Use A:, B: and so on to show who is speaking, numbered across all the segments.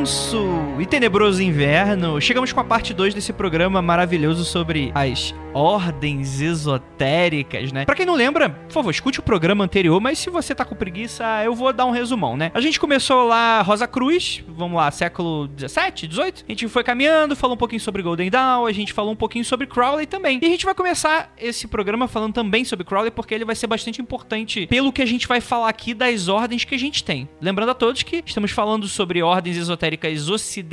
A: tenso e tenebroso inverno, chegamos com a parte 2 desse programa maravilhoso sobre as ordens esotéricas, né? Pra quem não lembra, por favor, escute o programa anterior, mas se você tá com preguiça, eu vou dar um resumão, né? A gente começou lá Rosa Cruz, vamos lá, século 17, 18. A gente foi caminhando, falou um pouquinho sobre Golden Dawn, a gente falou um pouquinho sobre Crowley também. E a gente vai começar esse programa falando também sobre Crowley, porque ele vai ser bastante importante pelo que a gente vai falar aqui das ordens que a gente tem. Lembrando a todos que estamos falando sobre ordens esotéricas ocidentais,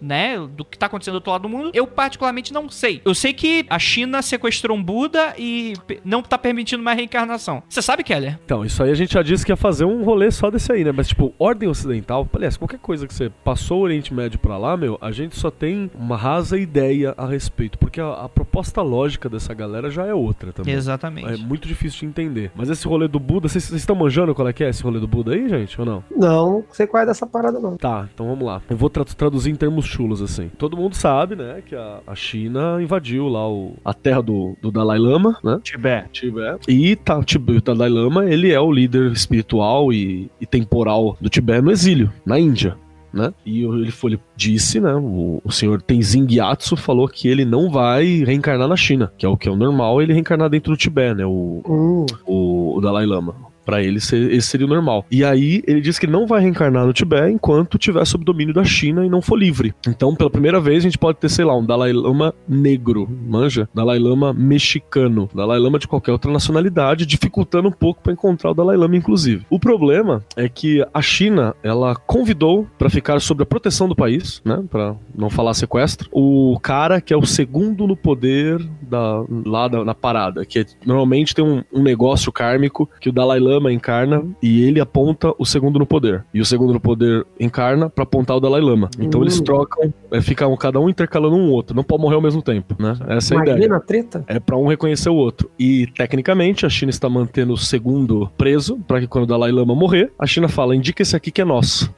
A: né? Do que tá acontecendo do outro lado do mundo. Eu, particularmente, não sei. Eu sei que a China sequestrou um Buda e não tá permitindo mais reencarnação. Você sabe, Keller?
B: Então, isso aí a gente já disse que ia fazer um rolê só desse aí, né? Mas, tipo, ordem ocidental, aliás, qualquer coisa que você passou o Oriente Médio pra lá, meu, a gente só tem uma rasa ideia a respeito, porque a, a proposta lógica dessa galera já é outra também.
A: Exatamente.
B: É muito difícil de entender. Mas esse rolê do Buda, vocês vocês estão manjando qual é que é esse rolê do Buda aí, gente, ou não?
C: Não, não sei qual é dessa parada, não.
B: Tá, então vamos lá. Eu vou tra- traduzir em termos chulos, assim. Todo mundo sabe, né, que a, a China invadiu lá o, a terra do, do Dalai Lama, né?
D: Tibete.
B: Tibete. E tá, o Dalai Lama, ele é o líder espiritual e, e temporal do Tibete no exílio, na Índia. Né? E ele, foi, ele disse, né? O, o senhor Tenzin Gyatso falou que ele não vai reencarnar na China, que é o que é o normal, ele reencarnar dentro do Tibete, né? O,
C: Hum,
B: o, o Dalai Lama. Pra ele, esse seria o normal. E aí, ele disse que não vai reencarnar no Tibete enquanto tiver sob domínio da China e não for livre. Então, pela primeira vez, a gente pode ter, sei lá, um Dalai Lama negro, manja? Dalai Lama mexicano, Dalai Lama de qualquer outra nacionalidade, dificultando um pouco pra encontrar o Dalai Lama, inclusive. O problema é que a China, ela convidou pra ficar sob a proteção do país, né? Pra não falar sequestro, o cara que é o segundo no poder da, lá da, na parada, que é- normalmente tem um, um negócio kármico que o Dalai Lama encarna e ele aponta o segundo no poder. E o segundo no poder encarna pra apontar o Dalai Lama. Então
C: Hum.
B: eles trocam, é, ficam cada um intercalando um outro. Não pode morrer ao mesmo tempo, né? Essa é a ideia.
C: a treta.
B: É pra um reconhecer o outro. E, tecnicamente, a China está mantendo o segundo preso, pra que quando o Dalai Lama morrer, a China fala, indica esse aqui que é nosso.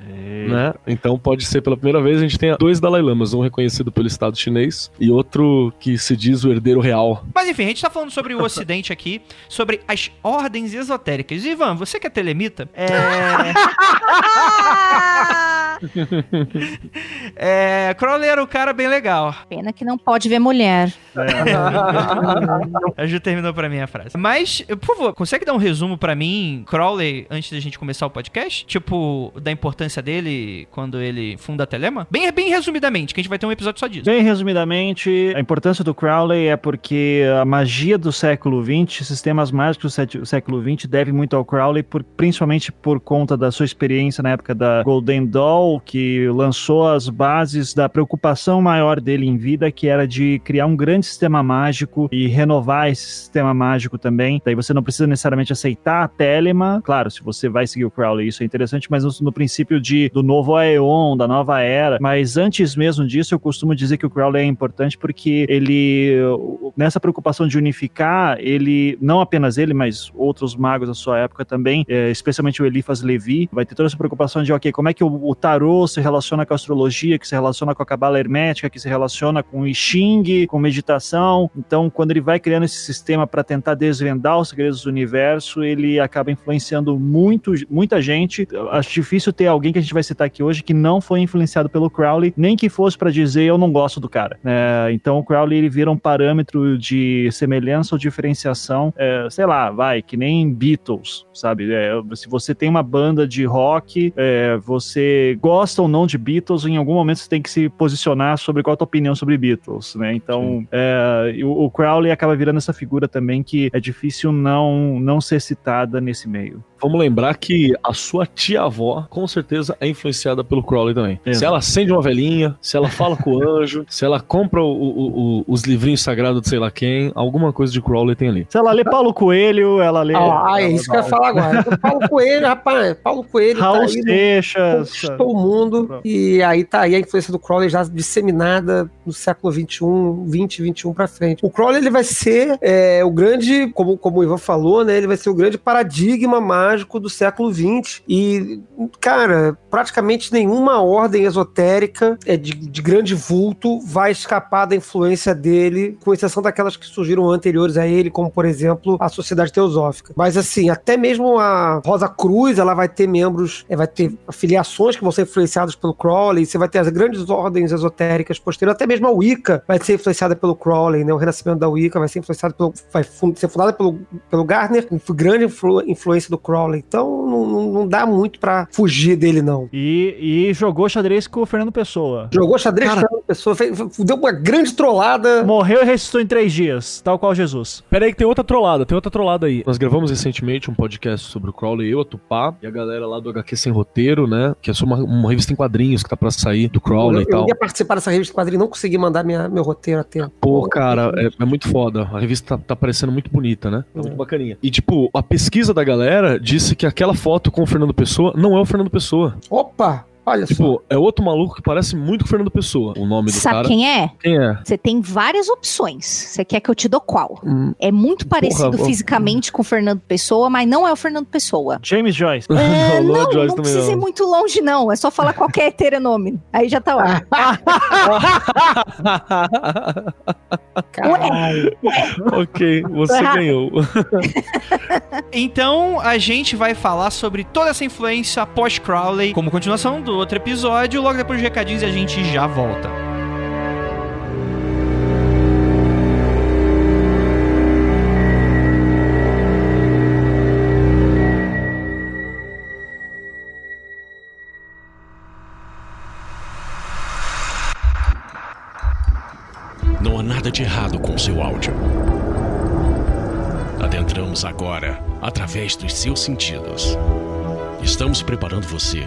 B: Né? Então pode ser pela primeira vez a gente tenha dois Dalai Lamas, um reconhecido pelo Estado chinês e outro que se diz o herdeiro real.
A: Mas enfim, a gente tá falando sobre o Ocidente aqui, sobre as ordens esotéricas. Ivan, você que é telemita, é. é. Crowley era um cara bem legal.
E: Pena que não pode ver mulher.
A: A Ju terminou pra mim a frase. Mas, por favor, consegue dar um resumo pra mim, Crowley, antes da gente começar o podcast? Tipo, da importância dele quando ele funda a Telema? Bem, bem resumidamente, que a gente vai ter um episódio só disso.
D: Bem resumidamente, a importância do Crowley é porque a magia do século XX, sistemas mágicos do sé- século XX, deve muito ao Crowley, por- principalmente por conta da sua experiência na época da Golden Dawn, que lançou as bases da preocupação maior dele em vida, que era de criar um grande sistema mágico e renovar esse sistema mágico também. Daí você não precisa necessariamente aceitar a Telema. Claro, se você vai seguir o Crowley, isso é interessante, mas no, princípio de, do novo Aeon, da nova era. Mas antes mesmo disso, eu costumo dizer que o Crowley é importante porque ele, nessa preocupação de unificar, ele, não apenas ele, mas outros magos da sua época também, é, especialmente o Eliphas Levi, vai ter toda essa preocupação de, ok, como é que o, o tarô se relaciona com a astrologia, que se relaciona com a cabala hermética, que se relaciona com o I Ching, com meditação. Então, quando ele vai criando esse sistema para tentar desvendar os segredos do universo, ele acaba influenciando muito, muita gente. Acho difícil ter alguém que a gente vai citar aqui hoje que não foi influenciado pelo Crowley, nem que fosse para dizer eu não gosto do cara. É, então, o Crowley ele vira um parâmetro de semelhança ou diferenciação, é, sei lá, vai, que nem Beatles, sabe? É, se você tem uma banda de rock, é, você gosta ou não de Beatles, em algum momento você tem que se posicionar sobre qual a tua opinião sobre Beatles, né? Então, é, o, o Crowley acaba virando essa figura também que é difícil não, não ser citada nesse meio.
B: Vamos lembrar que a sua tia-avó, com certeza, é influenciada pelo Crowley também.
D: Exato.
B: Se ela acende uma velhinha, se ela fala com o anjo, se ela compra o- o- o- os livrinhos sagrados de sei lá quem, alguma coisa de Crowley tem ali.
D: Se ela lê Paulo Coelho, ela lê.
C: Ah, é isso que eu ia falar agora. Paulo Coelho, rapaz, Paulo Coelho
D: Raul
C: tá aí, no-
D: Seixas.
C: conquistou mundo e aí tá aí a influência do Crowley já disseminada no século 21, 20, 21 para frente. O Crowley ele vai ser é, o grande, como, como o Ivan falou, né? Ele vai ser o grande paradigma mágico do século 20 e, cara, praticamente nenhuma ordem esotérica é, de, de grande vulto vai escapar da influência dele, com exceção daquelas que surgiram anteriores a ele, como por exemplo a Sociedade Teosófica. Mas assim, até mesmo a Rosa Cruz, ela vai ter membros, é, vai ter afiliações que vão ser influenciadas pelo Crowley, você vai ter as grandes ordens esotéricas posteriores, até mesmo a Wicca vai ser influenciada pelo Crowley, né? O renascimento da Wicca vai ser influenciado pelo, vai ser fundada pelo, pelo Gardner, grande influ, influência do Crowley. Então não, não, não dá muito para fugir dele não.
D: E, e jogou xadrez com o Fernando Pessoa.
C: Jogou xadrez com o Fernando Pessoa, fez, deu uma grande trollada.
D: Morreu e ressuscitou em três dias, tal qual Jesus.
B: Pera aí que tem outra trollada, tem outra trollada aí. Nós gravamos recentemente um podcast sobre o Crowley, eu, a Tupá, e a galera lá do HQ Sem Roteiro, né? Que é só uma, uma revista em quadrinhos que tá pra sair do Crowley
C: eu,
B: e tal.
C: Eu ia participar dessa revista em quadrinhos, não consegui mandar minha, meu roteiro a tempo.
B: Pô, cara, é, é muito foda. A revista tá, tá parecendo muito bonita, né? É muito bacaninha. E, tipo, a pesquisa da galera disse que aquela foto com o Fernando Pessoa não é o Fernando Pessoa.
C: Opa! Olha
B: tipo,
C: só.
B: é outro maluco que parece muito com o Fernando Pessoa. O nome do
E: Sabe
B: cara.
E: quem é?
B: Quem é?
E: Você tem várias opções. Você quer que eu te dou qual?
C: Hum.
E: É muito parecido
B: Porra,
E: fisicamente com o Fernando Pessoa, mas não é o Fernando Pessoa.
D: James Joyce.
E: É, não,
B: Lord Joyce
E: não precisa ir
B: não.
E: muito longe, não. É só falar qualquer heteronome. Aí já tá lá.
C: Caralho.
B: ok, você ganhou.
A: Então a gente vai falar sobre toda essa influência pós-Crowley como continuação do outro episódio. Logo depois dos recadinhos e a gente já volta.
F: Não há nada de errado com seu áudio. Adentramos agora através dos seus sentidos. Estamos preparando você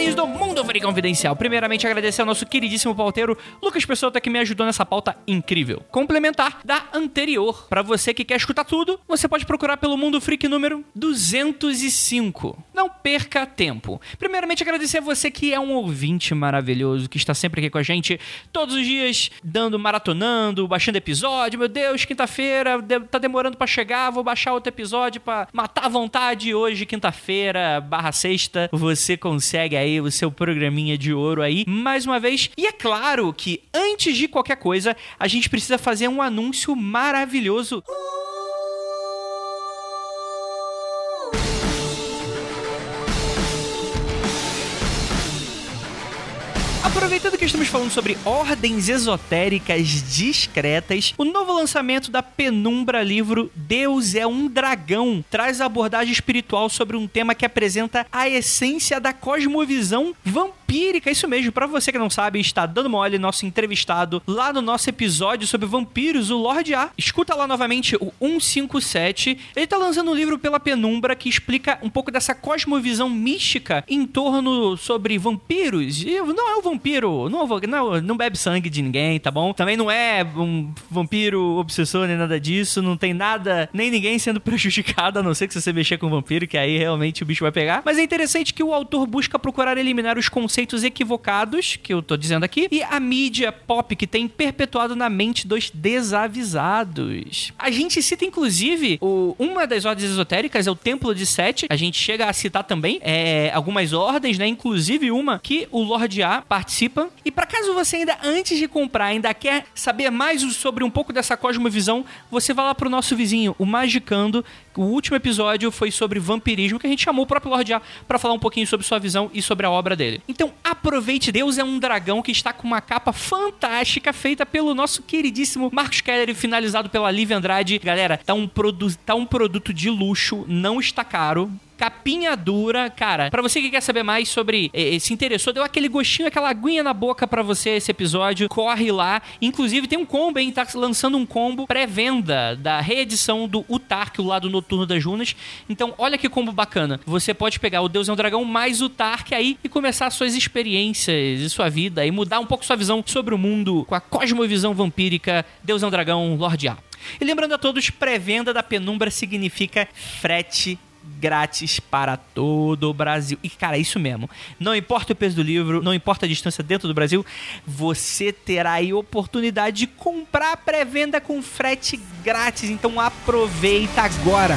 A: Área de recadinhos do Free Confidencial. Primeiramente, agradecer ao nosso queridíssimo pauteiro Lucas Pessoa, que me ajudou nessa pauta incrível. Complementar da anterior. Pra você que quer escutar tudo, você pode procurar pelo Mundo Freak número 205. Não perca tempo. Primeiramente, agradecer a você que é um ouvinte maravilhoso, que está sempre aqui com a gente, todos os dias, dando, maratonando, baixando episódio. Meu Deus, quinta-feira, tá demorando pra chegar, vou baixar outro episódio pra matar a vontade. Hoje, quinta-feira, barra sexta, você consegue aí o seu programinha de ouro aí, mais uma vez. E é claro que, antes de qualquer coisa, a gente precisa fazer um anúncio maravilhoso. Aproveitando que estamos falando sobre ordens esotéricas discretas, o novo lançamento da Penumbra livro Deus é um Dragão traz a abordagem espiritual sobre um tema que apresenta a essência da cosmovisão vampírica. Isso mesmo, pra você que não sabe, está dando mole nosso entrevistado lá no nosso episódio sobre vampiros, o Lorde A. Escuta lá novamente o 157. Ele tá lançando um livro pela Penumbra que explica um pouco dessa cosmovisão mística em torno sobre vampiros. E não é um vampiro, não, não, não bebe sangue de ninguém, tá bom? Também não é um vampiro obsessor nem nada disso, não tem nada, nem ninguém sendo prejudicado, a não ser que você mexer com vampiro, que aí realmente o bicho vai pegar. Mas é interessante que o autor busca procurar eliminar os conceitos equivocados, que eu tô dizendo aqui, e a mídia pop que tem perpetuado na mente dos desavisados. A gente cita, inclusive, o, uma das ordens esotéricas é o Templo de Sete. A gente chega a citar também é, algumas ordens, né? Inclusive uma que o Lorde A participa. E para caso você ainda, antes de comprar, ainda quer saber mais sobre um pouco dessa cosmovisão, você vai lá pro nosso vizinho, o Magicando. O último episódio foi sobre vampirismo, que a gente chamou o próprio Lorde A pra falar um pouquinho sobre sua visão e sobre a obra dele. Então aproveite, Deus é um dragão que está com uma capa fantástica feita pelo nosso queridíssimo Marcos Keller e finalizado pela Lívia Andrade. Galera, tá um, produ tá um produto de luxo, não está caro capinha dura, cara. Pra você que quer saber mais sobre, eh, se interessou, deu aquele gostinho, aquela aguinha na boca pra você esse episódio, corre lá. Inclusive tem um combo, hein? Tá lançando um combo pré-venda da reedição do Utark, o lado noturno das Runas. Então, olha que combo bacana. Você pode pegar o Deus é um Dragão mais o Tark aí e começar suas experiências e sua vida e mudar um pouco sua visão sobre o mundo com a cosmovisão vampírica Deus é um Dragão Lorde A. E lembrando a todos, pré-venda da Penumbra significa frete grátis para todo o Brasil. E, cara, é isso mesmo. Não importa o peso do livro, não importa a distância dentro do Brasil, você terá aí oportunidade de comprar pré-venda com frete grátis. Então aproveita agora.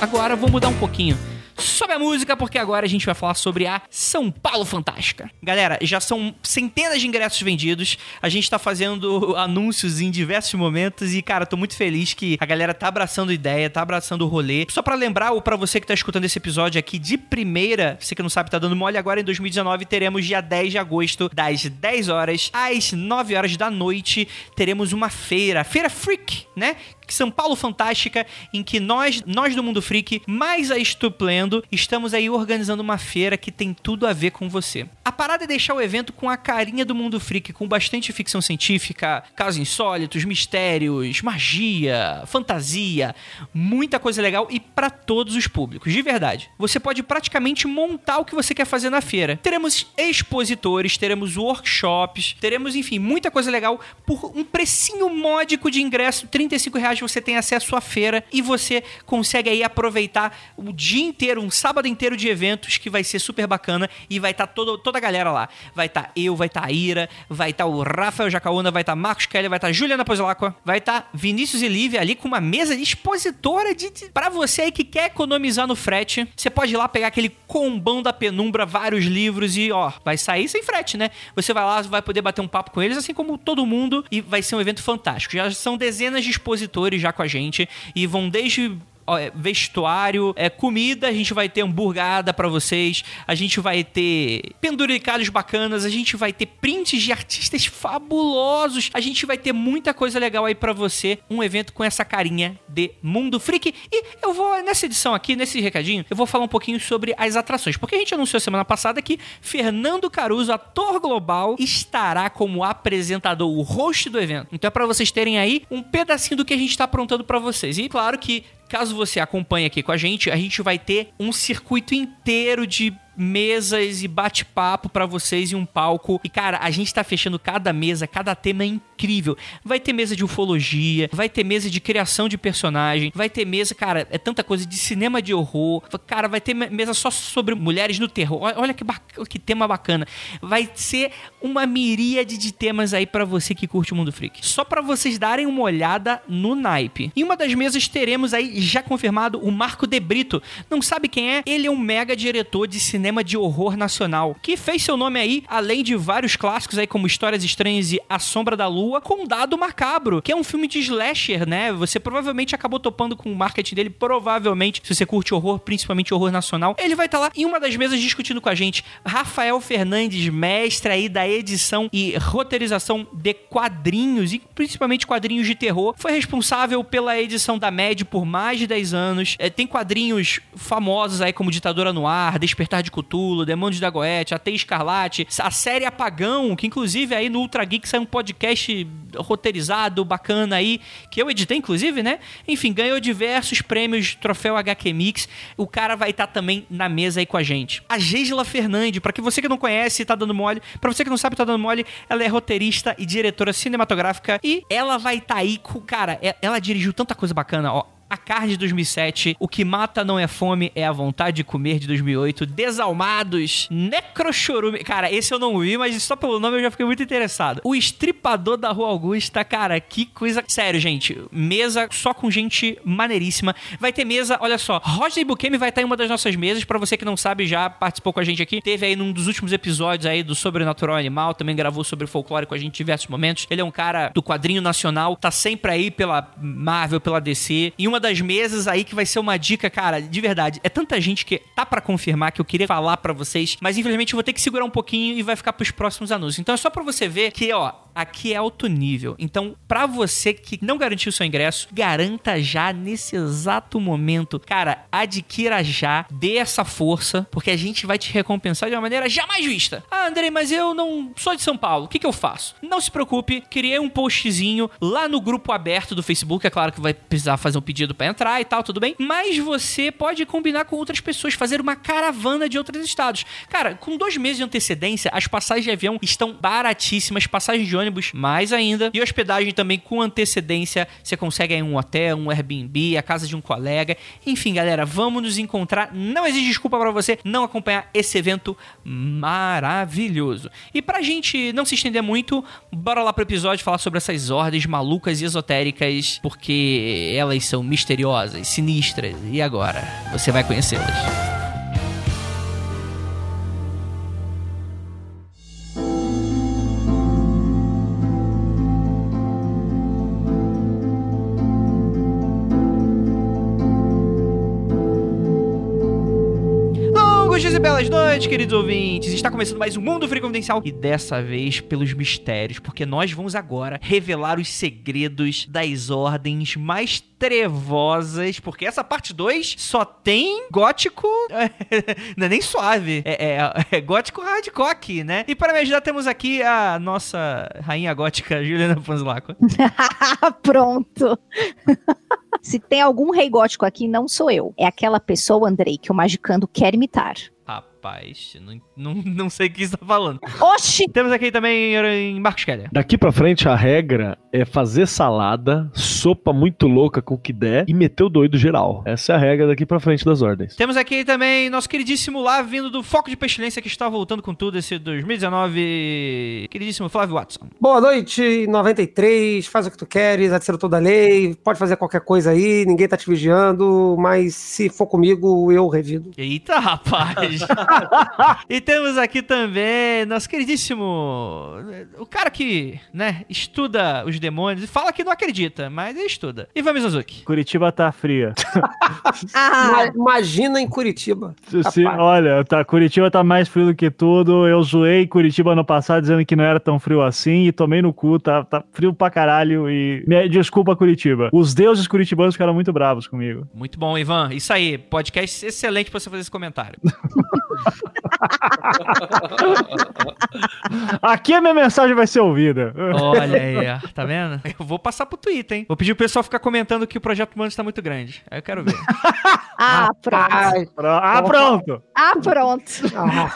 A: Agora vou mudar um pouquinho. Sobe a música, porque agora a gente vai falar sobre a São Paulo Fantástica. Galera, já são centenas de ingressos vendidos. A gente tá fazendo anúncios em diversos momentos e, cara, tô muito feliz que a galera tá abraçando ideia, tá abraçando o rolê. Só pra lembrar, ou pra você que tá escutando esse episódio aqui de primeira, você que não sabe, tá dando mole, agora em 2019 teremos dia 10 de agosto, das 10 horas às 9 horas da noite, teremos uma feira, Feira Freak, né? São Paulo Fantástica, em que nós, nós do Mundo Freak, mais a Estuplendo, estamos aí organizando uma feira que tem tudo a ver com você. A parada é deixar o evento com a carinha do Mundo Freak, com bastante ficção científica, casos insólitos, mistérios, magia, fantasia, muita coisa legal e para todos os públicos, de verdade. Você pode praticamente montar o que você quer fazer na feira. Teremos expositores, teremos workshops, teremos, enfim, muita coisa legal por um precinho módico de ingresso, 35 reais você tem acesso à feira e você consegue aí aproveitar o dia inteiro, um sábado inteiro de eventos que vai ser super bacana e vai estar tá toda a galera lá. Vai estar tá eu, vai estar tá a Ira, vai estar tá o Rafael Jacaúna, vai estar tá Marcos Kelly, vai estar tá Juliana Pozilacqua, vai estar Vinícius e Lívia ali com uma mesa expositora de, de para você aí que quer economizar no frete. Você pode ir lá pegar aquele combão da penumbra, vários livros e ó, vai sair sem frete, né? Você vai lá, vai poder bater um papo com eles, assim como todo mundo, e vai ser um evento fantástico. Já são dezenas de expositores já com a gente e vão desde vestuário, é, comida, a gente vai ter hamburgada para vocês, a gente vai ter penduricados bacanas, a gente vai ter prints de artistas fabulosos, a gente vai ter muita coisa legal aí para você, um evento com essa carinha de Mundo Freak. E eu vou, nessa edição aqui, nesse recadinho, eu vou falar um pouquinho sobre as atrações, porque a gente anunciou semana passada que Fernando Caruso, ator global, estará como apresentador, o host do evento. Então é para vocês terem aí um pedacinho do que a gente tá aprontando para vocês. E claro que Caso você acompanhe aqui com a gente, a gente vai ter um circuito inteiro de mesas e bate-papo para vocês e um palco. E cara, a gente tá fechando cada mesa, cada tema é incrível. Vai ter mesa de ufologia, vai ter mesa de criação de personagem, vai ter mesa, cara, é tanta coisa de cinema de horror. Cara, vai ter mesa só sobre mulheres no terror. Olha que, que tema bacana. Vai ser uma miríade de temas aí para você que curte o Mundo Freak. Só para vocês darem uma olhada no naipe. Em uma das mesas teremos aí já confirmado o Marco De Brito. Não sabe quem é? Ele é um mega diretor de cinema cinema de horror nacional, que fez seu nome aí, além de vários clássicos aí como Histórias Estranhas e A Sombra da Lua, com Dado Macabro, que é um filme de slasher, né? Você provavelmente acabou topando com o marketing dele, provavelmente, se você curte horror, principalmente horror nacional. Ele vai estar tá lá em uma das mesas discutindo com a gente. Rafael Fernandes, mestre aí da edição e roteirização de quadrinhos, e principalmente quadrinhos de terror, foi responsável pela edição da MED por mais de 10 anos. É, tem quadrinhos famosos aí como Ditadura no Ar, Despertar de Cthulhu, Demônios da Goethe, Até Escarlate, a série Apagão, que inclusive aí no Ultra Geek saiu um podcast roteirizado, bacana aí, que eu editei inclusive, né? Enfim, ganhou diversos prêmios, troféu HQ Mix. O cara vai estar tá também na mesa aí com a gente. A Geisla Fernandes, para que você que não conhece, tá dando mole, para você que não sabe, tá dando mole, ela é roteirista e diretora cinematográfica e ela vai estar tá aí com, cara, ela dirigiu tanta coisa bacana, ó. A Carne de 2007, O que Mata Não É Fome é a Vontade de Comer de 2008, Desalmados, Necrochorume. Cara, esse eu não vi, mas só pelo nome eu já fiquei muito interessado. O Estripador da Rua Augusta, cara, que coisa. Sério, gente, mesa só com gente maneiríssima. Vai ter mesa, olha só, Roger Bukemi vai estar em uma das nossas mesas, para você que não sabe, já participou com a gente aqui. Teve aí num dos últimos episódios aí do Sobrenatural Animal, também gravou sobre folclore com a gente em diversos momentos. Ele é um cara do quadrinho nacional, tá sempre aí pela Marvel, pela DC. E uma das mesas aí que vai ser uma dica, cara, de verdade. É tanta gente que tá pra confirmar que eu queria falar pra vocês, mas infelizmente eu vou ter que segurar um pouquinho e vai ficar pros próximos anúncios. Então é só pra você ver que, ó, aqui é alto nível. Então, pra você que não garantiu seu ingresso, garanta já nesse exato momento. Cara, adquira já, dê essa força, porque a gente vai te recompensar de uma maneira jamais vista. Ah, Andrei, mas eu não sou de São Paulo. O que, que eu faço? Não se preocupe, criei um postzinho lá no grupo aberto do Facebook. É claro que vai precisar fazer um pedido pra entrar e tal, tudo bem. Mas você pode combinar com outras pessoas, fazer uma caravana de outros estados. Cara, com dois meses de antecedência, as passagens de avião estão baratíssimas, passagens de ônibus mais ainda. E hospedagem também com antecedência. Você consegue aí um hotel, um Airbnb, a casa de um colega. Enfim, galera, vamos nos encontrar. Não existe desculpa para você não acompanhar esse evento maravilhoso. E pra gente não se estender muito, bora lá pro episódio falar sobre essas ordens malucas e esotéricas, porque elas são misteriosas, sinistras. E agora? Você vai conhecê-las. Belas noites, queridos ouvintes. Está começando mais um Mundo Free Confidencial e dessa vez pelos mistérios, porque nós vamos agora revelar os segredos das ordens mais trevosas, porque essa parte 2 só tem gótico, não é nem suave, é, é- é gótico hardcore aqui, né? E para me ajudar temos aqui a nossa rainha gótica, Juliana Panzlaco.
E: Pronto. Se tem algum rei gótico aqui, não sou eu. É aquela pessoa, Andrei, que o magicando quer imitar. up.
A: Rapaz, não, não, não sei o que você tá falando.
E: Oxi!
A: Temos aqui também em Marcos Keller.
B: Daqui pra frente, a regra é fazer salada, sopa muito louca com o que der e meter o doido geral. Essa é a regra daqui pra frente das ordens.
A: Temos aqui também nosso queridíssimo lá, vindo do Foco de Pestilência, que está voltando com tudo esse 2019. Queridíssimo Flávio Watson.
C: Boa noite, 93, faz o que tu queres, atirou toda a lei, pode fazer qualquer coisa aí, ninguém tá te vigiando, mas se for comigo, eu revido.
A: Eita, rapaz! e temos aqui também nosso queridíssimo. O cara que, né, estuda os demônios e fala que não acredita, mas ele estuda. Ivan Mizuzuki.
D: Curitiba tá fria.
E: Ah,
C: Ma- Imagina em Curitiba.
D: Se- olha, tá, Curitiba tá mais frio do que tudo. Eu zoei Curitiba no passado dizendo que não era tão frio assim e tomei no cu, tá, tá frio pra caralho e. Me, desculpa, Curitiba. Os deuses curitibanos ficaram muito bravos comigo.
A: Muito bom, Ivan. Isso aí, podcast excelente pra você fazer esse comentário.
D: Aqui a minha mensagem vai ser ouvida.
A: Olha aí. Tá vendo? Eu vou passar pro Twitter, hein? Vou pedir o pessoal ficar comentando que o Projeto Humanos tá muito grande. Aí eu quero ver.
E: ah, pronto.
C: Ai,
D: Ah, pronto!
E: Ah, pronto.
C: ah,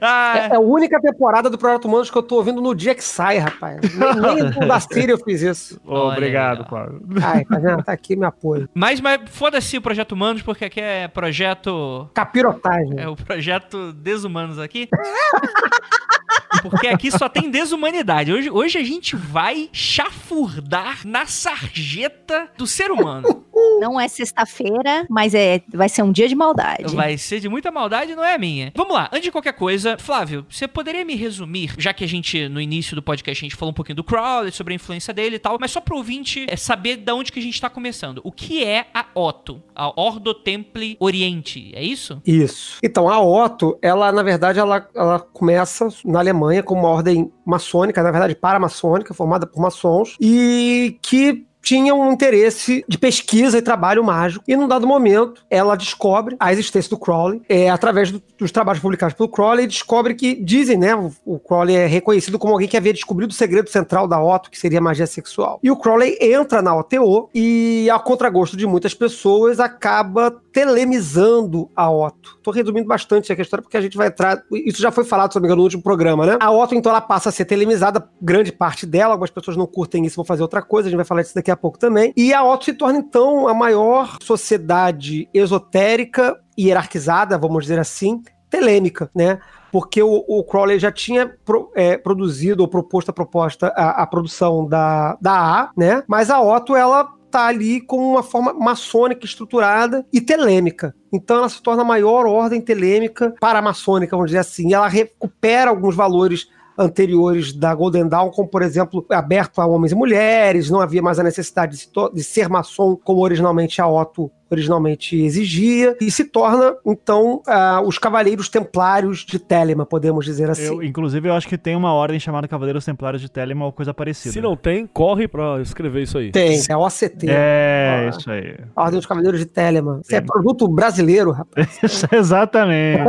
A: Ah,
C: é a única temporada do Projeto Humanos que eu tô ouvindo no dia que sai, rapaz. Nem, nem no da Síria eu fiz isso.
A: Olha
D: obrigado. Flávio.
C: Ai, tá vendo? Tá aqui meu apoio.
A: mas, mas foda-se o Projeto Humanos, porque aqui é projeto
C: Capirotagem.
A: É o projeto Desumanos aqui. Porque aqui só tem desumanidade. Hoje, hoje a gente vai chafurdar na sarjeta do ser humano.
E: Não é sexta-feira, mas é, vai ser um dia de maldade.
A: Vai ser de muita maldade, não é a minha. Vamos lá, antes de qualquer coisa, Flávio, você poderia me resumir, já que a gente, no início do podcast, a gente falou um pouquinho do Crowley, sobre a influência dele e tal, mas só pro ouvinte é, saber de onde que a gente tá começando. O que é a Otto? A Ordo Templi Oriente, é isso?
C: Isso. Então, a Otto, ela, na verdade, ela, ela começa na Alemanha como uma ordem maçônica, na verdade, paramaçônica, formada por maçons, e que tinha um interesse de pesquisa e trabalho mágico. E num dado momento, ela descobre a existência do Crowley, é, através do- dos trabalhos publicados pelo Crowley, e descobre que, dizem, né, o, o Crowley é reconhecido como alguém que havia descobrido o segredo central da Otto, que seria a magia sexual. E o Crowley entra na OTO e, a contragosto de muitas pessoas, acaba telemizando a Otto. Tô resumindo bastante aqui a história, porque a gente vai entrar... Isso já foi falado, se não me engano, no último programa, né? A Otto, então, ela passa a ser telemizada, grande parte dela, algumas pessoas não curtem isso, vão fazer outra coisa, a gente vai falar disso daqui a pouco também. E a Otto se torna, então, a maior sociedade esotérica hierarquizada, vamos dizer assim, telêmica, né? Porque o, o Crowley já tinha pro- é, produzido ou proposto a proposta, a, a produção da, da A, né? Mas a Otto, ela tá ali com uma forma maçônica estruturada e telêmica. Então ela se torna a maior ordem telêmica paramaçônica, vamos dizer assim. Ela recupera alguns valores anteriores da Golden Dawn, como por exemplo, aberto a homens e mulheres, não havia mais a necessidade de, de ser maçom como originalmente a Otto originalmente exigia, e se torna, então, ah, os Cavaleiros Templários de Telema, podemos dizer assim.
D: Eu, inclusive, eu acho que tem uma ordem chamada Cavaleiros Templários de Telema ou coisa parecida.
B: Se não tem, corre pra escrever isso aí.
C: Tem, é OCT.
D: É,
C: Ah.
D: isso aí.
C: A Ordem dos Cavaleiros de Telema. Isso é produto brasileiro, rapaz.
D: Exatamente.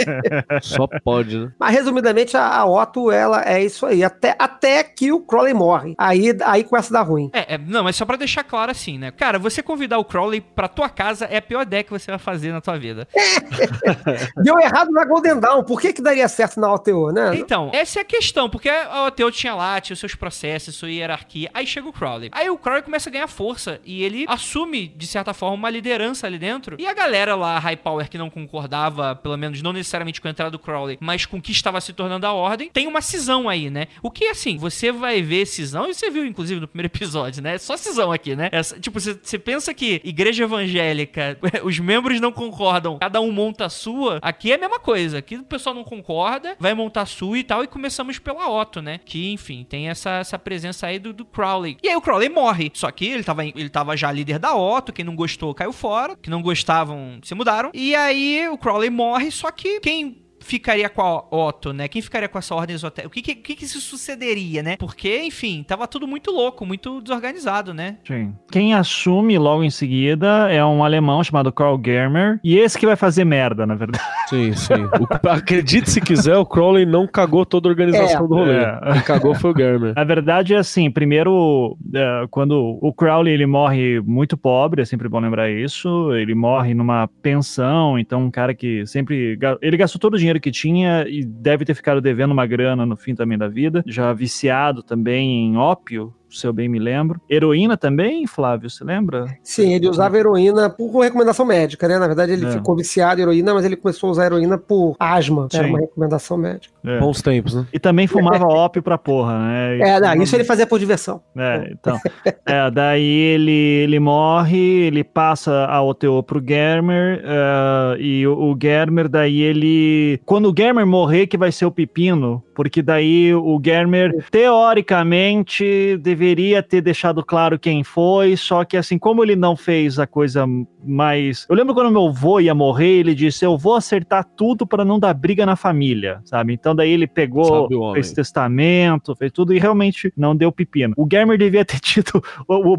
B: Só pode, né?
C: Mas, resumidamente, a, a Otto, ela é isso aí. Até, até que o Crowley morre. Aí, aí começa a dar ruim.
A: É, é, não, mas só pra deixar claro assim, né? Cara, você convidar o Crowley pra tua casa é a pior ideia que você vai fazer na tua vida.
C: Deu errado na Golden Dawn. Por que que daria certo na OTO, né?
A: Então, essa é a questão, porque a OTO tinha lá, tinha os seus processos, sua hierarquia. Aí chega o Crowley. Aí o Crowley começa a ganhar força e ele assume, de certa forma, uma liderança ali dentro. E a galera lá, High Power, que não concordava, pelo menos não necessariamente com a entrada do Crowley, mas com o que estava se tornando a ordem, tem uma cisão aí, né? O que, assim, você vai ver cisão, e você viu, inclusive, no primeiro episódio, né? Só cisão aqui, né? Essa- tipo, você, você pensa que igreja evangélica, os membros não concordam, cada um monta a sua, aqui é a mesma coisa. Aqui o pessoal não concorda, vai montar a sua e tal, e começamos pela Otto, né? Que, enfim, tem essa, essa presença aí do, do Crowley. E aí o Crowley morre. Só que ele tava, ele tava já líder da Otto, quem não gostou caiu fora, que não gostavam se mudaram. E aí o Crowley morre, só que quem ficaria com a Otto, né? Quem ficaria com essa ordem esotérica? O que que, que que se sucederia, né? Porque, enfim, tava tudo muito louco, muito desorganizado, né?
D: Sim. Quem assume logo em seguida é um alemão chamado Karl Germer. E esse que vai fazer merda, na verdade.
B: Sim, sim. O- acredite se quiser, o Crowley não cagou toda a organização
C: É.
B: do rolê.
D: É.
B: Quem cagou foi o Germer.
D: Na verdade, é assim, primeiro, é, quando o Crowley ele morre muito pobre, é sempre bom lembrar isso, ele morre numa pensão, então um cara que sempre, ele gastou todo o dinheiro que tinha e deve ter ficado devendo uma grana no fim também da vida, já viciado também em ópio, se eu bem me lembro. Heroína também, Flávio, você lembra?
C: Sim, ele usava heroína por recomendação médica, né? Na verdade, ele
D: É.
C: ficou viciado em heroína, mas ele começou a usar heroína por asma. Era
D: Sim.
C: uma recomendação médica.
D: É.
B: Bons tempos, né?
D: E também fumava ópio pra porra, né? E
C: É, não, isso ele fazia por diversão.
D: É, então. é, daí ele, ele morre, ele passa a OTO pro Germer, é, e o, o Germer, daí ele. Quando o Germer morrer, que vai ser o Pepino, porque daí o Germer, teoricamente, deveria ter deixado claro quem foi, só que assim, como ele não fez a coisa mais. Eu lembro quando meu avô ia morrer, ele disse: Eu vou acertar tudo para não dar briga na família, sabe? Então daí ele pegou, fez testamento, fez tudo e realmente não deu pepino. O Germer devia ter tido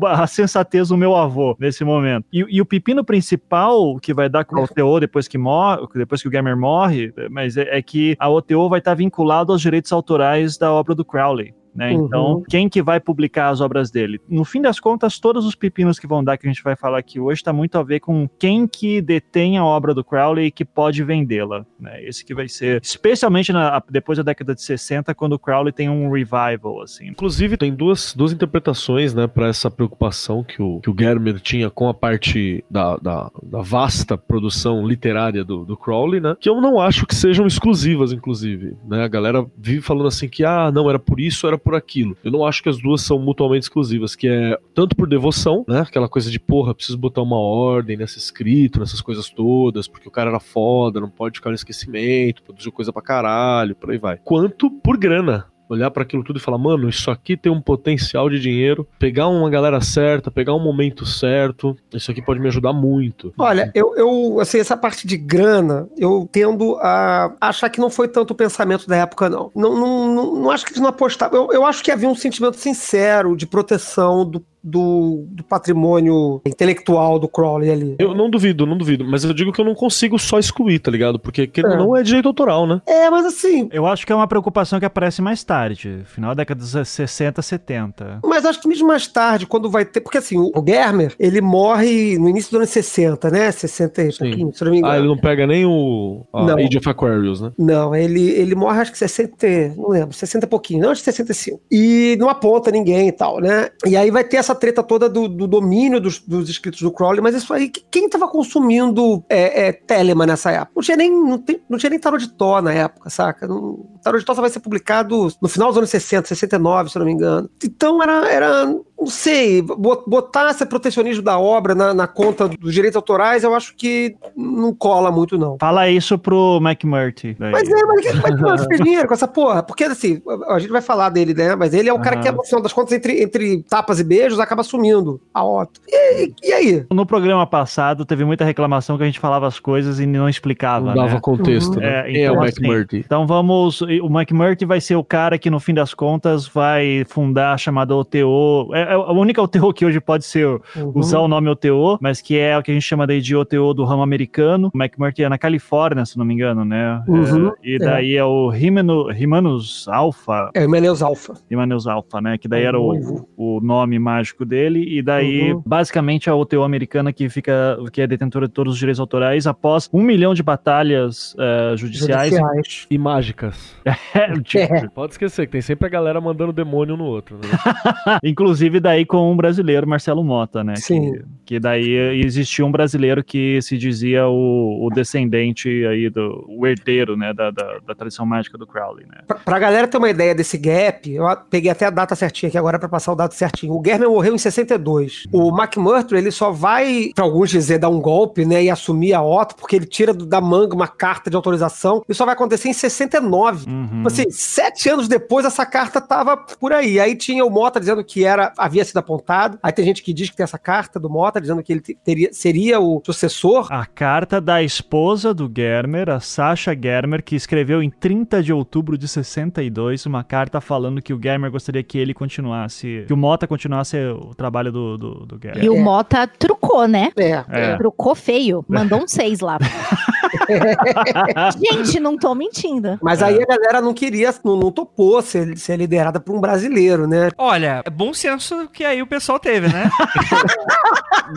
D: a sensatez do meu avô nesse momento. E, e o pepino principal que vai dar com a OTO depois que morre, depois que o Germer morre, mas é, é que a OTO vai estar vinculado aos direitos autorais da obra do Crowley. Né?
C: Uhum.
D: Então, quem que vai publicar as obras dele? No fim das contas, todos os pepinos que vão dar, que a gente vai falar aqui hoje, está muito a ver com quem que detém a obra do Crowley e que pode vendê-la. Né? Esse que vai ser, especialmente na- depois da década de 60, quando o Crowley tem um revival, assim.
B: Inclusive, tem duas, duas interpretações, né, para essa preocupação que o, que o Germer tinha com a parte da, da, da vasta produção literária do, do Crowley, né, que eu não acho que sejam exclusivas, inclusive, né, a galera vive falando assim que, ah, não, era por isso, era por aquilo. Eu não acho que as duas são mutuamente exclusivas, que é tanto por devoção, né, aquela coisa de, porra, preciso botar uma ordem nesse escrito, nessas coisas todas, porque o cara era foda, não pode ficar no esquecimento, produziu coisa pra caralho, por aí vai. Quanto por grana, olhar para aquilo tudo e falar, mano, isso aqui tem um potencial de dinheiro, pegar uma galera certa, pegar um momento certo, isso aqui pode me ajudar muito.
C: Olha, eu, eu, assim, essa parte de grana, eu tendo a achar que não foi tanto o pensamento da época, não. Não, não, não, não acho que eles não apostavam. Eu, eu acho que havia um sentimento sincero de proteção do, do, do patrimônio intelectual do Crowley ali.
B: Eu não duvido, não duvido, mas eu digo que eu não consigo só excluir, tá ligado? Porque que
C: É.
B: não é direito autoral, né?
C: É, mas assim,
D: Eu acho que é uma preocupação que aparece mais tarde, final da década de 60, 70.
C: Mas acho que mesmo mais tarde, quando vai ter. Porque assim, o Germer, ele morre no início dos anos 60, né? 60 e pouquinho, se não me engano.
B: Ah, ele não pega nem o a
C: Não.
B: Age of Aquarius, né?
C: Não, ele, ele morre acho que 60, e- não lembro, 60 e pouquinho, não, acho que 65. E não aponta ninguém e tal, né? E aí vai ter essa treta toda do, do domínio dos, dos escritos do Crowley, mas isso aí, que- quem tava consumindo é, é, Telema nessa época? Não tinha nem, não, tem- não tinha nem tarot de Tó na época, saca? Não, tarot de Tó só vai ser publicado no final dos anos 60, 69, se eu não me engano. Então era, era não sei, bo- botar esse protecionismo da obra na, na conta dos direitos autorais, eu acho que não cola muito, não.
D: Fala isso pro McMurtry. daí.
C: Mas é, mas é que vai fez dinheiro com essa porra? Porque assim, a gente vai falar dele, né? Mas ele é o cara que, no final das contas, entre, entre tapas e beijos, acaba sumindo a Otto. E, e- e aí?
D: No programa passado, teve muita reclamação que a gente falava as coisas e não explicava,
B: Não dava
D: né?
B: contexto,
C: Uhum.
B: né?
D: É,
B: Quem é o
D: então,
B: McMurtry?
D: Então vamos. O McMurtry vai ser o cara que, no fim das contas, vai fundar a chamada OTO. É a única OTO que hoje pode ser
C: Uhum.
D: usar o nome OTO, mas que é o que a gente chama daí de OTO do ramo americano. O McMurtry é na Califórnia, se não me engano, né?
C: Uhum,
D: É, e daí é, o Himeno, Himanus Alpha,
C: É o Meneus Alpha.
D: Himanus Alpha, né? Que daí
C: É
D: era o, o nome mágico dele. E daí,
C: Uhum.
D: basicamente, a OTO americana que fica, que é detentora de todos os direitos autorais, após um milhão de batalhas eh, judiciais.
C: Judiciais.
B: E mágicas.
D: É, tipo,
C: É.
B: Pode esquecer que tem sempre a galera mandando demônio um no outro. Né?
D: Inclusive daí com um brasileiro, Marcelo Mota, né?
C: Sim.
D: Que, que daí existia um brasileiro que se dizia o, o descendente aí do o herdeiro, né? Da, da, da tradição mágica do Crowley, né?
C: Pra, pra galera ter uma ideia desse gap, eu a- peguei até a data certinha aqui agora pra passar o dado certinho. O Germer morreu em 62. O McMurtry, ele só vai, pra alguns dizer, dar um golpe, né, e assumir a Otto, porque ele tira do- da manga uma carta de autorização. Isso só vai acontecer em 69.
D: Uhum.
C: Tipo Assim, sete anos depois, essa carta tava por aí. Aí tinha o Mota dizendo que era havia sido apontado. Aí tem gente que diz que tem essa carta do Mota dizendo que ele te- teria, seria o sucessor.
D: A carta da esposa do Germer, a Sasha Germer, que escreveu em 30 de outubro de 62 uma carta falando que o Germer gostaria que ele continuasse, que o Mota continuasse o trabalho do, do, do Germer.
E: E o Mota trucou, né?
C: É,
D: É.
E: Trucou feio. Mandou um seis lá. Gente, não tô mentindo.
C: Mas aí a galera não queria, não, não topou ser, ser liderada por um brasileiro, né?
A: Olha, é bom senso que aí o pessoal teve, né?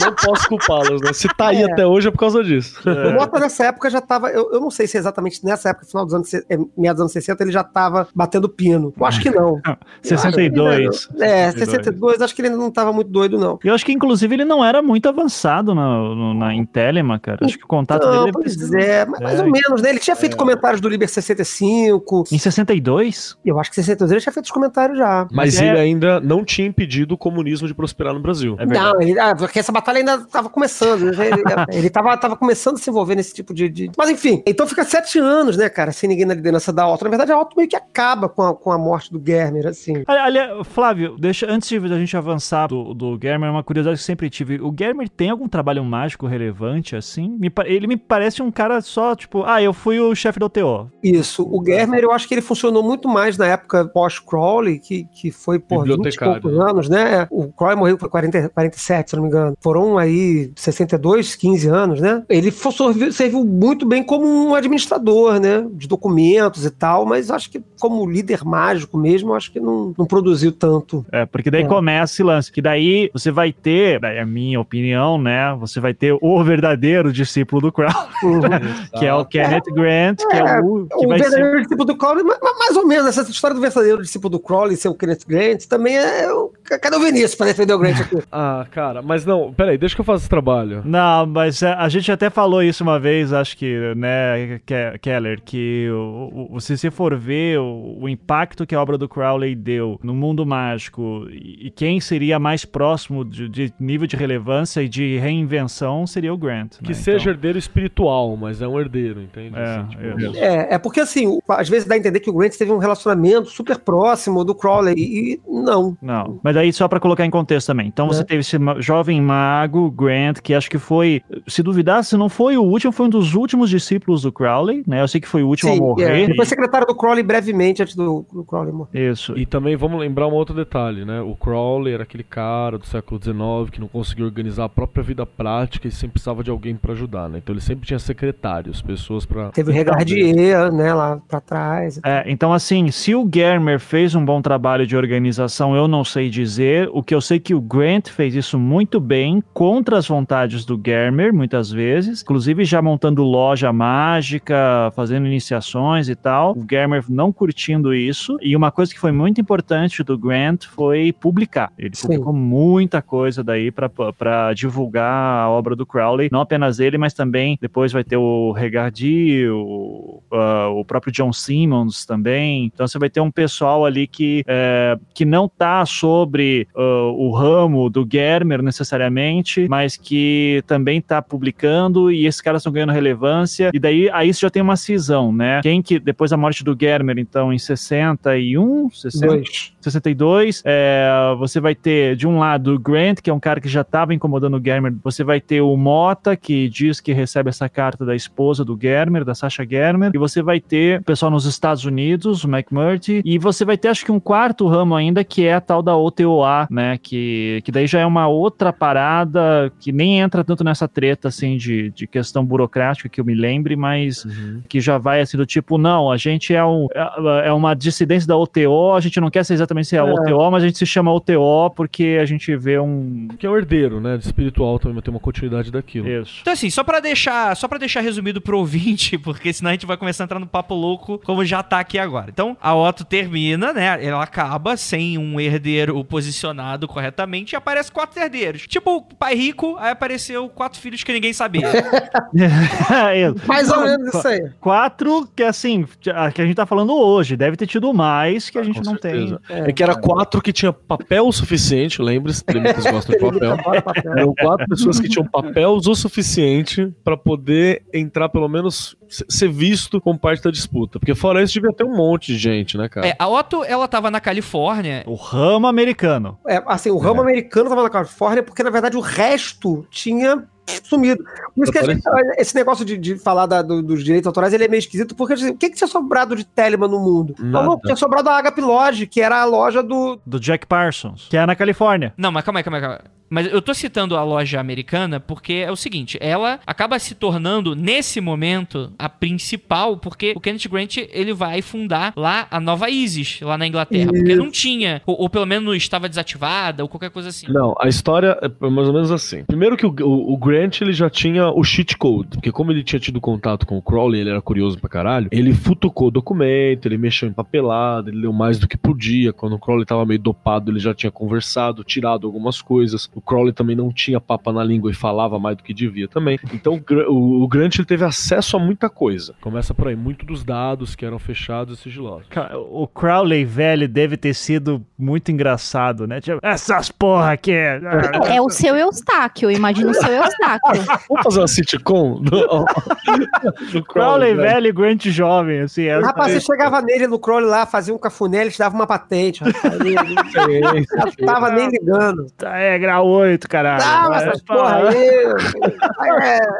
B: Não posso culpá-los, né? Se tá aí
C: É.
B: até hoje é por causa disso.
C: O Mota nessa época já tava, eu, eu não sei se é exatamente nessa época, final dos anos, é, meados dos anos 60, ele já tava batendo pino. Eu acho que não.
D: 62.
C: É, 62, acho que ele ainda não tava muito doido, não.
D: Eu acho que, inclusive, ele não era muito avançado na, na, em Telema, cara. Acho que o contato
C: Não,
D: dele
C: pois
D: sido-
C: é, mas mais
D: É.
C: ou menos, né? Ele tinha feito comentários do Liber 65.
D: Em 62?
C: Eu acho que 62 ele tinha feito os comentários já.
B: Mas
D: Mas é-
B: ele ainda não tinha impedido o comunismo de prosperar no Brasil.
D: É.
C: Não, ele, ah, porque essa batalha ainda tava começando. né? Ele, ele tava, tava começando a se envolver nesse tipo de, de- Mas enfim, então fica sete anos, né, cara, sem ninguém na liderança da Otto. Na verdade, a Otto meio que acaba com a, com a morte do Germer, assim.
D: Ali- ali- Flávio, deixa, antes de a gente avançar do, do Germer, uma curiosidade que eu sempre tive. O Germer tem algum trabalho mágico relevante, assim? Me ele me parece um cara só, tipo, ah, eu fui o chefe do OTO.
C: Isso. O Germer, eu acho que ele funcionou muito mais na época pós-Crowley, que, que foi por 20 e poucos anos, né? O Crowley morreu com 40, 47, se não me engano. Foram aí 62, 15 anos, né? Ele serviu, serviu muito bem como um administrador, né? De documentos e tal, mas acho que como líder mágico mesmo, eu acho que não, não produziu tanto.
D: É, porque daí
C: É.
D: começa esse lance. Que daí você vai ter, daí é a minha opinião, né? Você vai ter o verdadeiro discípulo do Crowley, que é o Kenneth Grant, que é, o que
C: o
D: vai ser.
C: verdadeiro discípulo do Crowley, ma- ma- mais ou menos, essa história do verdadeiro discípulo do Crowley ser o Kenneth Grant também é. o- Cadê o Vinícius pra defender o Grant aqui?
B: Ah, cara, mas não, peraí, deixa que eu faça esse trabalho.
D: Não, mas é, a gente até falou isso uma vez, acho que, né, Ke- Keller, que o, o- se você for ver o, o impacto que a obra do Crowley deu no mundo mágico e, e quem seria mais próximo de, de nível de relevância e de reinvenção seria o Grant.
B: Que
D: né?
B: seja
D: Então,
B: herdeiro espiritual, mas é um herdeiro, entende?
D: É,
B: Assim, tipo.
C: É, é porque assim, às vezes dá a entender que o Grant teve um relacionamento super próximo do Crowley, e não.
D: Não, mas aí só pra colocar em contexto também. Então você
C: Né?
D: teve esse jovem mago, Grant, que acho que foi, se duvidar, se não foi o último, foi um dos últimos discípulos do Crowley, né? Eu sei que foi o último a
C: Sim,
D: morrer.
C: é. Depois secretário do Crowley brevemente antes do, do Crowley morrer.
D: Isso.
B: E também vamos lembrar um outro detalhe, né? O Crowley era aquele cara do século XIX que não conseguia organizar a própria vida prática e sempre precisava de alguém pra ajudar, né? Então ele sempre tinha secretários, pessoas pra.
C: Teve o Regardier, né, lá pra trás.
D: É, então, assim, se o Germer fez um bom trabalho de organização, eu não sei dizer. O que eu sei é que o Grant fez isso muito bem, contra as vontades do Germer, muitas vezes. Inclusive, já montando loja mágica, fazendo iniciações e tal. O Germer não curtindo isso. E uma coisa que foi muito importante do Grant foi publicar. Ele
C: Sim.
D: publicou muita coisa daí pra divulgar a obra do Crowley. Não apenas ele, mas também depois vai ter o O, ah, o próprio John Simmons também. Então você vai ter um pessoal ali que, é, que não tá sob sobre uh, o ramo do Germer necessariamente, mas que também tá publicando e esses caras estão ganhando relevância. E daí aí você já tem uma cisão, né? Quem que depois da morte do Germer, então em 61, 60,
C: Dois.
D: 62, é, você vai ter de um lado o Grant, que é um cara que já estava incomodando o Germer. Você vai ter o Mota, que diz que recebe essa carta da esposa do Germer, da Sasha Germer. E você vai ter o pessoal nos Estados Unidos, o McMurtry. E você vai ter, acho que um quarto ramo ainda, que é a tal da OTOA, né? Que, que daí já é uma outra parada que nem entra tanto nessa treta, assim, de, de questão burocrática que eu me lembre, mas que já vai assim do tipo, não, a gente é, um, é, é uma dissidência da OTO, a gente não quer ser exatamente ser a
C: É.
D: OTO, mas a gente se chama OTO porque a gente vê um.
B: Que é o herdeiro, né? De espiritual também ter uma continuidade daquilo.
D: Isso.
A: Então assim, só pra deixar, só para deixar resumido pro ouvinte, porque senão a gente vai começar a entrar no papo louco, como já tá aqui agora. Então, a Otto termina, né? Ela acaba sem um herdeiro posicionado corretamente e aparece quatro herdeiros. Tipo, o pai rico, aí apareceu quatro filhos que ninguém sabia.
D: Isso.
C: Mais ou menos isso aí.
D: Quatro que assim, a- que a gente tá falando hoje, deve ter tido mais que a gente
B: Com
D: não
B: certeza.
D: tem.
B: É, que era quatro que tinha papel o suficiente, lembre-se, Tremitas gostam de papel.
C: Papel.
B: Eram quatro pessoas que tinham papel o suficiente pra poder entrar, pelo menos, se- ser visto como parte da disputa. Porque fora isso, devia ter um monte de gente, né, cara?
A: É, a Otto, ela tava na Califórnia.
D: O ramo americano.
C: É, assim, o ramo americano tava na Califórnia porque, na verdade, o resto tinha sumido. Por isso que a gente- esse negócio de, de falar da- do- dos direitos autorais ele é meio esquisito, porque assim, o que, que tinha sobrado de Telemann no mundo?
B: Nada.
C: Não, tinha sobrado a Agape Lodge, que era a loja do.
D: Do Jack Parsons, que é na Califórnia.
A: Não, mas calma aí, calma aí, calma aí. Mas eu tô citando a loja americana porque é o seguinte, ela acaba se tornando, nesse momento, a principal, porque o Kenneth Grant, ele vai fundar lá a nova ISIS, lá na Inglaterra. Porque
C: Isso.
A: não tinha, ou, ou pelo menos estava desativada, ou qualquer coisa assim.
B: Não, a história é mais ou menos assim. Primeiro que o, o- o Grant ele já tinha o cheat code, porque como ele tinha tido contato com o Crowley, ele era curioso pra caralho, ele futucou o documento, ele mexeu em papelada, ele leu mais do que podia. Quando o Crowley tava meio dopado, ele já tinha conversado, tirado algumas coisas. O Crowley também não tinha papa na língua e falava mais do que devia também. Então o o, Grant ele teve acesso a muita coisa. Começa por aí, muito dos dados que eram fechados e sigilosos.
D: O Crowley velho deve ter sido muito engraçado, né? Tipo, essas porra aqui.
E: É o seu Eustáquio, eu imagino o seu Eustáquio.
B: Vamos fazer uma sitcom do, do
D: Crowley
B: né?
D: velho e Grant jovem, assim. é-
C: Rapaz, você chegava nele no Crowley lá, fazia um cafuné, ele te dava uma patente. Rapaz. Ele, ele tava nem ligando.
D: É, grau 8, caralho.
C: Ah,
D: É,
C: essas porra aí.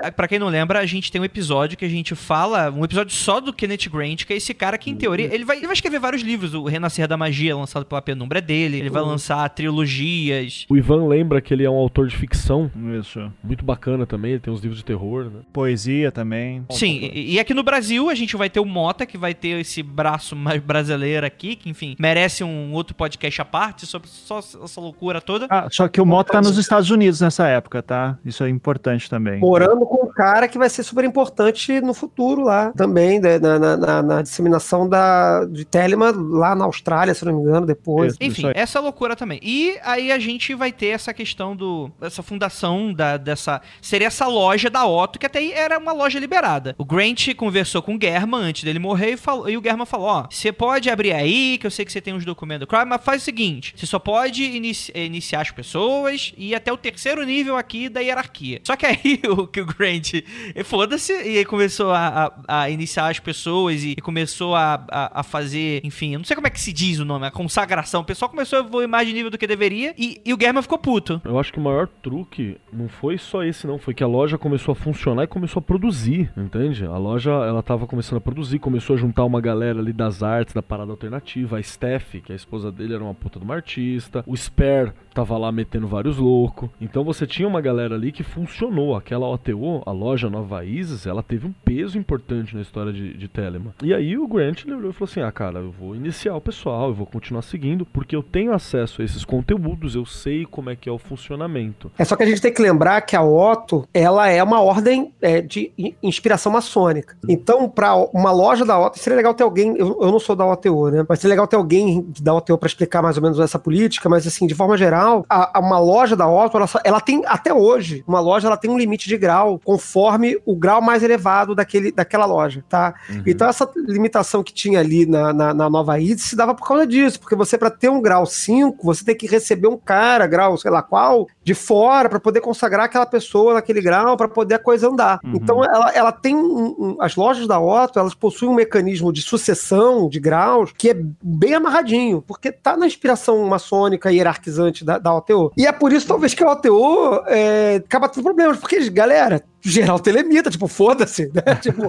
C: É,
A: Pra quem não lembra, a gente tem um episódio que a gente fala, um episódio só do Kenneth Grant, que é esse cara que, em teoria, ele vai, ele vai escrever vários livros. O Renascer da Magia, lançado pela Penumbra, é dele. Ele vai lançar trilogias.
B: O Ivan lembra que ele é um autor de ficção
D: Isso.
B: muito bacana também, ele tem uns livros de terror, né?
D: Poesia também.
A: Sim, e, e aqui no Brasil a gente vai ter o Mota, que vai ter esse braço mais brasileiro aqui, que, enfim, merece um outro podcast à parte sobre só essa loucura toda.
D: Ah, só que o Moto tá nos Estados Unidos nessa época, tá? Isso é importante também.
C: morando com um cara que vai ser super importante no futuro lá também, né, na, na- na- na disseminação da, de Telemann lá na Austrália, se não me engano, depois.
D: Isso.
A: Enfim,
D: aí.
A: essa loucura também. E aí a gente vai ter essa questão do. essa fundação da, dessa. Seria essa loja da Otto, que até aí era uma loja liberada. O Grant conversou com o German antes dele morrer e, falou, e o German falou: Ó, você pode abrir aí, que eu sei que você tem uns documentos do crime, mas faz o seguinte: você só pode inici- eh, iniciar as pessoas e ir até o terceiro nível aqui da hierarquia. Só que aí o, que o Grant eh, foda-se e aí começou a, a- a iniciar as pessoas e, e começou a, a, a fazer, enfim, eu não sei como é que se diz o nome, a consagração. O pessoal começou a evoluir mais de nível do que deveria e, e o German ficou puto.
B: Eu acho que o maior truque não foi só esse, não. Foi que a loja começou a funcionar e começou a produzir, entende? A loja, ela tava começando a produzir, começou a juntar uma galera ali das artes, da parada alternativa. A Steph, que a esposa dele era uma puta de uma artista. O Spare tava lá metendo vários loucos. Então você tinha uma galera ali que funcionou. Aquela OTO, a loja Nova Isis, ela teve um peso importante na história de, de Telemann. E aí o Grant ele olhou e falou assim: ah, cara, eu vou iniciar o pessoal, eu vou continuar seguindo, porque eu tenho acesso a esses conteúdos, eu sei como é que é o funcionamento.
C: É só que a gente tem que lembrar que a Otto, ela é uma ordem é, de in- inspiração maçônica. Então, para uma loja da Otto, seria legal ter alguém, eu, eu não sou da OTO, né? Mas seria legal ter alguém da OTO para explicar mais ou menos essa política, mas assim, de forma geral, a, a uma loja da Otto, ela, só- ela tem, até hoje, uma loja ela tem um limite de grau, conforme o grau mais elevado daquele, daquela loja, tá? Então essa limitação que tinha ali na, na, na Nova Id se dava por causa disso, porque você, para ter um grau 5, você tem que receber um cara, grau sei lá qual, de fora, para poder consagrar aquela pessoa naquele grau, para poder a coisa andar.
D: Uhum.
C: Então ela, ela tem um- um- as lojas da Otto, elas possuem um mecanismo de sucessão de graus que é bem amarradinho, porque tá na inspiração maçônica e hierarquizante da, da OTO. E é por isso, talvez, que a OTO é, acaba tendo problemas, porque, galera, geral telemita, tipo, foda-se, né? Tipo,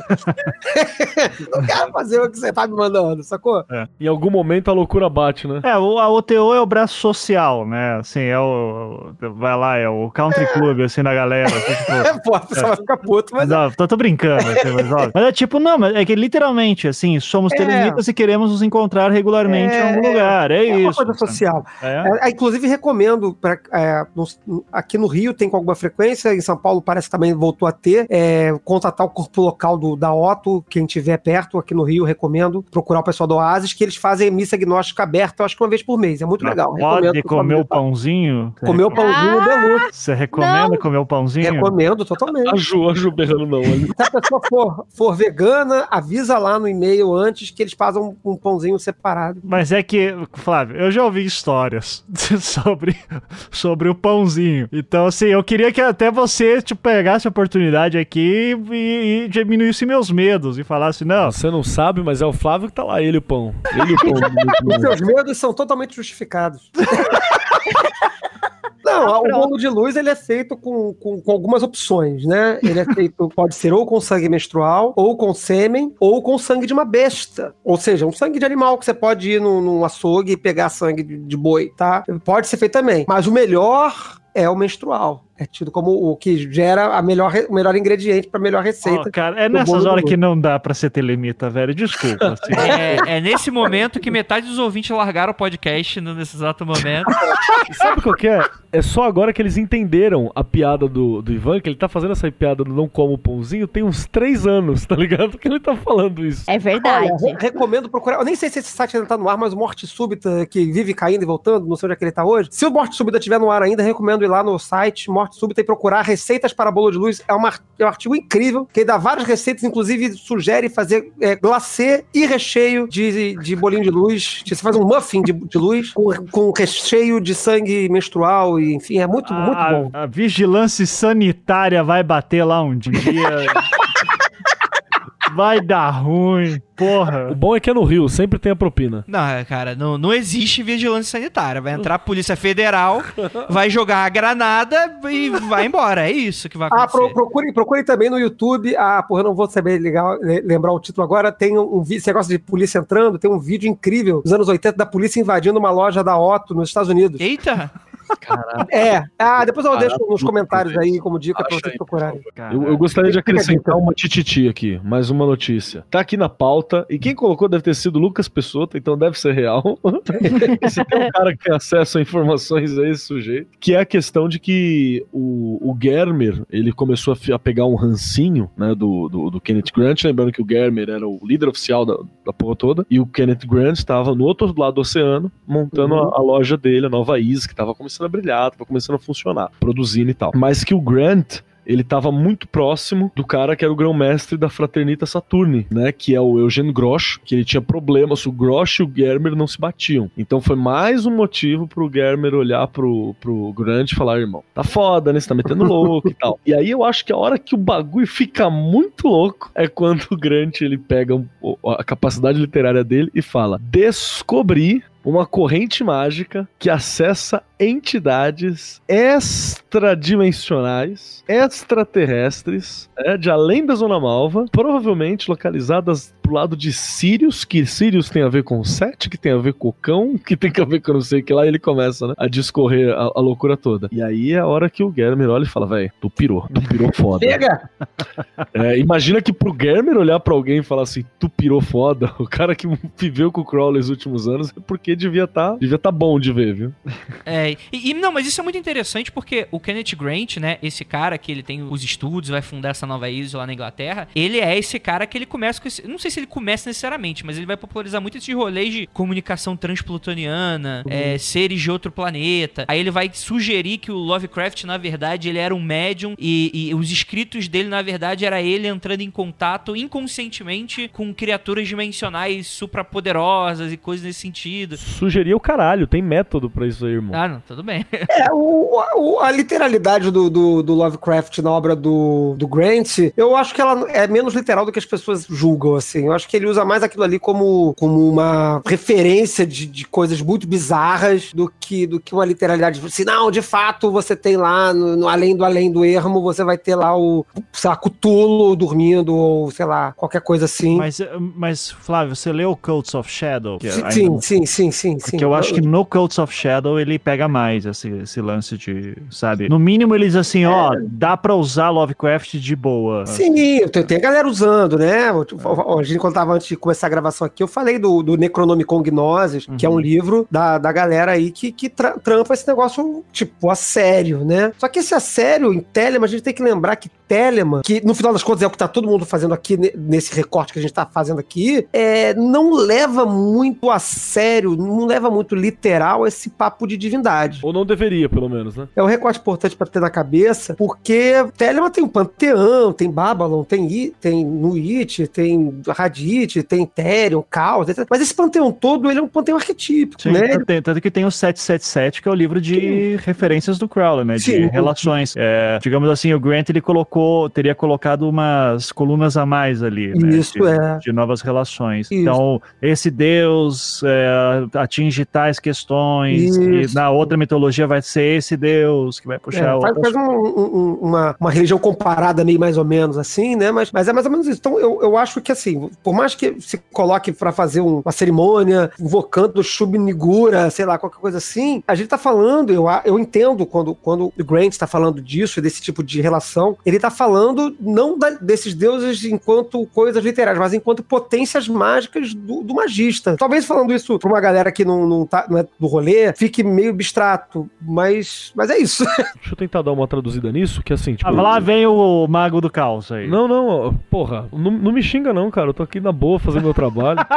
C: não quero fazer o que você tá me mandando, sacou?
B: Em algum momento a loucura bate, né?
D: É, o, a OTO é o braço social, né? Assim, é o. Vai lá, é o country club, assim, da galera. assim, tipo,
C: É, pô, a pessoa vai ficar puto, mas
D: Mas, ó, tô, tô brincando, assim, mas, ó, mas é tipo, não, mas é que literalmente, assim, somos
C: É.
D: telemitas e queremos nos encontrar regularmente
C: É,
D: em algum lugar. É,
C: é uma
D: isso.
C: coisa
D: sabe?
C: social.
D: É.
C: É, inclusive, recomendo, pra, é, aqui no Rio tem com alguma frequência, em São Paulo parece que também voltou a ter, é, contatar o corpo local do, da Otto, quem tiver perto, aqui no Rio, recomendo procurar o pessoal do Oasis, que eles fazem missa agnóstica aberta, eu acho que uma vez por mês, é muito legal.
D: Pode
C: Recomendo
D: comer o
C: pra-
D: pãozinho? Você
C: Comer o pãozinho
E: Ah,
C: deluxe.
D: Você recomenda comer o pãozinho?
C: Recomendo totalmente.
B: A Ju, a Ju berrando não ali.
C: Se a pessoa for, for vegana, avisa lá no e-mail antes que eles fazem um, um pãozinho separado.
D: Mas é que, Flávio, eu já ouvi histórias sobre, sobre o pãozinho. Então, assim, eu queria que até você tipo, pegasse a oportunidade aqui e, e diminuísse meus medos e falasse, não,
B: Você não sabe, mas é o Flávio que tá lá, ele o pão. Ele o pão.
C: Os seus medos são totalmente justificados. Não, o bolo de luz ele é feito com, com, com algumas opções, né? Ele é feito, pode ser ou com sangue menstrual, ou com sêmen, ou com sangue de uma besta. Ou seja, um sangue de animal que você pode ir num, num açougue e pegar sangue de, de boi, tá? Pode ser feito também. Mas o melhor é o menstrual. É tido como o que gera a melhor, o melhor ingrediente para a melhor receita.
D: Ó, cara, é nessas horas que não dá pra ser telemita, velho. Desculpa. assim.
A: É, é nesse momento que metade dos ouvintes largaram o podcast nesse exato momento.
B: E sabe qual que é? É só agora que eles entenderam a piada do, do Ivan, que ele tá fazendo essa piada do não como pãozinho tem uns três anos, tá ligado? Que ele tá falando isso.
E: É verdade.
C: Olha, re- recomendo procurar. Eu nem sei se esse site ainda tá no ar, mas o Morte Súbita, que vive caindo e voltando, não sei onde é que ele tá hoje. Se o Morte Súbita estiver no ar ainda, recomendo lá no site Morte Súbita e procurar receitas para bolo de luz. É, uma, é um artigo incrível, que dá várias receitas, inclusive sugere fazer é, glacê e recheio de, de bolinho de luz. Você faz um muffin de, de luz com, com recheio de sangue menstrual, e enfim, é muito, muito
D: a,
C: bom.
D: a vigilância sanitária vai bater lá um dia. vai dar ruim. Porra.
B: O bom é que é no Rio, sempre tem a propina.
A: Não, cara, não, não existe vigilância sanitária. Vai entrar a Polícia Federal, vai jogar a granada e vai embora. É isso que vai
C: Ah,
A: acontecer.
C: pro, procure, procure também no YouTube. Ah, porra, eu não vou saber ligar, le- lembrar o título agora. Tem um, um vídeo, esse negócio de polícia entrando, tem um vídeo incrível dos anos 80 da polícia invadindo uma loja da Otto nos Estados Unidos.
A: Eita!
C: É. Ah, depois eu
B: Caraca,
C: deixo nos comentários aí como dica pra
B: Acha
C: vocês
B: aí,
C: procurarem.
B: Eu, eu gostaria de acrescentar uma tititi aqui, mais uma notícia. Tá aqui na pauta, e quem colocou deve ter sido o Lucas Pessota, então deve ser real. Se tem um cara que tem acesso a informações a esse sujeito, que é a questão de que o, o Germer, ele começou a, a pegar um rancinho, né, do, do, do Kenneth Grant, lembrando que o Germer era o líder oficial da, da porra toda, e o Kenneth Grant estava no outro lado do oceano, montando
C: Uhum.
B: a, a loja dele, a Nova Is, que tava começando a brilhar, tava começando a funcionar, produzindo e tal. Mas que o Grant, ele estava muito próximo do cara que era o grão-mestre da Fraternita Saturni, né? Que é o Eugene Grosch, que ele tinha problemas, o Grosch e o Germer não se batiam. Então foi mais um motivo pro Germer olhar pro, pro Grant e falar, irmão, tá foda, né? Você tá metendo louco e tal. E aí eu acho que a hora que o bagulho fica muito louco é quando o Grant ele pega a capacidade literária dele e fala: descobri uma corrente mágica que acessa entidades extradimensionais, extraterrestres, é, de além da Zona Malva, provavelmente localizadas pro lado de Sirius, que Sirius tem a ver com Sete, que tem a ver com o cão, que tem a ver com não sei o que lá, e ele começa, né, a discorrer a, a loucura toda. E aí é a hora que o Germer olha e fala, velho, tu pirou, tu pirou foda.
C: Chega!
B: É, imagina que pro Germer olhar pra alguém e falar assim, tu pirou foda, o cara que viveu com o Crowley nos últimos anos, é porque devia tá, devia tá bom de ver, viu?
A: É, É, e, e não, mas isso é muito interessante porque o Kenneth Grant, né, esse cara que ele tem os estudos, vai fundar essa nova ilha lá na Inglaterra, ele é esse cara que ele começa com esse, não sei se ele começa necessariamente, mas ele vai popularizar muito esses rolês de comunicação transplutoniana, é, seres de outro planeta. Aí ele vai sugerir que o Lovecraft, na verdade, ele era um médium e, e os escritos dele, na verdade, era ele entrando em contato inconscientemente com criaturas dimensionais suprapoderosas e coisas nesse sentido.
B: Sugeria o caralho, tem método pra isso aí, irmão.
A: Ah, tudo bem.
C: É, o, o- a literalidade do, do, do Lovecraft na obra do, do Grant, eu acho que ela é menos literal do que as pessoas julgam, assim. Eu acho que ele usa mais aquilo ali como, como uma referência de, de coisas muito bizarras do que, do que uma literalidade. Assim, não, de fato, você tem lá, no, no além do além do ermo, você vai ter lá o, sei lá, Cthulhu dormindo, ou sei lá, qualquer coisa assim.
D: Mas, mas, Flávio, você leu Cults of Shadow?
C: Sim,
D: ainda
C: sim,
D: não-
C: sim, sim, sim, sim.
D: Porque eu acho que no Cults of Shadow ele pega mais esse, esse lance de, sabe? No mínimo ele diz assim, ó, dá pra usar Lovecraft de boa.
C: Sim, tem, tem a galera usando, né? A gente, quando tava antes de começar a gravação aqui, eu falei do, do Necronomicon Gnosis, que é um livro da, da galera aí que, que tra- trampa esse negócio, tipo, a sério, né? Só que esse a sério, em Telemann, a gente tem que lembrar que Telemann, que no final das contas é o que tá todo mundo fazendo aqui, ne- nesse recorte que a gente tá fazendo aqui, é, não leva muito a sério, não leva muito literal esse papo de divindade.
B: Ou não deveria, pelo menos, né?
C: É um recorte importante pra ter na cabeça, porque Telemann tem um panteão, tem Babylon, tem, I, tem Nuit, tem Radit, tem Therion, Caos, etc. Mas esse panteão todo, ele é um panteão arquetípico,
D: Sim,
C: né?
D: tanto, tem- tanto que tem o 777, que é o livro de referências do Crowley, né? De
C: Sim.
D: relações. É, digamos assim, o Grant ele colocou, teria colocado umas colunas a mais ali. né?
C: Isso,
D: de,
C: é.
D: de novas relações.
C: Isso.
D: Então, esse Deus é, atinge tais questões,
C: Isso.
D: e na outra mitologia vai ser esse Deus que vai puxar
C: É, faz, faz um- um- um- uma, uma religião comparada meio mais ou menos assim, né? Mas, mas é mais ou menos isso. Então eu, eu acho que assim, por mais que se coloque pra fazer um- uma cerimônia invocando Shub-Nigura, sei lá, qualquer coisa assim, a gente tá falando, eu, eu entendo quando, quando o Grant tá falando disso, desse tipo de relação, ele tá falando não da- desses deuses enquanto coisas literárias, mas enquanto potências mágicas do, do magista. Talvez falando isso pra uma galera que não, não, tá, não é do rolê, fique meio abstrato, mas, mas é isso.
B: Deixa eu tentar dar uma traduzida nisso, que assim, tipo.
D: Ah, lá vem o mago do caos aí.
B: Não, não, porra, não, não me xinga não, cara. Eu tô aqui na boa fazendo meu trabalho.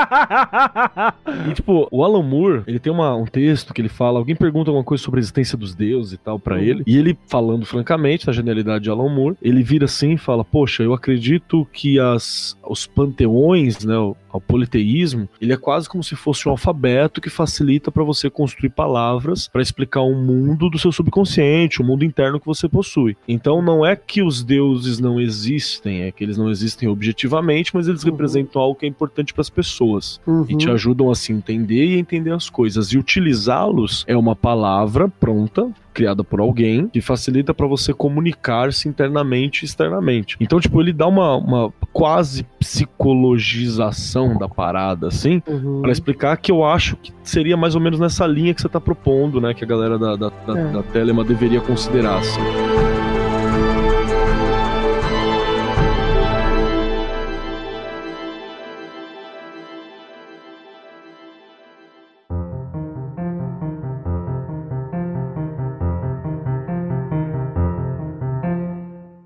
B: E, tipo, o Alan Moore, ele tem uma- um texto que ele fala, alguém pergunta alguma coisa sobre a existência dos deuses e tal pra ele, e ele, falando francamente da genialidade de Alan Moore, ele vira assim e fala, poxa, eu acredito que as, os panteões, né, o, o politeísmo, ele é quase como se fosse um alfabeto que facilita pra você construir palavras pra explicar um mundo do seu subconsciente, o mundo interno que você possui. Então não é que os deuses não existem, é que eles não existem objetivamente, mas eles
C: Uhum.
B: representam algo que é importante pras pessoas e
C: Uhum.
B: te ajudam a se entender e entender as coisas. E utilizá-los é uma palavra pronta, criada por alguém, que facilita pra você comunicar-se internamente e externamente. Então, tipo, ele dá uma, uma quase psicologização da parada, assim,
C: Uhum.
B: Pra explicar que eu acho que seria mais ou menos nessa linha que você tá propondo, né? Que a galera da, da, da,
C: É.
B: da Telema deveria considerar, assim.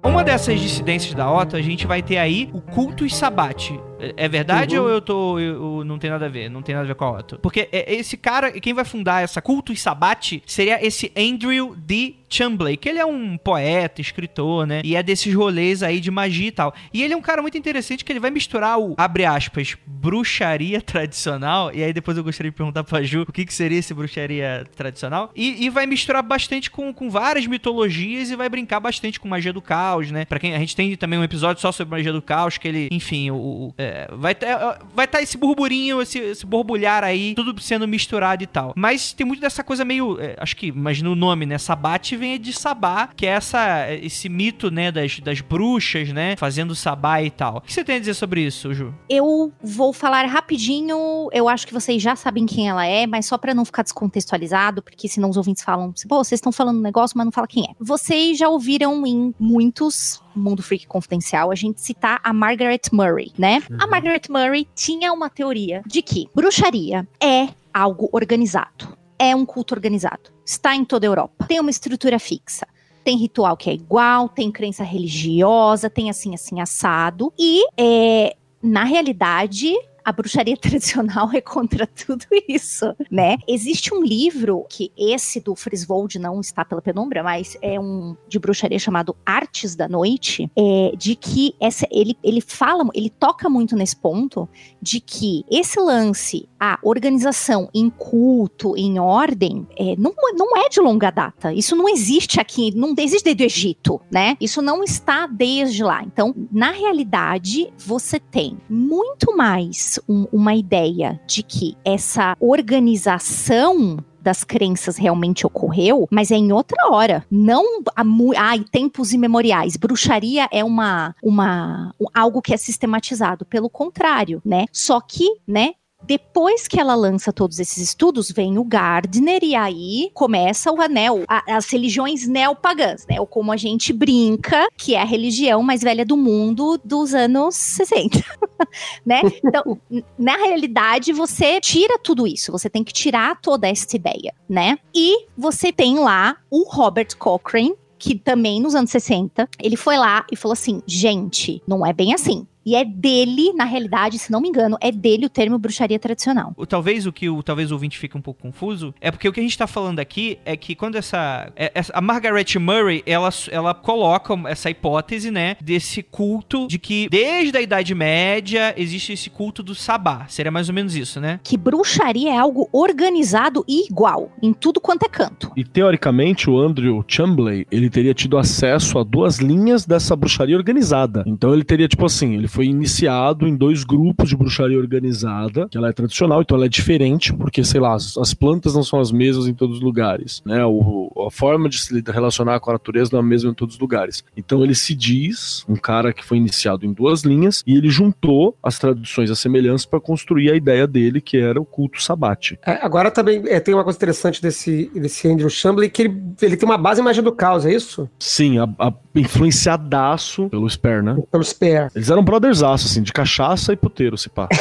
A: Uma dessas dissidências da OTA, a gente vai ter aí o Cultus Sabate. É é verdade
C: Uhum.
A: ou eu tô. eu- eu- não tem nada a ver? Não tem nada a ver com a OTA. Porque é- esse cara, quem vai fundar essa Cultus Sabate seria esse Andrew D. Chamblay, que ele é um poeta, escritor, né? E é desses rolês aí de magia e tal. E ele é um cara muito interessante que ele vai misturar o, abre aspas, bruxaria tradicional. E aí depois eu gostaria de perguntar pra Ju o que, que seria esse bruxaria tradicional. E, e vai misturar bastante com, com várias mitologias e vai brincar bastante com magia do caos, né? Pra quem a gente tem também um episódio só sobre magia do caos, que ele, enfim, o, o- é, vai ter vai tá esse burburinho, esse, esse borbulhar aí, tudo sendo misturado e tal. Mas tem muito dessa coisa meio, é, acho que, imagina o nome, né? Sabate vem de Sabá, que é essa, esse mito, né, das, das bruxas, né? Fazendo Sabá e tal. O que você tem a dizer sobre isso, Ju?
E: Eu vou falar rapidinho. Eu acho que vocês já sabem quem ela é, mas só pra não ficar descontextualizado, porque senão os ouvintes falam, pô, vocês estão falando um negócio, mas não fala quem é. Vocês já ouviram em muitos Mundo Freak Confidencial a gente citar a Margaret Murray, né? A Margaret Murray tinha uma teoria de que bruxaria é algo organizado. é um culto organizado. Está em toda a Europa. Tem uma estrutura fixa. Tem ritual que é igual, tem crença religiosa, tem assim, assim, assado. E, é, na realidade, a bruxaria tradicional é contra tudo isso, né? Existe um livro que esse do Friswold não está pela penumbra, mas é um de bruxaria chamado Artes da Noite, é, de que essa, ele, ele fala, ele toca muito nesse ponto de que esse lance, a organização em culto, em ordem, é, não, não é de longa data. Isso não existe aqui, não existe desde o Egito, né? Isso não está desde lá. Então, na realidade, você tem muito mais um, uma ideia de que essa organização das crenças realmente ocorreu, mas é em outra hora. Não há, ah, tempos imemoriais. Bruxaria é uma, uma algo que é sistematizado. Pelo contrário, né? Só que, né? Depois que ela lança todos esses estudos, vem o Gardner e aí começa o anel, as religiões neopagãs, né? Ou como a gente brinca, que é a religião mais velha do mundo dos anos 60, né? Então, na realidade, você tira tudo isso, você tem que tirar toda essa ideia, né? E você tem lá o Robert Cochrane, que também nos anos 60, ele foi lá e falou assim: gente, não é bem assim. E é dele, na realidade, se não me engano, é dele o termo bruxaria tradicional.
A: O, talvez o que o talvez o ouvinte fique um pouco confuso é porque o que a gente tá falando aqui é que quando essa, é, essa a Margaret Murray, ela, ela coloca essa hipótese, né, desse culto de que desde a Idade Média existe esse culto do sabá. Seria mais ou menos isso, né?
E: Que bruxaria é algo organizado e igual em tudo quanto é canto.
B: E teoricamente o Andrew Chambley, ele teria tido acesso a duas linhas dessa bruxaria organizada. Então ele teria tipo assim, ele foi iniciado em dois grupos de bruxaria organizada, que ela é tradicional, então ela é diferente, porque, sei lá, as, as plantas não são as mesmas em todos os lugares, né? O, a forma de se relacionar com a natureza não é a mesma em todos os lugares. Então ele se diz um cara que foi iniciado em duas linhas e ele juntou as tradições, as semelhanças para construir a ideia dele, que era o culto sabate.
C: É, agora também é, tem uma coisa interessante desse, desse Andrew Chamberlain, que ele, ele tem uma base em magia do caos, é isso?
B: Sim, a, a influenciadaço pelo Spare, né?
C: Pelo Spare.
B: Eles eram brothers brotherzaço, assim, de cachaça e puteiro, se pá.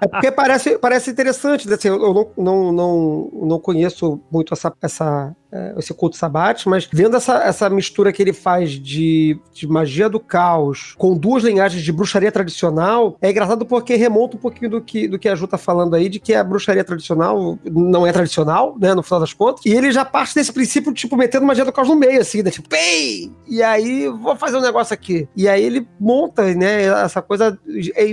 C: é porque parece, parece interessante, assim, eu não, não, não, não conheço muito essa, essa, é, esse culto sabate, mas vendo essa, essa mistura que ele faz de, de magia do caos com duas linhagens de bruxaria tradicional, é engraçado porque remonta um pouquinho do que, do que a Ju tá falando aí, de que a bruxaria tradicional não é tradicional, né, no final das contas, e ele já parte desse princípio, tipo, metendo magia do caos no meio, assim, né, tipo, pei! E aí, vou fazer um negócio aqui. E aí ele monta, né, essa coisa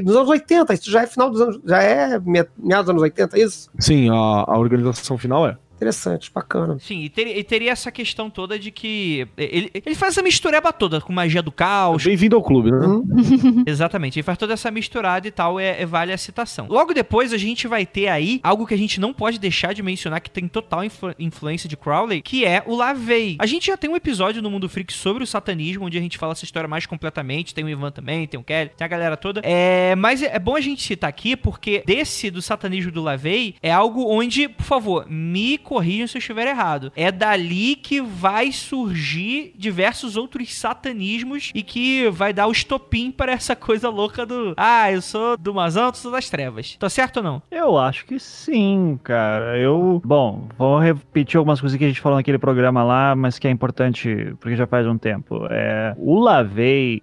C: nos anos 80, isso já é final dos anos, já é meados dos anos 80, é isso?
B: Sim, a, a organização final é.
C: Interessante, bacana.
A: Sim, e, ter, e, teria essa questão toda de que. Ele, ele faz essa mistureba toda com magia do caos.
B: Bem-vindo ao clube, né?
A: Uhum. Exatamente, ele faz toda essa misturada e tal, é, é, vale a citação. Logo depois a gente vai ter aí algo que a gente não pode deixar de mencionar, que tem total influ influência de Crowley, que é o Lavei. A gente já tem um episódio no Mundo Freak sobre o satanismo, onde a gente fala essa história mais completamente. Tem o Ivan também, tem o Kelly, tem a galera toda. É, mas é, é bom a gente citar aqui, porque desse do satanismo do Lavei é algo onde, por favor, me corrijam se eu estiver errado. É dali que vai surgir diversos outros satanismos e que vai dar o estopim para essa coisa louca do ah, eu sou do Mazão, tu sou das trevas. Tá certo ou não?
D: Eu acho que sim, cara. Eu, bom, vou repetir algumas coisas que a gente falou naquele programa lá, mas que é importante porque já faz um tempo. É, o Lavei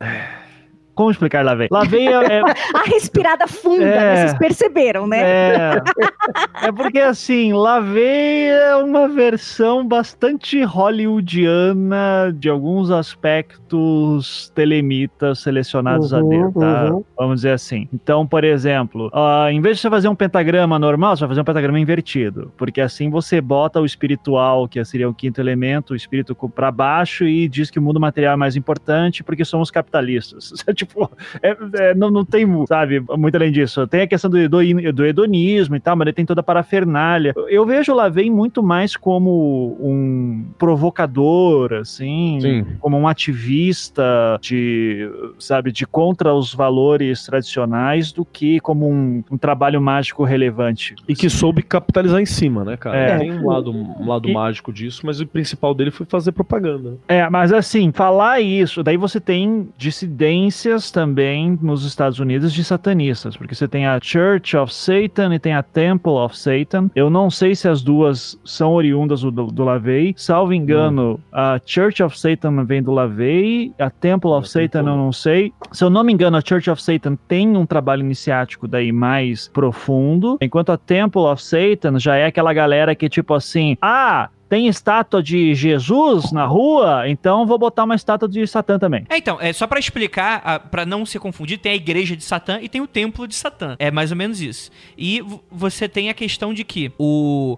D: como explicar Lavei? Lavei é, é...
E: A respirada funda, é, né? vocês perceberam, né?
D: É, é porque, assim, Lavei é uma versão bastante hollywoodiana de alguns aspectos telemitas selecionados uhum, a dedo, tá? Uhum. Vamos dizer assim. Então, por exemplo, uh, em vez de você fazer um pentagrama normal, você vai fazer um pentagrama invertido, porque assim você bota o espiritual, que seria o quinto elemento, o espírito para baixo e diz que o mundo material é mais importante porque somos capitalistas. tipo, é, é, não, não tem, sabe, muito além disso. Tem a questão do, do, do hedonismo e tal, mas ele tem toda a parafernália. Eu vejo o Lavem muito mais como um provocador, assim, Sim. como um ativista de, sabe, de contra os valores tradicionais do que como um, um trabalho mágico relevante.
B: E que soube capitalizar em cima, né, cara? É. Tem um lado, um lado e... mágico disso, mas o principal dele foi fazer propaganda.
D: É, mas assim, falar isso, daí você tem dissidência agências também nos Estados Unidos de satanistas, porque você tem a Church of Satan e tem a Temple of Satan. Eu não sei se as duas são oriundas do, do LaVey. Salvo engano, a Church of Satan vem do LaVey, a Temple of Satan eu não sei. Se eu não me engano, a Church of Satan tem um trabalho iniciático daí mais profundo, enquanto a Temple of Satan já é aquela galera que tipo assim, ah, tem estátua de Jesus na rua, então vou botar uma estátua de Satã também.
A: É, então, é só para explicar, a- pra não se confundir, tem a igreja de Satã e tem o templo de Satã. É mais ou menos isso. E você tem a questão de que o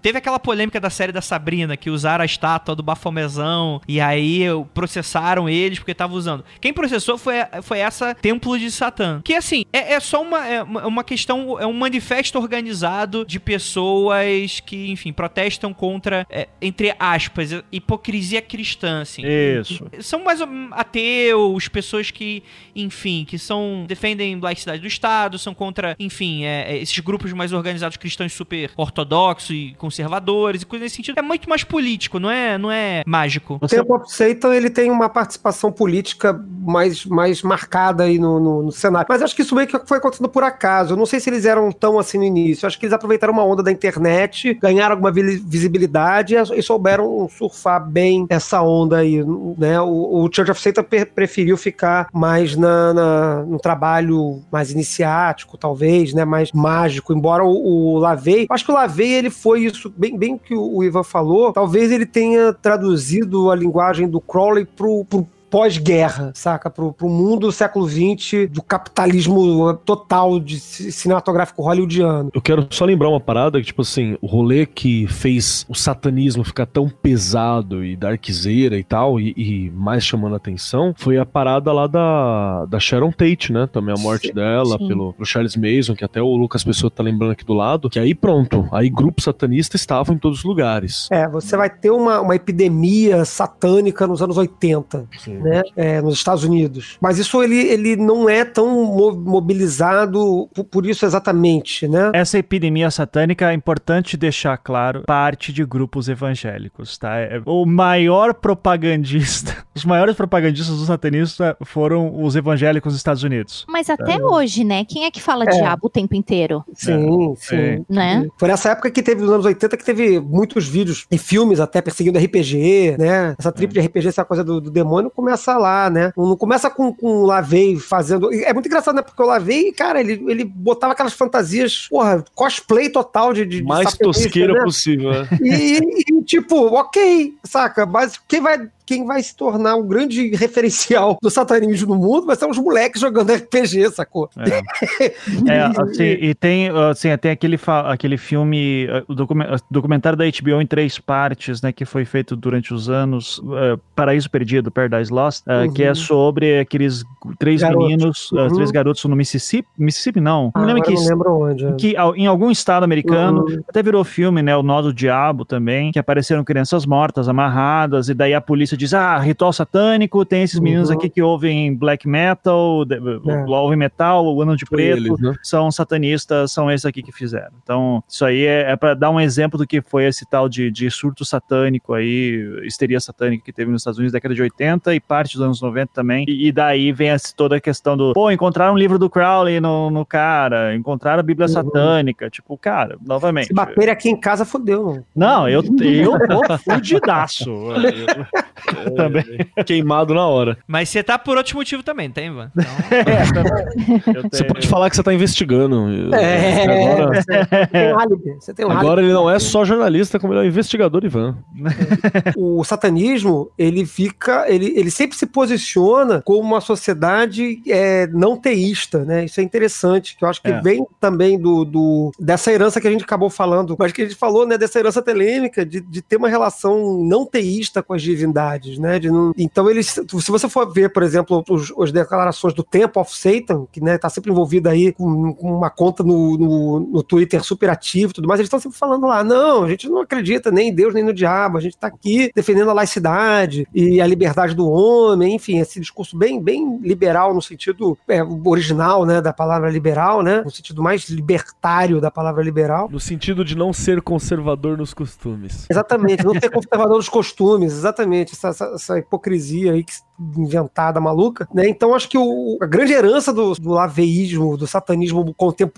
A: teve aquela polêmica da série da Sabrina que usaram a estátua do Bafomezão e aí processaram eles porque tava usando. Quem processou foi, foi essa templo de Satã. Que assim, é, é só uma, é uma questão, é um manifesto organizado de pessoas que, enfim, protestam contra, é, entre aspas, hipocrisia cristã, assim
D: Isso.
A: são mais ateus, pessoas que, enfim, que são defendem laicidade do Estado, são contra, enfim, é, é, esses grupos mais organizados cristãos super ortodoxos e conservadores e coisas nesse sentido. É muito mais político, não é, não é mágico.
C: O Temple of Satan ele tem uma participação política mais, mais marcada aí no, no, no cenário. Mas acho que isso meio que foi acontecendo por acaso. Eu não sei se eles eram tão assim no início. Eu acho que eles aproveitaram uma onda da internet, ganharam alguma vi- visibilidade e, souberam surfar bem essa onda aí. Né? O, o Church of Satan pre- preferiu ficar mais na, na- no trabalho mais iniciático, talvez, né? mais mágico. Embora o, o Lavey, acho que o Lavey ele foi isso, bem, bem que o, o Ivan falou, talvez ele tenha traduzido a linguagem do Crowley pro, pro pós-guerra, saca? Pro, pro mundo do século XX, do capitalismo total de ci- cinematográfico hollywoodiano.
B: Eu quero só lembrar uma parada que, tipo assim, o rolê que fez o satanismo ficar tão pesado e darkzeira e tal, e, e mais chamando a atenção, foi a parada lá da, da Sharon Tate, né? Também a morte
C: Sim,
B: dela
E: sim.
B: pelo, pelo Charles Mason, que até o Lucas Pessoa tá lembrando aqui do lado, que aí pronto, aí grupos satanistas estavam em todos os lugares.
C: É, você vai ter uma, uma epidemia satânica nos anos 80. Né, é, nos Estados Unidos. Mas isso ele, ele não é tão mo- mobilizado por, por isso exatamente, né?
D: Essa epidemia satânica é importante deixar claro, parte de grupos evangélicos, tá? É- O maior propagandista, os maiores propagandistas do satanismo foram os evangélicos dos Estados Unidos.
E: Mas até hoje, né? Quem é que fala diabo o tempo inteiro?
C: Sim, sim.
D: É.
E: Né?
C: Foi nessa época que teve, nos anos 80, que teve muitos vídeos e filmes até perseguindo RPG, né? Essa trip de RPG, essa coisa do, do demônio, começa lá, né? Não começa com, com o Lavey fazendo. É muito engraçado, né? Porque o Lavey, cara, ele, ele botava aquelas fantasias, porra, cosplay total de. de
B: Mais tosqueira
C: né?
B: possível, né?
C: E, e, tipo, ok, saca? Mas quem vai, quem vai se tornar um grande referencial do satanismo no mundo vai ser os moleques jogando RPG, sacou?
D: É. É, assim, e tem, assim, tem aquele, aquele filme, eh, o documen- documentário da HBO em três partes, né, que foi feito durante os anos, eh, Paraíso Perdido, Paradise Lost, eh,
C: Uhum.
D: que é sobre aqueles três
C: Garotos.
D: meninos, eh,
C: Uhum.
D: três garotos no Mississippi, Mississippi não,
C: Ah,
D: não lembro que,
C: não lembro onde.
D: que al- em algum estado americano,
C: Uhum.
D: até virou filme, né, o Nó do Diabo também, que apareceram crianças mortas, amarradas, e daí a polícia diz, ah, ritual satânico, tem esses meninos
C: Uhum.
D: aqui que ouvem black metal,
C: É.
D: ouvem metal, o ano de
B: Foi
D: preto,
B: eles, né?
D: são satanistas, são esses aqui que fizeram. Então, isso aí é, é para dar um exemplo do que foi esse tal de, de surto satânico aí, histeria satânica que teve nos Estados Unidos na década de 80 e parte dos anos 90 também. E, e daí vem esse- toda a questão do, pô, encontraram um livro do Crowley no, no cara, encontraram a Bíblia
C: Uhum.
D: satânica. Tipo, cara, novamente.
C: Se bater aqui em casa, fodeu.
D: Não, eu, eu tô fudidaço. Também.
B: Queimado na hora.
A: Mas você tá por outros motivos também, tem, Ivan? Então,
D: É. Eu
B: Você
D: tenho-
B: pode falar que você tá investigando.
C: É,
B: Agora,
C: você tem um
B: agora ele não é só jornalista, como ele é um investigador, Ivan.
C: o satanismo ele fica ele, ele sempre se posiciona como uma sociedade é, não teísta né isso é interessante que eu acho que
D: É.
C: vem também do, do- dessa herança que a gente acabou falando mas que a gente falou né dessa herança telêmica de, de ter uma relação não teísta com as divindades né não- então eles se você for ver por exemplo os, as declarações do Temple of Satan que né tá sempre envolvido aí com, com uma conta no, no, no Twitter super ativo e tudo mais eles estão sempre falando lá não a gente não acredita nem em Deus nem no diabo a gente tá aqui defendendo a laicidade e a liberdade do homem, enfim, esse discurso bem, bem liberal no sentido é, original, né, da palavra liberal, né, no sentido mais libertário da palavra liberal.
B: No sentido de não ser conservador nos costumes.
C: Exatamente, não ter conservador dos costumes, exatamente, essa, essa- hipocrisia aí que inventada, maluca, né? Então acho que o, a grande herança do, do laveísmo, do satanismo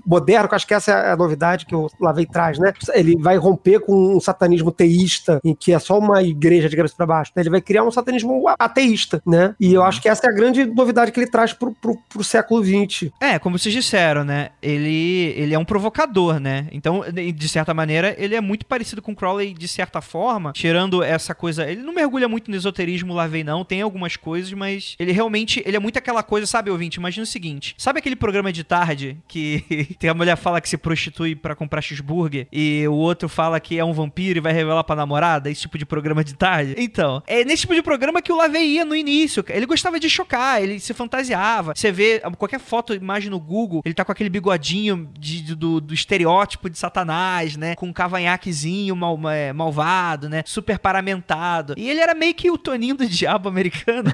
C: moderno, que acho que essa é a novidade que o Lavei traz, né? Ele vai romper com um satanismo teísta, em que é só uma igreja de cabeça para baixo, né? Ele vai criar um satanismo ateísta, né? E eu acho que essa é a grande novidade que ele traz pro, pro, pro século XX.
A: É, como vocês disseram, né? Ele, ele é um provocador, né? Então, de certa maneira, ele é muito parecido com Crowley de certa forma, tirando essa coisa. Ele não mergulha muito no esoterismo Lavei, não. Tem algumas coisas, mas ele realmente. Ele é muito aquela coisa, sabe, ouvinte? Imagina o seguinte: sabe aquele programa de tarde que tem a mulher fala que se prostitui para comprar cheeseburger e o outro fala que é um vampiro e vai revelar pra namorada? Esse tipo de programa de tarde? Então, é nesse tipo de programa que o Lavei ia no início. Ele gostava de chocar, ele se fantasiava. Você vê qualquer foto, imagem no Google, ele tá com aquele bigodinho de, de, do, do, estereótipo de Satanás, né? Com um cavanhaquezinho mal, é, malvado, né? Super paramentado. E ele era meio que o Toninho do Diabo americano.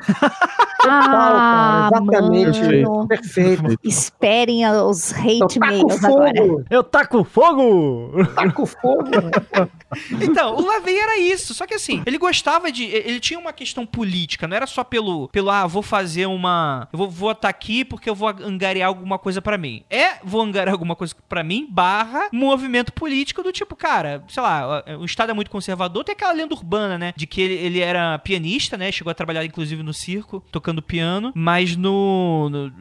E: Ah, Exatamente.
C: Mano. Perfeito.
E: Esperem os hate mails agora.
D: Eu taco fogo!
C: Taco fogo!
A: então, o Lavey era isso. Só que assim, ele gostava de. Ele tinha uma questão política, não era só pelo. pelo ah, vou fazer uma. Eu vou votar aqui porque eu vou angariar alguma coisa para mim. É, vou angariar alguma coisa para mim, barra movimento político do tipo, cara, sei lá, o Estado é muito conservador, tem aquela lenda urbana, né? De que ele, ele era pianista, né? Chegou a trabalhar, inclusive, no circo, tocando piano, mas no. no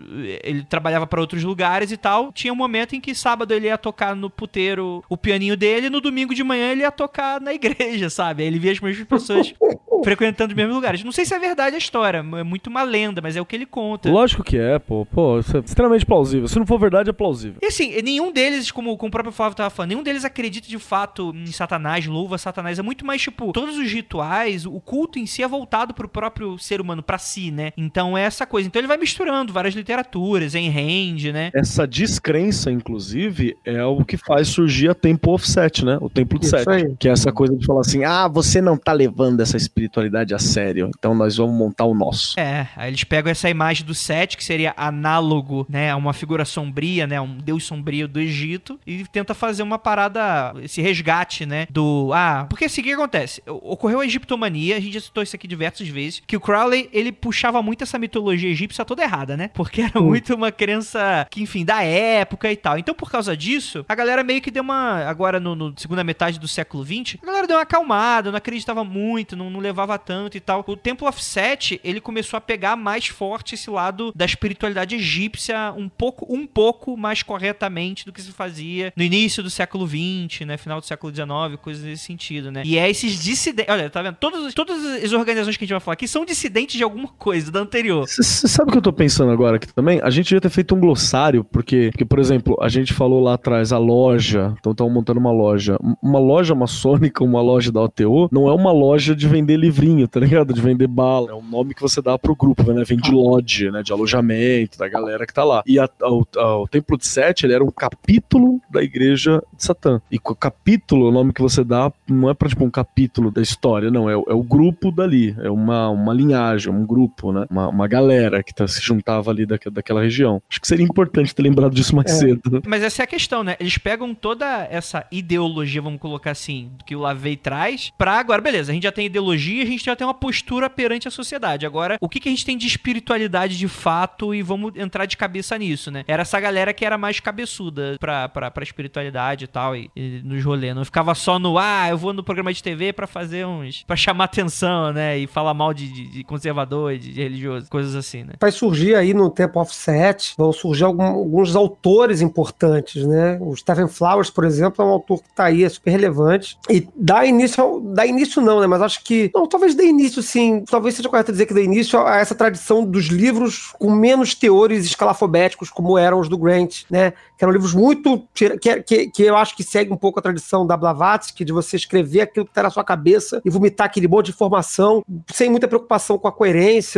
A: ele trabalhava para outros lugares e tal. Tinha um momento em que sábado ele ia tocar no puteiro o pianinho dele, e no domingo de manhã ele ia tocar na igreja, sabe? Aí ele via as mesmas pessoas frequentando os mesmos lugares. Não sei se é verdade a história, é muito uma lenda, mas é o que ele conta.
B: Lógico que é, pô. Pô, isso é extremamente plausível. Se não for verdade, é plausível.
A: E assim, nenhum deles, como, como o próprio Flávio tava falando, nenhum deles acredita de fato em Satanás, louva Satanás. É muito mais, tipo, todos os rituais, o culto em si é voltado pro próprio ser humano, para si, né? Então é essa coisa. Então ele vai misturando várias literaturas, em Rand, né?
B: Essa descrença, inclusive, é o que faz surgir a Temple of Set, né? O Templo de Set. Que é essa coisa de falar assim: ah, você não tá levando essa espiritualidade a sério, então nós vamos montar o nosso.
A: É, aí eles pegam essa imagem do Set, que seria análogo, né, a uma figura sombria, né, um deus sombrio do Egito, e tenta fazer uma parada, esse resgate, né, do. Ah, porque assim, o que acontece? Ocorreu a egiptomania, a gente já citou isso aqui diversas vezes, que o Crowley, ele puxava muito essa mitologia egípcia toda errada, né? Porque era muito uma crença que, enfim, da época e tal. Então, por causa disso, a galera meio que deu uma. Agora, no, no segunda metade do século XX, a galera deu uma acalmada, não acreditava muito, não, não levava tanto e tal. O Temple of Set, ele começou a pegar mais forte esse lado da espiritualidade egípcia um pouco, um pouco mais corretamente do que se fazia no início do século XX, né? Final do século XIX, coisas nesse sentido, né? E é esses dissidentes. Olha, tá vendo? Todos, todas as organizações que a gente vai falar aqui são dissidentes de alguma coisa da anterior.
B: Você sabe o que eu tô pensando agora aqui também? A gente ia ter feito um glossário, porque, porque, por exemplo, a gente falou lá atrás a loja, então estão montando uma loja. Uma loja maçônica, uma loja da OTO, não é uma loja de vender livrinho, tá ligado? De vender bala. É um nome que você dá pro grupo, né? Vem de lodge, né? De alojamento, da galera que tá lá. E a, a, a, o Templo de Sete, ele era um capítulo da igreja de Satã. E o capítulo, o nome que você dá, não é pra, tipo, um capítulo da história, não. É, é o grupo dali. É uma, uma linhagem, um grupo, né? Uma, uma galera que tá, se juntava ali da, daquela região. Acho que seria importante ter lembrado disso mais
C: É.
B: cedo.
A: Mas essa é a questão, né? Eles pegam toda essa ideologia, vamos colocar assim, que o Lavey traz, pra agora, beleza, a gente já tem ideologia, a gente já tem uma postura perante a sociedade. Agora, o que, que a gente tem de espiritualidade de fato e vamos entrar de cabeça nisso, né? Era essa galera que era mais cabeçuda pra, pra, pra espiritualidade e tal, e, e nos rolês. Não ficava só no, ah, eu vou no programa de TV pra fazer uns. pra chamar atenção, né? E falar mal de, de, de conservador, de, de religioso, coisas assim, né?
C: Vai surgir aí no tempo offset, vão surgir algum- alguns autores importantes, né? O Stephen Flowers, por exemplo, é um autor que tá aí, é super relevante. E dá início, dá início não, né? Mas acho que, não, talvez dê início sim, talvez seja correto dizer que dê início a essa tradição dos livros com menos teores escalafobéticos, como eram os do Grant, né? Que eram livros muito, que, que, que eu acho que segue um pouco a tradição da Blavatsky, de você escrever aquilo que tá na sua cabeça e vomitar aquele monte de informação, sem muita preocupação com a coerência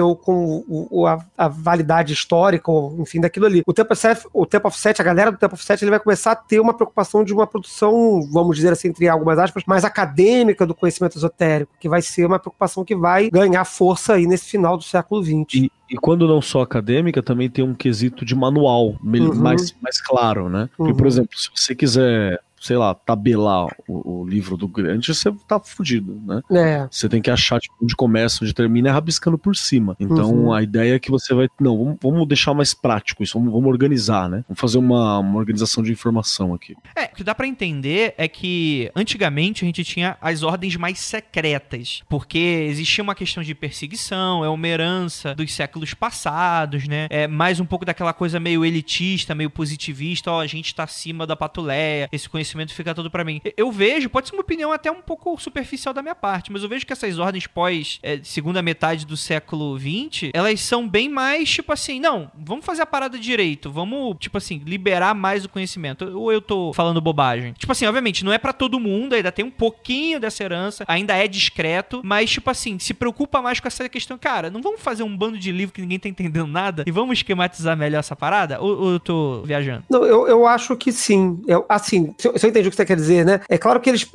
C: ou com o- a, a validade histórica, ou, enfim, daquilo ali. O Tempo, Set, o Tempo of Set, a galera do Tempo of Set, ele vai começar a ter uma preocupação de uma produção, vamos dizer assim, entre algumas aspas, mais acadêmica do conhecimento esotérico, que vai ser uma preocupação que vai ganhar força aí nesse final do século XX.
B: E, e quando não só acadêmica, também tem um quesito de manual
C: Uhum.
B: mais, mais claro, né? Porque,
C: Uhum.
B: por exemplo, se você quiser sei lá, tabelar o, o livro do grande, você tá fudido, né?
C: É.
B: Você tem que achar tipo, onde começa, onde termina, é rabiscando por cima. Então
C: Uhum.
B: a ideia é que você vai. Não, vamos, vamos deixar mais prático isso, vamos, vamos organizar, né? Vamos fazer uma, uma organização de informação aqui.
A: É, o que dá pra entender é que antigamente a gente tinha as ordens mais secretas, porque existia uma questão de perseguição, é uma herança dos séculos passados, né? É mais um pouco daquela coisa meio elitista, meio positivista, ó, a gente tá acima da patuleia, esse conhecimento fica todo pra mim. Eu vejo, pode ser uma opinião até um pouco superficial da minha parte, mas eu vejo que essas ordens pós é, segunda metade do século XX, elas são bem mais, tipo assim, não, vamos fazer a parada direito, vamos, tipo assim, liberar mais o conhecimento. Ou eu tô falando bobagem? Tipo assim, obviamente, não é pra todo mundo, ainda tem um pouquinho dessa herança, ainda é discreto, mas, tipo assim, se preocupa mais com essa questão, cara, não vamos fazer um bando de livro que ninguém tá entendendo nada e vamos esquematizar melhor essa parada? Ou, ou eu tô viajando?
C: Não, eu, eu acho que sim. Eu, assim, se eu, se eu entendi o que você quer dizer, né? É claro que eles,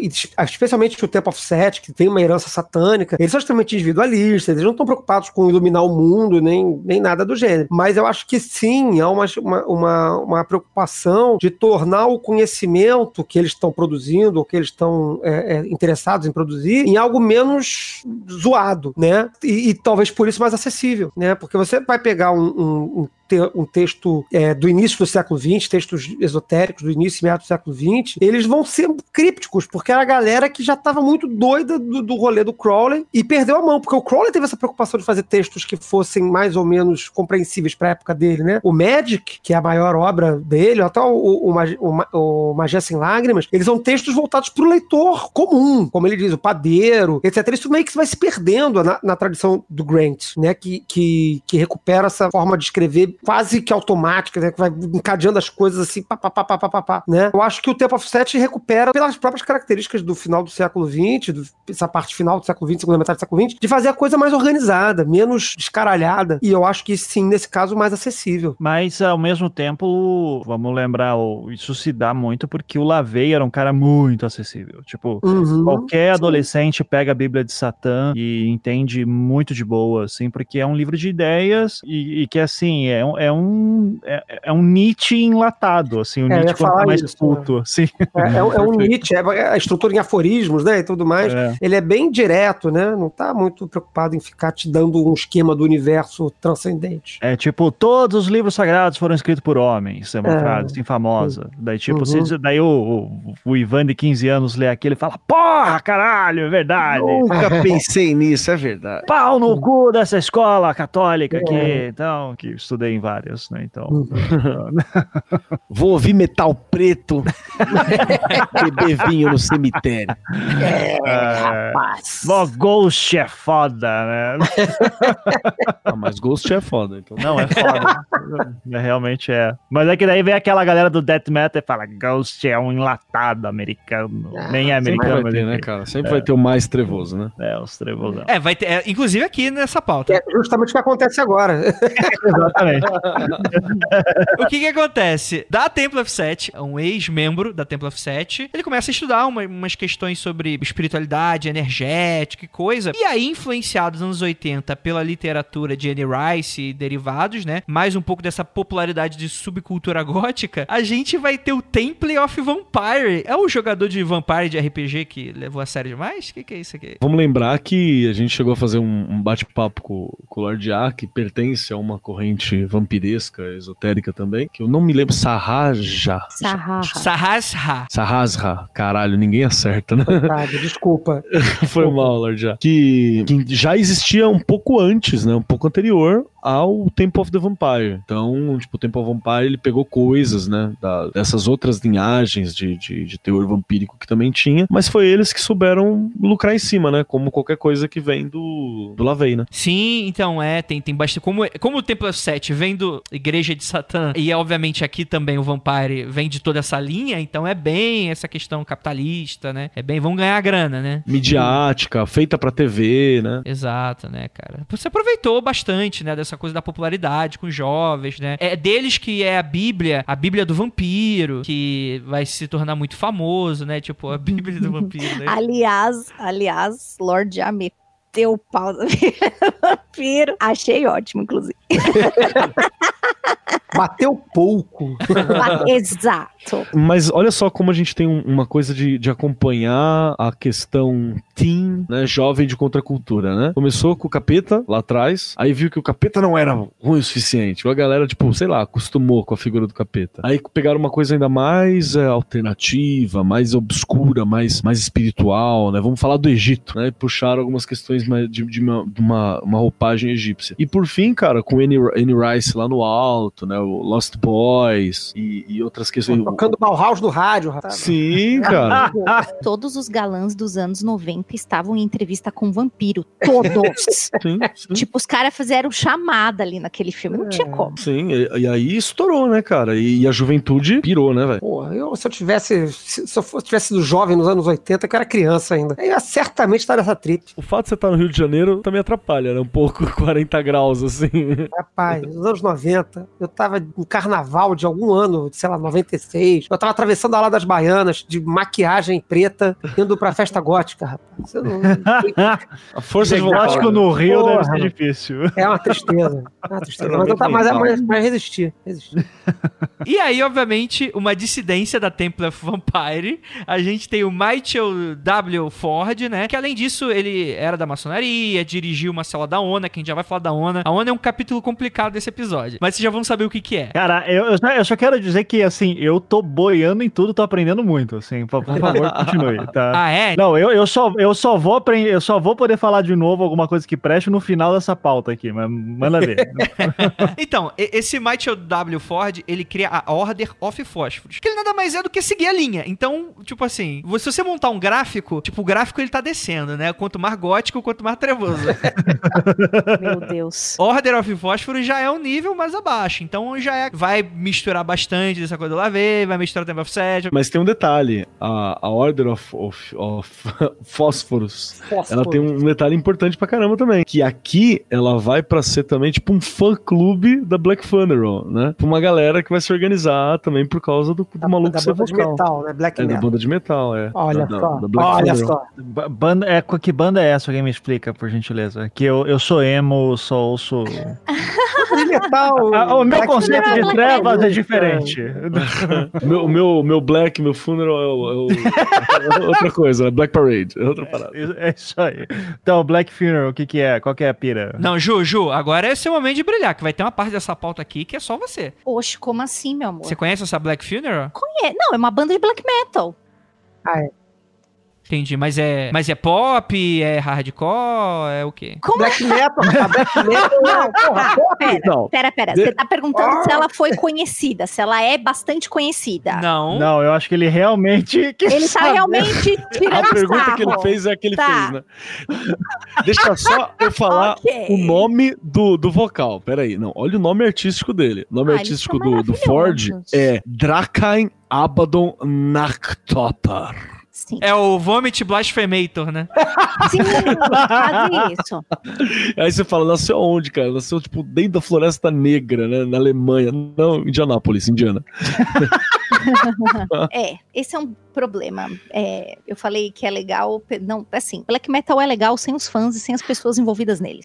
C: especialmente o Temple of Set, que tem uma herança satânica, eles são extremamente individualistas, eles não estão preocupados com iluminar o mundo, nem, nem nada do gênero. Mas eu acho que sim, há uma, uma, uma, preocupação de tornar o conhecimento que eles estão produzindo, ou que eles estão é, é, interessados em produzir, em algo menos zoado, né? E, e talvez por isso mais acessível, né? Porque você vai pegar um, um, um te- um texto é, do início do século XX, textos esotéricos do início e meio do século XX, eles vão ser crípticos, porque era a galera que já estava muito doida do, do rolê do Crowley e perdeu a mão, porque o Crowley teve essa preocupação de fazer textos que fossem mais ou menos compreensíveis para a época dele, né? O Magic, que é a maior obra dele, até o, o, o, o Magia Sem Lágrimas, eles são textos voltados para o leitor comum, como ele diz, o padeiro, etc. Isso meio que vai se perdendo na, na tradição do Grant, né? Que, que, que recupera essa forma de escrever quase que automática, né? Que vai encadeando as coisas assim, pá, pá, pá, pá, pá, pá, pá, né? Eu acho que o Tempo of Set recupera pelas próprias características do final do século XX, do- essa parte final do século XX, segunda metade do século XX, de fazer a coisa mais organizada, menos descaralhada. E eu acho que sim, nesse caso, mais acessível.
D: Mas ao mesmo tempo, vamos lembrar, isso se dá muito porque o Lavey era um cara muito acessível. Tipo,
C: Uhum.
D: qualquer adolescente pega a Bíblia de Satã e entende muito de boa, assim, porque é um livro de ideias e, e que, assim, é um, é um, é, é um Nietzsche enlatado, assim, o
C: É,
D: Nietzsche
C: falar
D: tá mais
C: isso,
D: puto, assim.
C: É, é, é um
D: Perfeito.
C: Nietzsche, é a estrutura em aforismos, né, e tudo mais.
D: É.
C: Ele é bem direto, né? Não tá muito preocupado em ficar te dando um esquema do universo transcendente.
D: É tipo, todos os livros sagrados foram escritos por homens. É uma
C: É.
D: frase assim famosa. Daí, tipo,
C: Uhum.
D: você daí o, o, o Ivan de 15 anos lê aquilo e fala: Porra, caralho, é verdade.
G: Nunca pensei nisso, é verdade.
D: Pau no cu dessa escola católica aqui.
C: É.
D: Então, que estudei em várias, né? Então.
C: Uhum.
G: Vou ouvir metal preto, beber vinho no cemitério.
D: é,
C: Rapaz.
D: Mó Ghost é foda, né?
B: Ah, mas Ghost é foda, então.
D: Não, é foda. É, realmente é. Mas é que daí vem aquela galera do Death Metal e fala: Ghost é um enlatado americano.
C: Ah,
D: Nem é
B: Sempre
D: americano,
B: vai
D: mas
B: ter, né, cara? Sempre vai ter o mais trevoso, né?
D: É, os trevosão.
A: É, vai ter. é, inclusive aqui nessa pauta.
C: É justamente o que acontece agora.
D: Exatamente.
A: o que que acontece? Da Temple of Set, um ex-membro da Temple of Set, ele começa a estudar uma- umas questões sobre espiritualidade energética e coisa. E aí, influenciado nos anos 80 pela literatura de Anne Rice e derivados, né? Mais um pouco dessa popularidade de subcultura gótica, a gente vai ter o Temple of Vampire. É o jogador de Vampire de RPG que levou a sério demais? O que, que é isso aqui?
B: Vamos lembrar que a gente chegou a fazer um, um bate-papo com, com o Lord A, que pertence a uma corrente vampiresca, esotérica também, que eu não me lembro, Sarraja.
A: Sahasra.
B: Sarrasra, caralho, ninguém acerta, né?
C: Coitado, desculpa.
B: Foi mal, Lord A. Que, que já existia um pouco antes, né? Um pouco anterior ao Temple of the Vampire. Então, tipo, o Temple of Vampire, ele pegou coisas, né? da- dessas outras linhagens de, de, de teor vampírico que também tinha, mas foi eles que souberam lucrar em cima, né? Como qualquer coisa que vem do, do Lavey, né?
A: Sim, então é, tem, tem bastante. Como, como o Templo of Set vem do Igreja de Satã, e é, obviamente aqui também o Vampire vem de toda essa linha, então é bem essa questão capitalista, né? É bem, vão ganhar grana, né?
B: Midiática, feita pra TV, né?
A: Exato, né, cara? Você aproveitou bastante, né, dessa coisa da popularidade com os jovens, né? É deles que é a Bíblia, a Bíblia do vampiro, que vai se tornar muito famoso, né? Tipo, a Bíblia do vampiro, né?
E: Aliás, aliás, Lord já meteu o pau vampiro. Achei ótimo, inclusive.
C: Bateu pouco.
E: Exato.
B: Mas olha só como a gente tem um- uma coisa de, de acompanhar a questão teen, né, jovem de contracultura, né? Começou com o capeta lá atrás, aí viu que o capeta não era ruim o suficiente. A galera, tipo, sei lá, acostumou com a figura do capeta. Aí pegaram uma coisa ainda mais é, alternativa, mais obscura, mais, mais espiritual, né? Vamos falar do Egito, né? E puxaram algumas questões de, de uma, de uma, uma roupagem egípcia. E por fim, cara, com Annie, Annie Rice lá no alto, né? O Lost Boys e, e outras questões.
C: Tocando Bauhaus no rádio, rapaz.
B: Sim, cara.
E: Todos os galãs dos anos 90 estavam em entrevista com um vampiro. Todos.
B: Sim, sim.
E: tipo, os caras fizeram chamada ali naquele filme. Não tinha como.
B: Sim, e, e aí estourou, né, cara? E, e a juventude pirou, né, velho?
C: Porra, eu, se eu tivesse. Se, se eu fosse, tivesse sido jovem nos anos 80, que eu era criança ainda. Eu ia certamente estar nessa trip.
B: O fato de você estar no Rio de Janeiro também atrapalha, né? Um pouco 40 graus, assim.
C: Rapaz, nos anos 90, eu tava no carnaval de algum ano, sei lá, 96. Eu tava atravessando a Ala das Baianas, de maquiagem preta, indo pra festa gótica, rapaz. Eu não-
B: A força de vontade.
D: Gótico no Rio
C: Porra.
D: deve ser difícil.
C: É uma tristeza. É uma tristeza. Mas, eu tava- mas,
B: mental.
C: mas, mas resisti, resisti.
A: E aí, obviamente, uma dissidência da Temple of Vampire. A gente tem o Michael W. Ford, né? Que além disso, ele era da maçonaria, dirigiu uma cela da ONA, que a gente já vai falar da ONA. A ONA é um capítulo complicado desse episódio. Mas vocês já vão saber o que que é.
D: Cara, eu, eu, só, eu só quero dizer que, assim, eu tô boiando em tudo, tô aprendendo muito, assim, por, por favor, continue, tá?
A: Ah, é?
D: Não, eu, eu, só, eu, só vou aprender, eu só vou poder falar de novo alguma coisa que preste no final dessa pauta aqui, mas manda ver.
A: Então, esse Michael W. Ford, ele cria a Order of Fósforos. Que ele nada mais é do que seguir a linha. Então, tipo assim, se você montar um gráfico, tipo, o gráfico ele tá descendo, né? Quanto mais gótico, quanto mais trevoso.
E: Meu Deus.
A: Order of Fósforo já é um nível mais abaixo. Então já é, vai misturar bastante dessa coisa do Lavê, vai misturar Temple of Set.
B: Mas tem um detalhe: a, a Order of, of, of Fósforos. Ela tem um detalhe importante pra caramba também. Que aqui ela vai pra ser também tipo um fã-clube da Black Funeral, né? Pra uma galera que vai se organizar também por causa do, do
C: Da,
B: maluco
C: da
B: ser
C: banda de metal, né? Black
B: É, da
C: metal.
B: banda de metal, é.
C: Olha
B: Da-
C: só,
B: da- da Black
C: olha
B: Funeral.
C: só.
D: Ba- Banda, é, que banda é essa? Alguém me explica, por gentileza. Que eu, eu sou emo, só ouço.
C: Metal.
D: Ah, o meu
C: Black
D: conceito de trevas é diferente.
B: Meu, o meu, meu Black, meu funeral é, o- é o- é outra coisa, né? Black Parade, é outra parada.
D: É isso aí. Então, Black Funeral, o que que é? Qual que é a pira?
A: Não, Ju, Ju, agora é seu momento de brilhar, que vai ter uma parte dessa pauta aqui que é só você.
E: Oxe, como assim, meu amor?
A: Você conhece essa Black Funeral?
E: É, não, é uma banda de black metal.
A: Entendi, mas é, mas é pop, é hardcore, é o quê?
E: Como
C: Black metal. A black metal é, porra, pop.
E: Pera,
B: Não.
E: pera, pera. Você tá perguntando se ela foi conhecida, se ela é bastante conhecida.
A: Não.
D: Não, eu acho que ele realmente. quis
E: Ele tá
D: saber.
E: realmente tirando
B: A pergunta
E: sarro.
B: que ele fez é a que ele
E: Tá.
B: fez, né? Deixa só eu falar
E: Ok.
B: o nome do, do vocal. Peraí, não. Olha o nome artístico dele. O nome
E: Ah,
B: artístico do, do Ford é Drakain Abaddon Naktotar.
E: Sim,
A: É o Vomit Blasphemator, né?
E: sim, quase isso.
B: Aí você fala, nasceu onde, cara? Nasceu, tipo, dentro da Floresta Negra, né? Na Alemanha. Não, Indianápolis, Indiana.
E: É, esse é um problema. É, eu falei que é legal. Não, assim, black metal é legal sem os fãs e sem as pessoas envolvidas nele.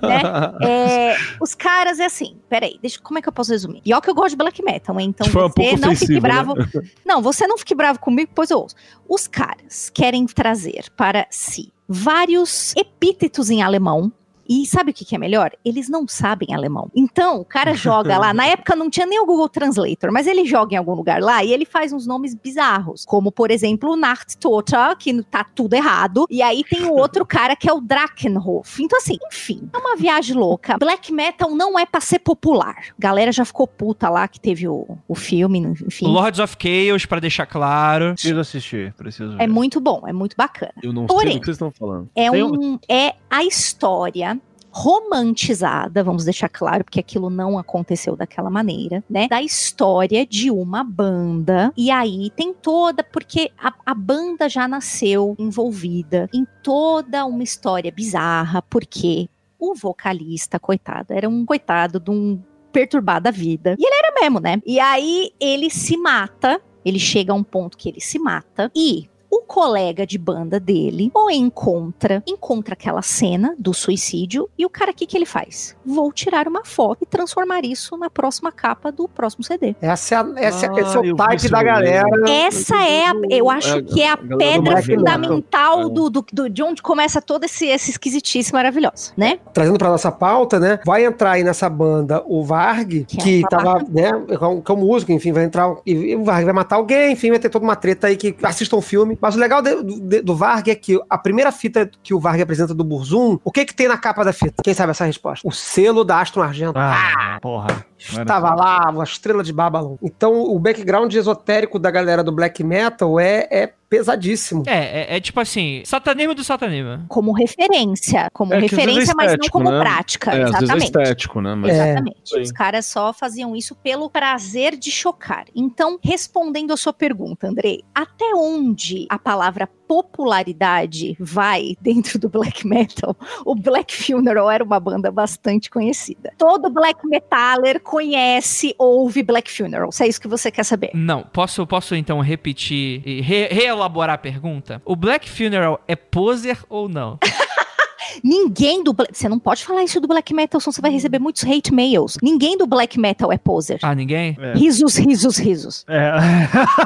E: né? É, os caras é assim, peraí, deixa, como é que eu posso resumir? E ó que eu gosto de black metal, então
B: foi um
E: você
B: pouco
E: não fique
B: ofensivo,
E: bravo.
B: né?
E: Não, você não fique bravo comigo, pois eu ouço. Os caras querem trazer para si vários epítetos em alemão. E sabe o que, que é melhor? Eles não sabem alemão. Então, o cara joga lá. Na época não tinha nem o Google Translator, mas ele joga em algum lugar lá e ele faz uns nomes bizarros. Como, por exemplo, o Nacht Tota, que tá tudo errado. E aí tem o outro cara que é o Drakenhof. Então, assim, enfim, é uma viagem louca. Black metal não é pra ser popular. Galera já ficou puta lá que teve o, o filme, enfim.
A: Lords of Chaos, pra deixar claro.
D: Preciso assistir, preciso ver.
E: É muito bom, é muito bacana.
B: Eu não
E: Porém.
B: sei do que vocês estão falando.
E: É, um, é a história romantizada, vamos deixar claro, porque aquilo não aconteceu daquela maneira, né? Da história de uma banda. E aí tem toda, porque a, a banda já nasceu envolvida em toda uma história bizarra, porque o vocalista, coitado, era um coitado de um perturbado da vida. E ele era mesmo, né? E aí ele se mata, ele chega a um ponto que ele se mata e o colega de banda dele o encontra, encontra aquela cena do suicídio e o cara o que que ele faz? Vou tirar uma foto e transformar isso na próxima capa do próximo CD.
C: Essa é, a- essa,
B: Ah,
C: esse é o type da galera.
E: Essa é, a, eu acho
B: É,
E: que é a
B: do
E: pedra
C: metal.
E: fundamental
B: É.
E: do, do, do- de onde começa todo esse, esse esquisitice maravilhoso, né?
C: Trazendo pra nossa pauta, né? Vai entrar aí nessa banda o Varg,
E: Que é
C: que
E: uma
C: tava, né? Que é um- é um músico, enfim, vai entrar. E, e o Varg vai matar alguém, enfim, vai ter toda uma treta aí que assistam o filme. Mas o legal de- do, do Varg é que a primeira fita que o Varg apresenta do Burzum, o que que tem na capa da fita? Quem sabe essa resposta? O selo da Aston Argento.
D: Ah, porra.
C: Estava lá, uma estrela de Babylon. Então, o background esotérico da galera do black metal é, é pesadíssimo.
A: É, é, é tipo assim, satanismo do satanismo.
E: Como referência, como
B: É às é
E: referência, mas não como
B: né?
E: prática.
B: É, às é
E: exatamente.
B: estético, né? Mas
C: É.
E: Exatamente. Os caras só faziam isso pelo prazer de chocar. Então, respondendo a sua pergunta, Andrei, até onde a palavra popularidade vai dentro do black metal? O Black Funeral era uma banda bastante conhecida. Todo black metaler conhece, ouve Black Funeral. Se é isso que você quer saber.
A: Não, posso, posso então repetir e re- reelaborar a pergunta? O Black Funeral é poser ou não?
E: Ninguém do. Você não pode falar isso do black metal, senão você vai receber muitos hate mails. Ninguém do black metal é poser.
A: Ah, ninguém?
D: É.
E: Risos, risos, risos.
D: É.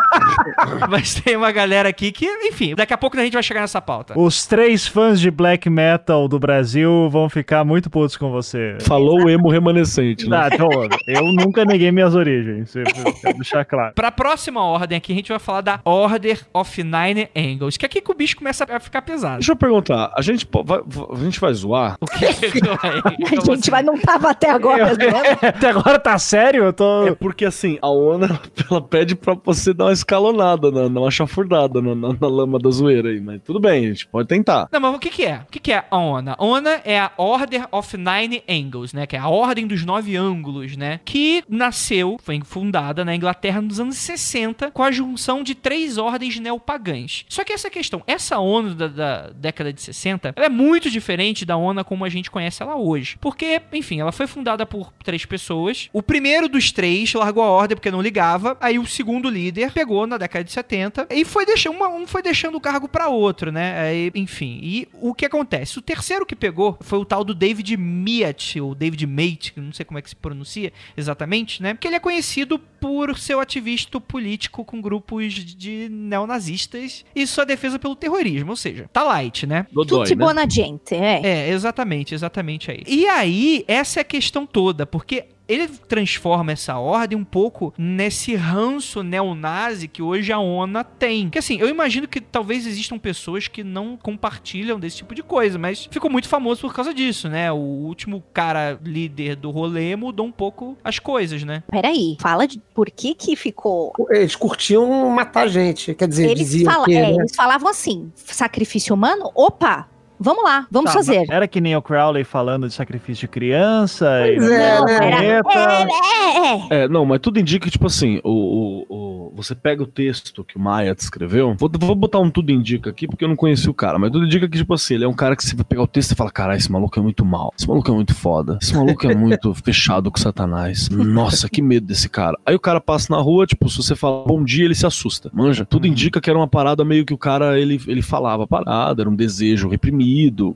A: Mas tem uma galera aqui que, enfim, daqui a pouco a gente vai chegar nessa pauta.
D: Os três fãs de black metal do Brasil vão ficar muito putos com você.
B: falou o emo remanescente, né?
D: Ah, então, eu nunca neguei minhas origens. Eu quero deixar claro.
A: Pra próxima ordem aqui, a gente vai falar da Order of Nine Angles, que é aqui que o bicho começa a ficar pesado.
B: Deixa eu perguntar, a gente, vai, a gente vai zoar?
A: O que?
E: A gente vai, não tava até agora. né?
D: Até agora tá sério? Eu tô.
B: É porque assim, a ONA ela pede pra você dar uma escalonada, na, dar uma chafurdada na, na- na lama da zoeira aí, mas tudo bem, a gente pode tentar.
A: Não, mas o que que é? O que que é a ONA? A ONA é a Order of Nine Angles, né? Que é a Ordem dos Nove Ângulos, né? Que nasceu, foi fundada na Inglaterra nos anos 60 com a junção de três ordens neopagãs. Só que essa questão, essa ONU da, da década de 60, ela é muito diferente da ONU como a gente conhece ela hoje. Porque, enfim, ela foi fundada por três pessoas. O primeiro dos três largou a ordem porque não ligava. Aí o segundo líder pegou na década de 70 e foi deixando, uma- um foi deixando o cargo para outro, né? Aí, enfim, e o que acontece? O terceiro que pegou foi o tal do David Miat, ou David Mate, não sei como é que se pronuncia exatamente, né? Que ele é conhecido por seu ativista político com grupos de neonazistas e sua defesa pelo terrorismo, ou seja, tá light, né?
B: Dodói,
E: Tutti
B: né?
E: buona gente, é.
A: É, exatamente, exatamente aí. E aí, essa é a questão toda, porque ele transforma essa ordem um pouco nesse ranço neonazi que hoje a ONA tem. Que assim, eu imagino que talvez existam pessoas que não compartilham desse tipo de coisa, mas ficou muito famoso por causa disso, né? O último cara líder do rolê mudou um pouco as coisas, né?
E: Peraí, fala de por que que ficou.
C: Eles curtiam matar gente, quer dizer,
E: Eles,
C: diziam
E: fala-
C: que,
E: é,
C: né?
E: eles falavam assim: sacrifício humano? Opa! Vamos lá, vamos
D: Tá,
E: fazer.
D: Era que nem o Crowley falando de sacrifício de criança.
C: Pois
D: e-
C: é,
E: Não,
C: né?
E: era-
D: Planeta.
E: É, é, é.
B: É, não, mas tudo indica que, tipo assim, o, o, o- você pega o texto que o Maia escreveu, vou, vou botar um tudo indica aqui, porque eu não conheci o cara, mas tudo indica que, tipo assim, ele é um cara que você vai pegar o texto e fala, caralho, esse maluco é muito mal, esse maluco é muito foda, esse maluco é muito fechado com satanás, nossa, que medo desse cara. Aí o cara passa na rua, tipo, se você fala bom dia, ele se assusta, manja? Tudo indica que era uma parada meio que o cara, ele, ele falava parada, era um desejo reprimido,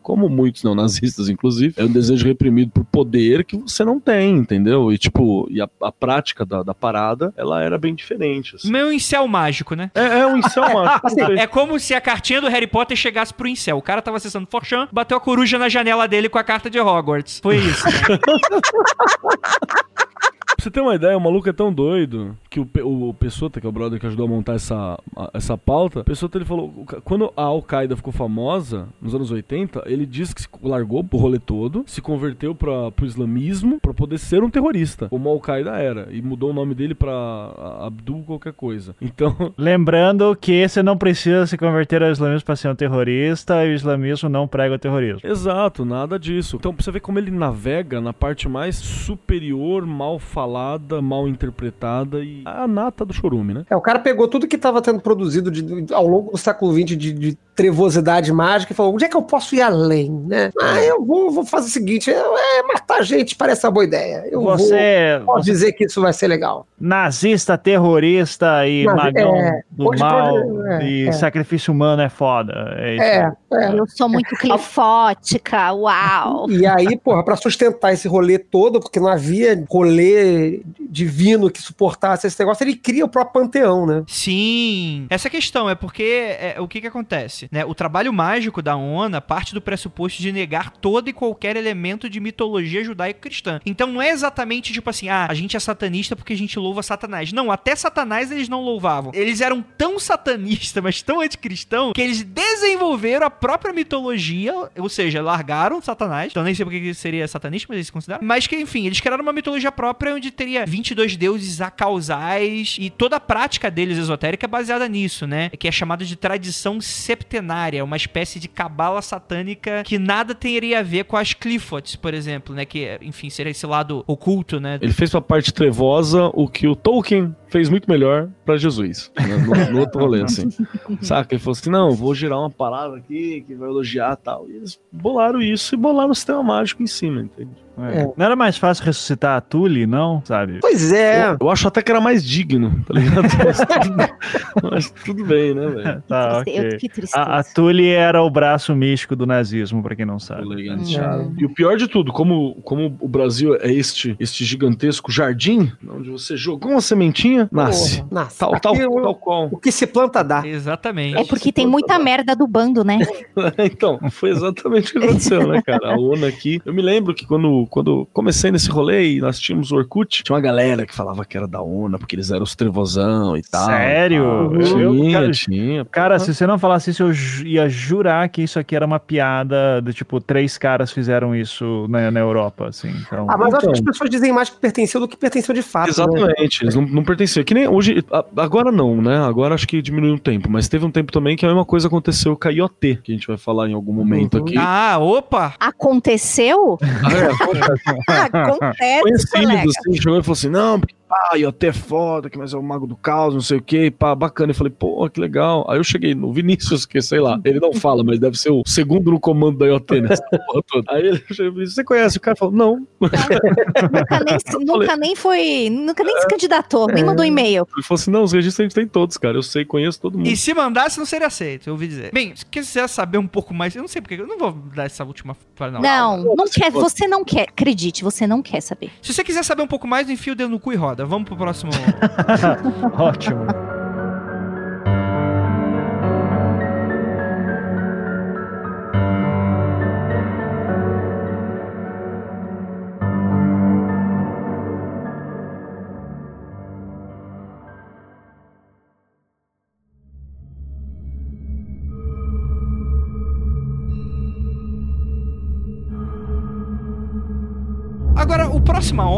B: como muitos neonazistas, inclusive, é um desejo reprimido por poder que você não tem, entendeu? E, tipo, e a, a prática da, da parada, ela era bem diferente, assim.
A: Meio incel mágico, né?
B: É, é um incel mágico. sei.
A: É como se a cartinha do Harry Potter chegasse pro incel. O cara tava acessando Forchan, bateu a coruja na janela dele com a carta de Hogwarts. Foi isso.
B: Pra você ter uma ideia, o maluco é tão doido que o, Pe- o Pessota, que é o brother que ajudou a montar essa, a- essa pauta, o Pessota ele falou: o quando a Al-Qaeda ficou famosa, nos anos 80, ele disse que se largou o rolê todo, se converteu pra, pro islamismo pra poder ser um terrorista, como a Al-Qaeda era, e mudou o nome dele pra Abdul qualquer coisa. Então,
D: Lembrando que você não precisa se converter ao islamismo para ser um terrorista e o islamismo não prega o terrorismo.
B: Exato, nada disso. Então, pra você ver como ele navega na parte mais superior, mal falada, mal interpretada e a nata do chorume, né?
C: É, o cara pegou tudo que estava sendo produzido de- de- ao longo do século XX de, de trevosidade mágica e falou: onde é que eu posso ir além, né? Ah, eu vou, vou fazer o seguinte: eu- é, matar gente parece uma boa ideia. Eu
D: Você,
C: vou, posso
D: você
C: dizer que isso vai ser legal.
D: nazista, terrorista e
C: Mas,
D: magão
C: é,
D: do
C: pode-
D: mal
C: pode- é,
D: e
C: é.
D: sacrifício humano é foda. É isso.
C: É, é.
E: Eu sou muito clifótica, uau.
C: E aí, porra, pra sustentar esse rolê todo, porque não havia rolê divino que suportasse esse negócio, ele cria o próprio panteão, né?
A: Sim. Essa é questão, é porque é, o que que acontece, né? O trabalho mágico da ONA parte do pressuposto de negar todo e qualquer elemento de mitologia judaico-cristã. Então não é exatamente tipo assim, ah, a gente é satanista porque a gente louva Satanás. Não, até Satanás eles não louvavam. Eles eram tão satanistas, mas tão anticristão, que eles desenvolveram a própria mitologia, ou seja, largaram Satanás. Então nem sei porque que seria satanista, mas eles se consideram. Mas que, enfim, eles criaram uma mitologia própria onde teria 22 deuses acausais e toda a prática deles esotérica é baseada nisso, né? Que é chamada de tradição septenária, uma espécie de cabala satânica que nada teria a ver com as Cliffords, por exemplo, né? Que, enfim, seria esse lado oculto, né?
B: Ele fez pra parte trevosa o que o Tolkien fez muito melhor pra Jesus. né? No, no outro rolê, assim. Saca? Ele falou assim: não, vou girar uma parada aqui que vai elogiar e tal. E eles bolaram isso e bolaram o sistema mágico em cima, entende?
D: É. Não era mais fácil ressuscitar a Tully, não? Sabe?
C: Pois é.
B: Eu, eu acho até que era mais digno, tá ligado? Mas tudo, mas tudo bem, né, velho?
D: Tá,
E: Triste- eu-
D: ok.
E: Que tristeza.
D: A, a Tully era o braço místico do nazismo, pra quem não sabe.
C: Hum.
B: E o pior de tudo, como, como o Brasil é este, este gigantesco jardim, onde você jogou uma sementinha, nasce.
C: Porra, nasce.
B: Tal, tal,
C: o-
B: tal qual.
C: O que se planta dá.
A: Exatamente.
E: É porque tem muita merda do bando, né?
B: então, foi exatamente o que aconteceu, né, cara? A ONU aqui. Eu me lembro que quando, quando comecei nesse rolê e nós tínhamos o Orkut, tinha uma galera que falava que era da ONU, porque eles eram os trevozão e tal.
D: Sério?
B: Ah,
D: Eu-
B: tinha,
D: cara,
B: tinha.
D: Cara, se você não falasse isso, eu ia jurar que isso aqui era uma piada do tipo, três caras fizeram isso na, na Europa, assim. Então,
C: Ah, mas eu acho que as
B: Então.
C: pessoas dizem mais que pertenceu do que pertenceu de fato. né?
B: Exatamente, eles não, não pertenciam. Que nem hoje, agora não, né? Agora acho que diminuiu um tempo, mas teve um tempo também que a mesma coisa aconteceu com a IoT, que a gente vai falar em algum momento
C: Uhum.
B: aqui.
A: Ah, opa!
E: Aconteceu?
B: Ah, é,
E: Acontece,
B: conhecidos,
E: colega.
B: assim, chegou e falou assim, não, porque pá, IoT é foda, que mas é o mago do caos, não sei o que, pá, bacana. Eu falei, pô, que legal. Aí eu cheguei no Vinícius, que sei lá, ele não fala, mas deve ser o segundo no comando da IoT, nessa porra toda. Aí ele chegou e você conhece? O cara falou, não.
E: Nunca nem, nunca nem foi. Nunca nem se candidatou, nem mandou e-mail.
B: Ele falou assim, não, os registros a gente tem todos, cara, eu sei, conheço todo mundo.
A: E se mandasse, não seria aceito, eu ouvi dizer. Bem, se quiser saber um pouco mais, eu não sei porque, eu não vou dar essa última. Não.
E: Não, não quer, você não quer. Acredite, você não quer saber.
A: Se você quiser saber um pouco mais, enfia o dedo no cu e roda. Vamos pro próximo.
D: ótimo.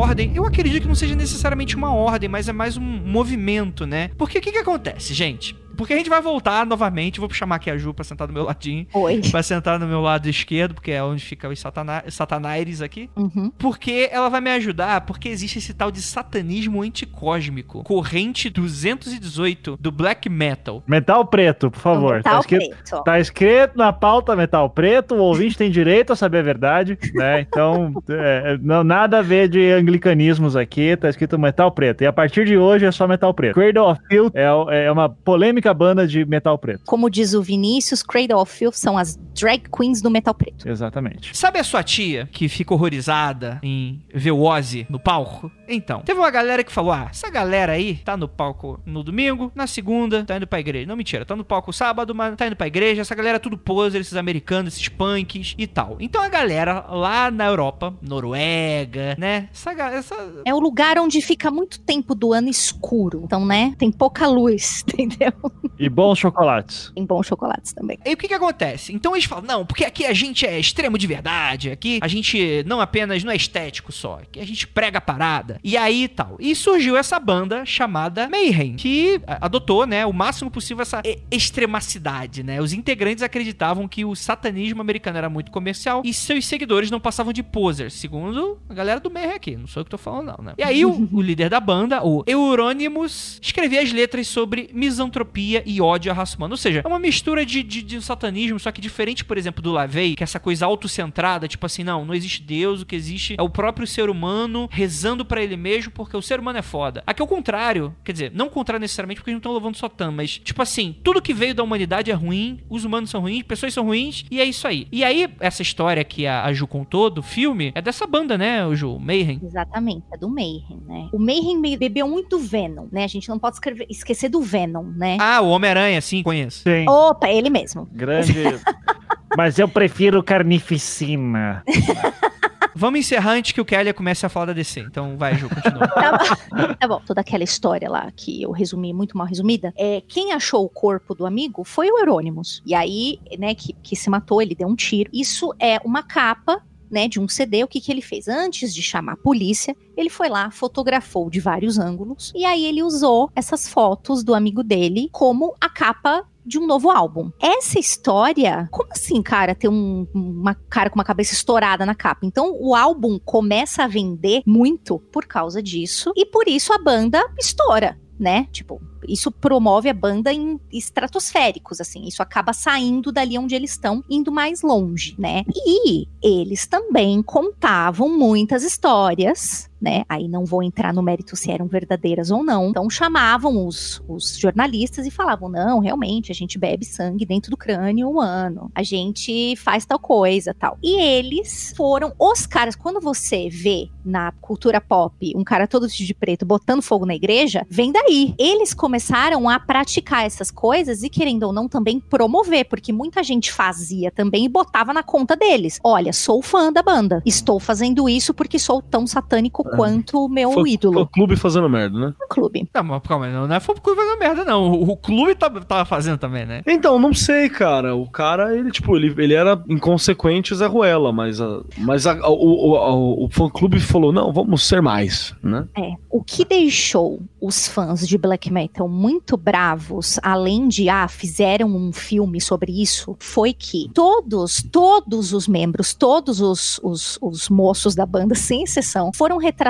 A: Ordem, eu acredito que não seja necessariamente uma ordem, mas é mais um movimento, né? Porque o que que acontece, gente? Porque a gente vai voltar novamente, vou chamar aqui a Ju pra sentar do meu ladinho.
E: Oi.
A: Vai sentar no meu lado esquerdo, porque é onde fica os satana satanaires aqui.
E: Uhum.
A: Porque ela vai me ajudar, porque existe esse tal de satanismo anticósmico. Corrente 218 do black metal.
D: Metal preto, por favor.
E: Metal
D: tá, escrito,
E: preto.
D: tá escrito na pauta metal preto, o ouvinte tem direito a saber a verdade, né? Então, é, não, nada a ver de anglicanismos aqui, tá escrito metal preto. E a partir de hoje é só metal preto. Cradle of Filth é, é uma polêmica banda de metal preto.
E: Como diz o Vinícius, Cradle of Filth são as drag queens do metal preto.
D: Exatamente.
A: Sabe a sua tia que fica horrorizada em ver o Ozzy no palco? Então, teve uma galera que falou: ah, essa galera aí tá no palco no domingo, na segunda tá indo pra igreja. Não, mentira, tá no palco sábado, mas tá indo pra igreja. Essa galera é tudo poser, esses americanos, esses punks e tal. Então a galera lá na Europa, Noruega, né? Essa, essa,
E: É o lugar onde fica muito tempo do ano escuro. Então, né? Tem pouca luz, entendeu?
D: E bons chocolates.
E: Tem bons chocolates também.
A: E o que que acontece? Então eles falam, não, porque aqui a gente é extremo de verdade, aqui a gente não apenas, não é estético só, aqui a gente prega a parada. E aí tal. E surgiu essa banda chamada Mayhem, que a- adotou, né, o máximo possível essa extremacidade, né? Os integrantes acreditavam que o satanismo americano era muito comercial e seus seguidores não passavam de posers, segundo a galera do Mayhem aqui, não sou eu que tô falando não, né? E aí o, o líder da banda, o Euronymous, escrevia as letras sobre misantropia e ódio à raça humana. Ou seja, é uma mistura de, de, de satanismo, só que diferente, por exemplo, do Lavey, que é essa coisa autocentrada, tipo assim, não, não existe Deus, o que existe é o próprio ser humano rezando para ele mesmo, porque o ser humano é foda. Aqui é o contrário, quer dizer, não o contrário necessariamente, porque eles não estão louvando Satã, mas, tipo assim, tudo que veio da humanidade é ruim, os humanos são ruins, pessoas são ruins, e é isso aí. E aí, essa história que a, a Ju contou do filme, é dessa banda, né, o Ju? Mayhem.
E: Exatamente, é do Mayhem, né? O Mayhem bebeu muito Venom, né? A gente não pode escrever- esquecer do Venom, né?
A: Ah, o Homem-Aranha, sim, conheço.
D: Sim.
E: Opa, ele mesmo.
D: Grande. Mas eu prefiro carnificina.
A: Vamos encerrar antes que o Kelly comece a falar da DC. Então vai, Ju, continua.
E: Tá bom. Tá bom. Toda aquela história lá que eu resumi, muito mal resumida, é quem achou o corpo do amigo foi o Eurônimos. E aí, né, que, que se matou, ele deu um tiro. Isso é uma capa. Né, de um CD, o que, que ele fez? Antes de chamar a polícia, ele foi lá, fotografou de vários ângulos, e aí ele usou essas fotos do amigo dele como a capa de um novo álbum. Essa história, como assim, cara, ter um, uma cara com uma cabeça estourada na capa? Então, o álbum começa a vender muito por causa disso, e por isso a banda estoura. Né? Tipo, isso promove a banda em estratosféricos, assim. Isso acaba saindo dali onde eles estão, indo mais longe, né? E eles também contavam muitas histórias, né? Aí não vou entrar no mérito se eram verdadeiras ou não. Então chamavam os, os jornalistas e falavam: não, realmente, a gente bebe sangue dentro do crânio humano, a gente faz tal coisa, tal. E eles foram os caras. Quando você vê na cultura pop um cara todo vestido de preto botando fogo na igreja, vem daí. Eles começaram a praticar essas coisas e, querendo ou não, também promover, porque muita gente fazia também e botava na conta deles. Olha, sou fã da banda. Estou fazendo isso porque sou tão satânico quanto o meu
B: Fã-
E: ídolo.
B: fã clube fazendo merda, né?
E: No clube.
A: Não, mas calma, não, não é fã por fazer merda, não. O, o clube tá, tava fazendo também, né?
B: Então, não sei, cara. O cara, ele, tipo, ele, ele era inconsequente Zé Ruela, mas, a, mas a- o, o, o, o fã-clube falou, não, vamos ser mais, né?
E: É, o que deixou os fãs de black metal muito bravos, além de, ah, fizeram um filme sobre isso, foi que todos, todos os membros, todos os, os, os moços da banda, sem exceção, foram retratados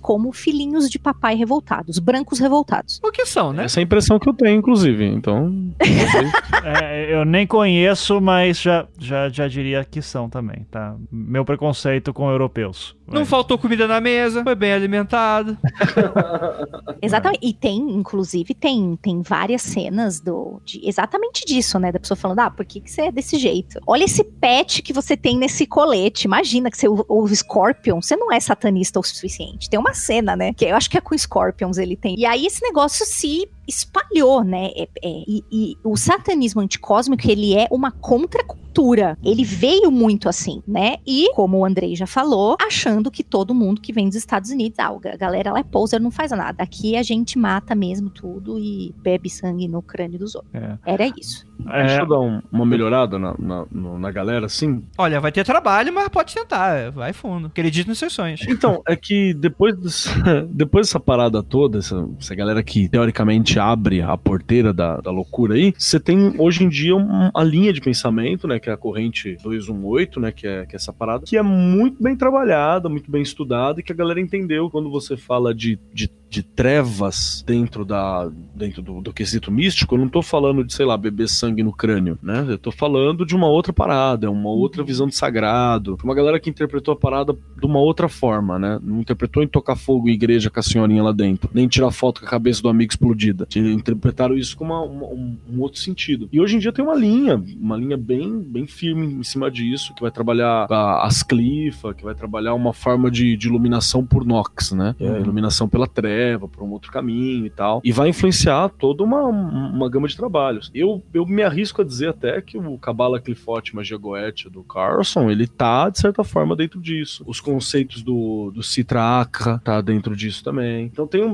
E: como filhinhos de papai revoltados, brancos revoltados.
A: O que são, né?
B: Essa é a impressão que eu tenho, inclusive. Então.
D: É, eu nem conheço, mas já, já, já diria que são também, tá? Meu preconceito com europeus.
A: Não
D: Mas-
A: faltou comida na mesa, foi bem alimentado.
E: Exatamente. E tem, inclusive, tem, tem várias cenas do, de, exatamente disso, né? Da pessoa falando, ah, por que, que você é desse jeito? Olha esse pet que você tem nesse colete. Imagina que você ouve Scorpion, você não é satanista o suficiente. Tem uma cena, né? Que eu acho que é com Scorpions ele tem. E aí esse negócio se espalhou, né? É- é, e, e o satanismo anticósmico, ele é uma contracultura. Ele veio muito assim, né? E, como o Andrei já falou, achando que todo mundo que vem dos Estados Unidos, ah, a galera lá é poser, não faz nada. Aqui a gente mata mesmo tudo e bebe sangue no crânio dos outros.
D: É.
E: Era isso.
B: Deixa
D: É,
B: eu dar um- uma melhorada na, na, na galera, assim.
A: Olha, vai ter trabalho, mas pode tentar. Vai fundo. Acredite nos seus sonhos.
B: Então, é que depois, desse- depois dessa parada toda, essa, essa galera que teoricamente abre a porteira da, da loucura aí, você tem hoje em dia um- a linha de pensamento, né, que é a corrente 218, né, que é, que é essa parada, que é muito bem trabalhada, muito bem estudada e que a galera entendeu quando você fala de, de, de trevas dentro, da, dentro do, do quesito místico, eu não tô falando de, sei lá, beber sangue no crânio, né, eu tô falando de uma outra parada, uma outra visão de sagrado, uma galera que interpretou a parada de uma outra forma, né? Não interpretou em tocar fogo em igreja com a senhorinha lá dentro, nem tirar foto com a cabeça do amigo explodida. Interpretaram isso com uma- uma- um, um outro sentido. E hoje em dia tem uma linha, uma linha bem, bem firme em cima disso, que vai trabalhar a, as clifas, que vai trabalhar uma forma de, de iluminação por Nox, né? É iluminação pela treva, por um outro caminho e tal. E vai influenciar toda uma, uma gama de trabalhos. Eu, eu me arrisco a dizer até que o Cabala Clifote Magia Goethe do Carlson, ele tá, de certa forma, dentro disso. Os conceitos do, do Citra Akra tá dentro disso também. Então tem um...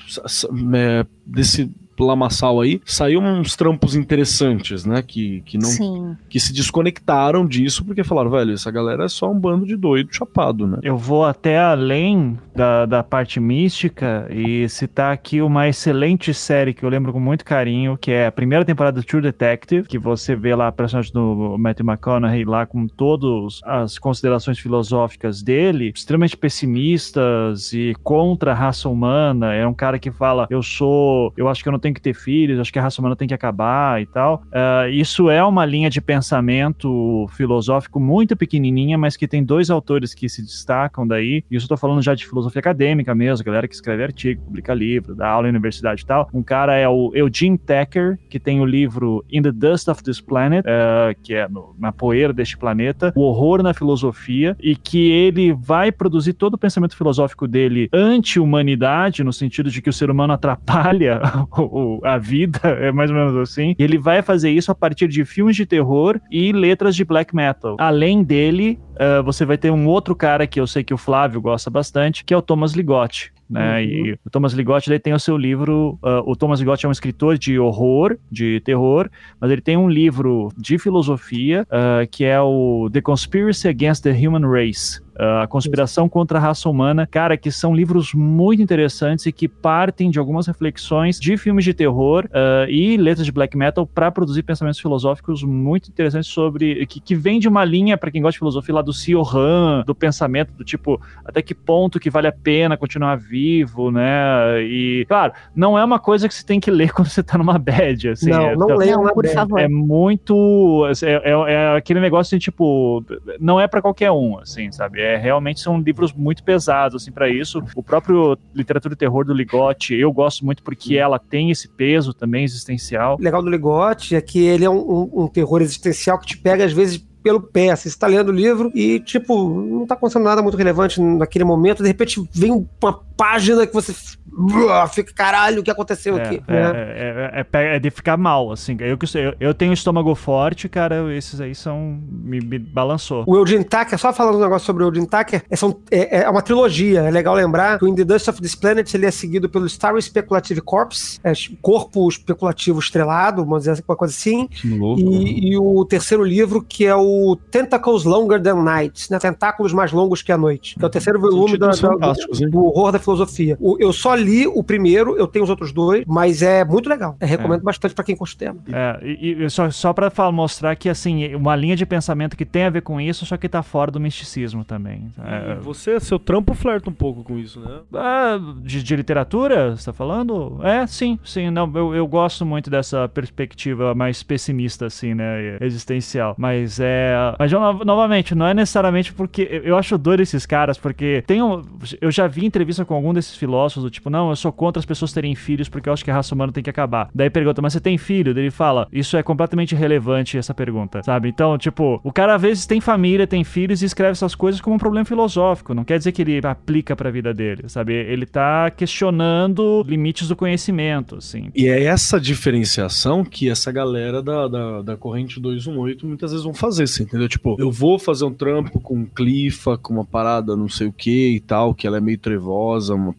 B: é, desse lamaçal aí, saiu uns trampos interessantes, né? Que, que, não,
E: Sim.
B: que se desconectaram disso porque falaram, velho, essa galera é só um bando de doido chapado, né?
D: Eu vou até além da, da parte mística e citar aqui uma excelente série que eu lembro com muito carinho, que é a primeira temporada do True Detective, que você vê lá a personagem do Matthew McConaughey lá com todas as considerações filosóficas dele, extremamente pessimistas e contra a raça humana. É um cara que fala, eu sou, eu acho que eu não tenho que ter filhos, acho que a raça humana tem que acabar e tal. Uh, isso é uma linha de pensamento filosófico muito pequenininha, mas que tem dois autores que se destacam daí. Isso eu tô falando já de filosofia acadêmica mesmo, galera que escreve artigo, publica livro, dá aula em universidade e tal. Um cara é o Eugene Tecker, que tem o livro In the Dust of This Planet, uh, que é no, na poeira deste planeta, o horror na filosofia, e que ele vai produzir todo o pensamento filosófico dele anti-humanidade, no sentido de que o ser humano atrapalha a vida, é mais ou menos assim. E ele vai fazer isso a partir de filmes de terror e letras de black metal. Além dele, uh, você vai ter um outro cara que eu sei que o Flávio gosta bastante, que é o Thomas Ligotti né? Uhum. E o Thomas Ligotti ele tem o seu livro. Uh, o Thomas Ligotti é um escritor de horror, de terror, mas ele tem um livro de filosofia uh, que é o The Conspiracy Against the Human Race. Uh, a Conspiração contra a Raça Humana, cara, que são livros muito interessantes e que partem de algumas reflexões de filmes de terror uh, e letras de black metal para produzir pensamentos filosóficos muito interessantes sobre. que, que vem de uma linha, para quem gosta de filosofia, lá do Sio Han, do pensamento, do tipo, até que ponto que vale a pena continuar vivo, né? E, claro, não é uma coisa que você tem que ler quando você tá numa bad, assim.
C: Não,
D: é,
C: não
D: é,
C: leiam
E: Não, por favor.
D: é muito. É, é- é aquele negócio assim, tipo, não é pra qualquer um, assim, sabe? É, realmente são livros muito pesados, assim, para isso. O próprio Literatura de Terror do Ligotti, eu gosto muito porque ela tem esse peso também existencial.
C: O legal do Ligote é que ele é um, um- um terror existencial que te pega, às vezes, pelo pé. Assim, você tá lendo o livro e, tipo, não tá acontecendo nada muito relevante naquele momento. De repente vem uma página que você fica, caralho, o que aconteceu
D: É,
C: aqui?
D: é,
C: né?
D: é- é- é é de ficar mal, assim. Eu, eu, eu tenho estômago forte, cara, esses aí são. Me, me balançou.
C: O Eugene Tucker, só falando um negócio sobre o Eugene Tucker, é, são- é- é uma trilogia. É legal lembrar que o In the Dust of This Planet ele é seguido pelo Star Speculative Corpse, é, corpo especulativo estrelado, vamos dizer assim, uma coisa assim.
B: Que louco.
C: E, e o terceiro livro, que é o Tentacles Longer Than Night, né? Tentáculos Mais Longos que a Noite. Que é o terceiro volume da- da-
B: hein?
C: do horror da filosofia. O- eu só li o primeiro, eu tenho os outros dois, mas é muito legal. Eu recomendo bastante pra quem curte o tema.
D: É, e, e só, só pra falar- mostrar que, assim, uma linha de pensamento que tem a ver com isso, só que tá fora do misticismo também. É,
B: Você, seu trampo flerta um pouco com isso, né?
D: Ah, de, de literatura, você tá falando? É, sim, sim. Não, eu, eu gosto muito dessa perspectiva mais pessimista, assim, né? Existencial. Mas é. Mas, eu, no- novamente, não é necessariamente porque. eu- Eu acho doido esses caras, porque tem um. Eu já vi entrevista com algum desses filósofos do tipo, não, eu sou contra as pessoas terem filhos porque eu acho que a raça humana tem que acabar. Daí pergunta, mas você tem filho? Daí ele fala, isso é completamente irrelevante essa pergunta, sabe? Então, tipo, o cara às vezes tem família, tem filhos e escreve essas coisas como um problema filosófico. Não quer dizer que ele aplica pra vida dele, sabe? Ele tá questionando limites do conhecimento, assim.
B: E é essa diferenciação que essa galera da, da, da corrente 218 muitas vezes vão fazer, você entendeu? Tipo, eu vou fazer um trampo com clifa, com uma parada não sei o que e tal, que ela é meio trevosa, uma,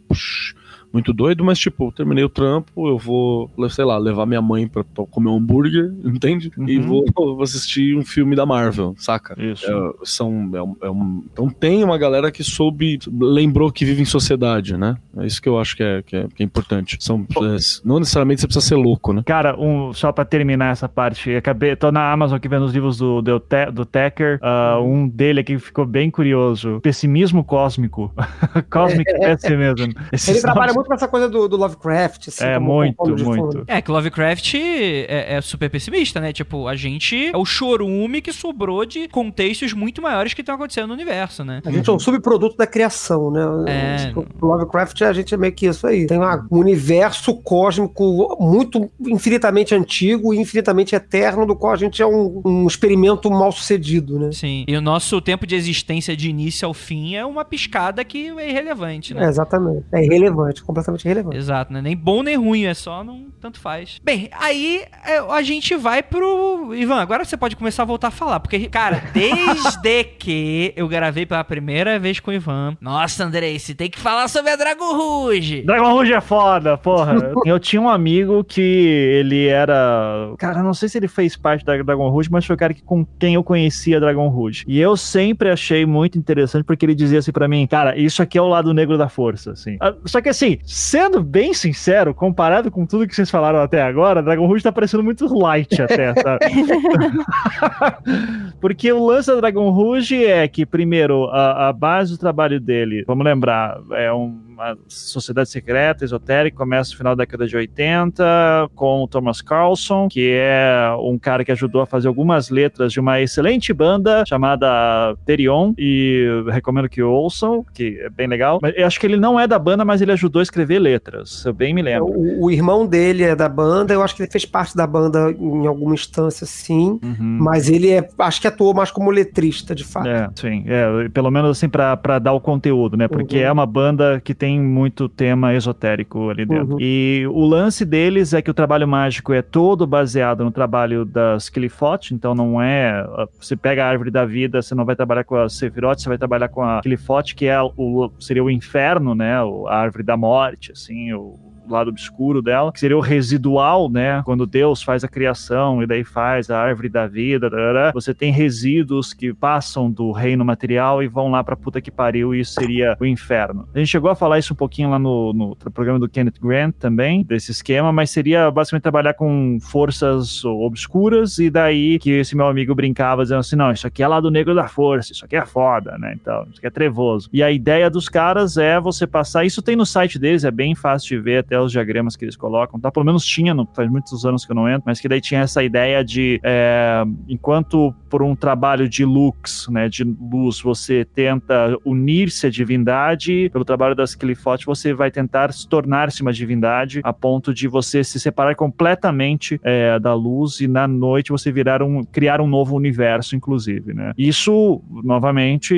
B: muito doido, mas tipo, eu terminei o trampo, eu vou, sei lá, levar minha mãe pra, pra comer um hambúrguer, entende? E
D: Uhum.
B: vou, vou assistir um filme da Marvel, saca?
D: Isso.
B: É, são, é um- é um- então tem uma galera que soube, lembrou que vive em sociedade, né? É isso que eu acho que é, que é, que é importante. São, é, não necessariamente você precisa ser louco, né?
D: Cara, um, só pra terminar essa parte, acabei, tô na Amazon aqui vendo os livros do, do, do Tecker, ah, um dele aqui que ficou bem curioso, Pessimismo Cósmico, Cosmic Pessimism. Esses
C: Ele trabalha muito com essa coisa do, do Lovecraft, assim,
D: É,
C: como-
D: muito, muito.
C: fundo.
A: É, que Lovecraft é, é super pessimista, né? Tipo, a gente é o chorume que sobrou de contextos muito maiores que estão acontecendo no universo, né?
C: A gente é um subproduto da criação, né?
A: É.
C: O Lovecraft, a gente é meio que isso aí. Tem uma- um universo cósmico muito infinitamente antigo e infinitamente eterno, do qual a gente é um, um experimento mal sucedido, né?
A: Sim. E o nosso tempo de existência de início ao fim é uma piscada que é irrelevante, né?
C: É, exatamente. É irrelevante, completamente irrelevante.
A: Exato, né? Nem bom nem ruim, é só não tanto faz. Bem, aí é, a gente vai pro. Ivan, agora você pode começar a voltar a falar, porque, cara, desde que eu gravei pela primeira vez com o Ivan. Nossa, Andrei, você tem que falar sobre a Dragon Rouge.
D: Dragon Rouge é foda, porra. Eu tinha um amigo que ele era. Cara, não sei se ele fez parte da Dragon Rouge, mas foi o cara que, com quem eu conhecia Dragon Rouge. E eu sempre achei muito interessante porque ele dizia assim pra mim: Cara, isso aqui é o lado negro da força, assim. Ah, Só que assim, sendo bem sincero, comparado com tudo que vocês falaram até agora, Dragon Rouge tá parecendo muito light até, sabe? Porque o lance da Dragon Rouge é que, primeiro, a, a base do trabalho dele, vamos lembrar, é um- uma sociedade secreta, esotérica, começa no final da década de 80, com o Thomas Carlson, que é um cara que ajudou a fazer algumas letras de uma excelente banda chamada Therion, e recomendo que ouçam, que é bem legal. Mas eu acho que ele não é da banda, mas ele ajudou a escrever letras, eu bem me lembro.
C: O, o irmão dele é da banda, eu acho que ele fez parte da banda em alguma instância, sim.
D: Uhum.
C: Mas ele é, acho que atuou mais como letrista, de fato.
D: É, sim. É, pelo menos assim pra, pra dar o conteúdo, né? Porque
C: Uhum.
D: é uma banda que tem muito tema esotérico ali dentro.
C: Uhum.
D: E o lance deles é que o trabalho mágico é todo baseado no trabalho das Clifote, então não é. Você pega a árvore da vida, você não vai trabalhar com a Sephiroth, você vai trabalhar com a Clifote, que é o, seria o inferno, né? A árvore da morte, assim, o lado obscuro dela, que seria o residual, né? Quando Deus faz a criação e daí faz a árvore da vida, você tem resíduos que passam do reino material e vão lá pra puta que pariu e isso seria o inferno. A gente chegou a falar isso um pouquinho lá no, no programa do Kenneth Grant também, desse esquema, mas seria basicamente trabalhar com forças obscuras e daí que esse meu amigo brincava dizendo assim, não, isso aqui é lado negro da força, isso aqui é foda, né? Então, isso aqui é trevoso. E a ideia dos caras é você passar, isso tem no site deles, é bem fácil de ver até os diagramas que eles colocam, tá? Pelo menos tinha, faz muitos anos que eu não entro, mas que daí tinha essa ideia de, é, enquanto por um trabalho de lux, né, de luz, você tenta unir-se à divindade, pelo trabalho das Clifote, você vai tentar se tornar-se uma divindade a ponto de você se separar completamente é, da luz e na noite você virar um, criar um novo universo, inclusive, né? Isso, novamente,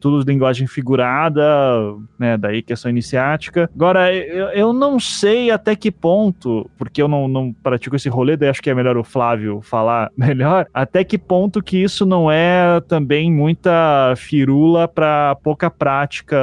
D: tudo linguagem figurada, né, daí questão iniciática. Agora, eu, eu não sei até que ponto, porque eu não, não pratico esse rolê, daí acho que é melhor o Flávio falar melhor, até que ponto que isso não é também muita firula para pouca prática,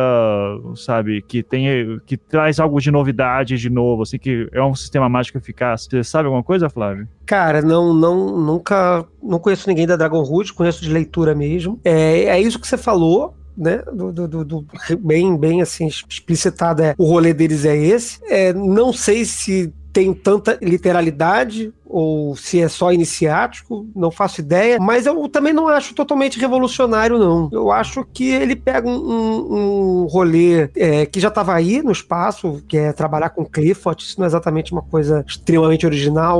D: sabe? Que tem, que traz algo de novidade de novo, assim, que é um sistema mágico eficaz. Você sabe alguma coisa, Flávio?
C: Cara, não, não, nunca, não conheço ninguém da Dragon Root, conheço de leitura mesmo. É, é isso que você falou. Né, do, do- do- do- bem, bem assim explicitado é o rolê deles é esse. É, não sei se tem tanta literalidade ou se é só iniciático, não faço ideia, mas eu também não acho totalmente revolucionário, não. Eu acho que ele pega um, um- um rolê é, que já estava aí no espaço, que é trabalhar com Clifford, isso não é exatamente uma coisa extremamente original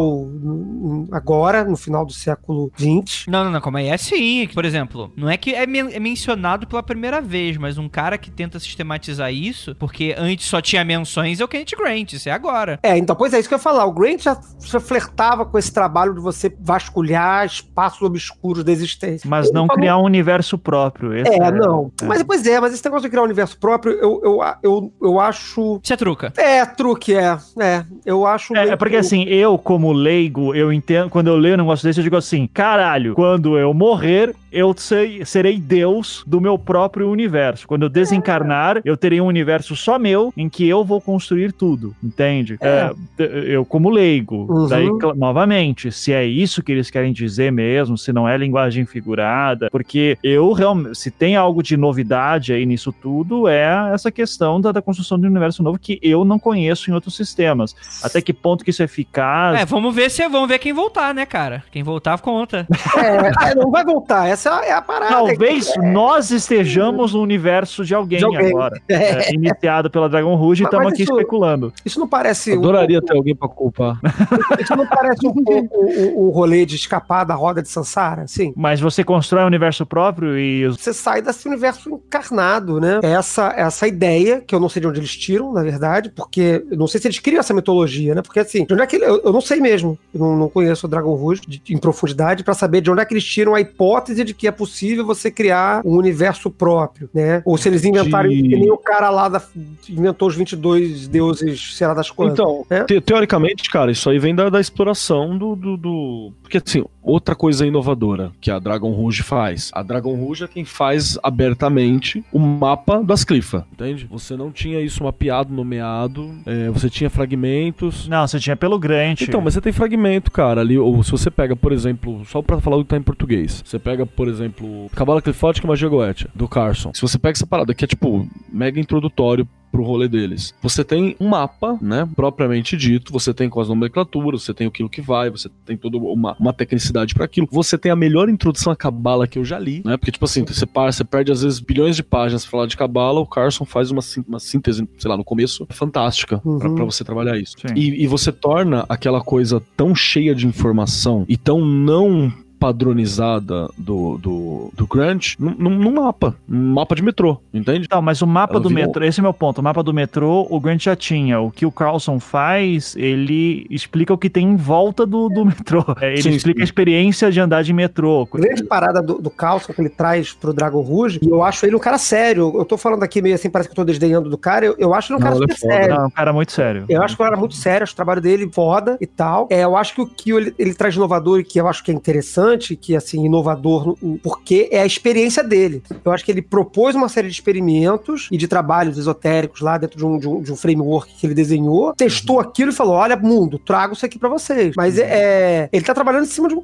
C: agora, no final do século XX.
A: Não, não, não, como é? É sim. Por exemplo, não é que é, men- é mencionado pela primeira vez, mas um cara que tenta sistematizar isso, porque antes só tinha menções, é o Kenneth Grant, isso é agora.
C: É, então, pois é, isso que eu ia falar. O Grant já, já flertava com esse trabalho de você vasculhar espaços obscuros da existência.
D: Mas
C: Ele
D: não
C: falou-
D: criar um universo próprio. Esse
C: É, não.
D: é.
C: Mas, pois é, mas esse negócio de criar um universo próprio, eu, eu, eu, eu acho.
A: Isso é truca.
C: É, truque, é. É, eu acho.
D: É, é porque
C: que-
D: assim, eu como leigo, eu entendo, quando eu leio um negócio desse, eu digo assim, caralho, quando eu morrer, eu sei- serei Deus do meu próprio universo. Quando eu desencarnar, eu terei um universo só meu, em que eu vou construir tudo, entende?
C: É.
D: É, eu como leigo,
C: Uhum.
D: daí, novamente, se é isso que eles querem dizer mesmo, se não é linguagem figurada, porque eu realmente, se tem algo de novidade aí nisso tudo, é essa questão da, da construção de um universo novo que eu não conheço em outros sistemas. Até que ponto que isso é eficaz?
A: É, vamos ver se vamos ver quem voltar, né, cara? Quem voltar conta.
C: É, é, não vai voltar. Essa é a parada.
D: Talvez nós estejamos no universo de alguém,
C: De alguém.
D: agora. É, iniciado pela Dragon Rouge e estamos aqui
C: isso-
D: especulando.
C: Isso não parece. um
B: Adoraria ter alguém pra culpar.
C: Isso não parece um pouco o, o rolê de escapar da roda de Sansara? Sim.
D: Mas você constrói um universo próprio e
C: Você sai desse universo encarnado, né? Essa, essa ideia, que eu não sei de onde eles tiram, na verdade, porque eu não sei se eles criam essa mitologia, né? Porque assim, de onde é que. Eu, eu não sei mesmo. Eu não, não conheço o Dragon Rouge de- em profundidade pra saber de onde é que eles tiram a hipótese de que é possível você criar um universo próprio, né? Ou se eles inventaram,
B: De-
C: que nem o cara lá da, inventou os 22 deuses, sei lá das quantas.
B: Então,
C: É?
B: te- teoricamente, cara, isso aí vem da, da exploração do, do, do- Porque, assim, outra coisa inovadora que a Dragon Rouge faz. A Dragon Rouge é quem faz abertamente o mapa das Clifa, entende? Você não tinha isso mapeado, nomeado, é, você tinha fragmentos.
D: Não, você tinha pelo Grant.
B: Então, mas você tem fragmento, cara, ali, ou se você pega, por exemplo, só pra falar o que tá em português, você pega, por exemplo, Cabala Clifótica e Magia Goetia, do Carson. Se você pega essa parada que é, tipo, mega introdutório pro rolê deles. Você tem um mapa, né, propriamente dito, você tem com as nomenclaturas, você tem aquilo que vai, você tem toda uma, uma tecnicidade para aquilo. Você tem a melhor introdução à cabala que eu já li, né? Porque tipo assim, você, para, você perde às vezes bilhões de páginas pra falar de cabala, o Carson faz uma, uma síntese, sei lá, no começo, fantástica
C: Uhum.
B: pra você trabalhar isso. E, e você torna aquela coisa tão cheia de informação e tão não padronizada do, do, do Grant num, mapa, num mapa de metrô, entende?
D: Então, mas o mapa
B: Ela
D: do
B: virou-
D: metrô, esse é meu ponto. O mapa do metrô, o Grant já tinha. O que o Carlson faz, ele explica o que tem em volta do, do metrô. É, Ele
B: Sim,
D: explica
B: sim.
D: a experiência de andar de metrô.
C: A grande parada do, do Carlson que ele traz pro Dragon Rouge, e eu acho ele um cara sério. Eu tô falando aqui meio assim, parece que eu tô desdenhando do cara. Eu, eu acho ele um
B: Não,
C: cara
B: ele é
C: super
B: foda.
C: sério.
D: Não, um cara muito sério.
C: Eu acho que o cara é muito sério, acho o trabalho dele foda e tal. É, eu acho que o que ele, ele traz de inovador e que eu acho que é interessante, que assim, inovador, no- porque é a experiência dele. Eu acho que ele propôs uma série de experimentos e de trabalhos esotéricos lá dentro de um, de um, de um framework que ele desenhou, testou aquilo e falou: olha, mundo, trago isso aqui pra vocês. Mas é, é- ele tá trabalhando em cima de um,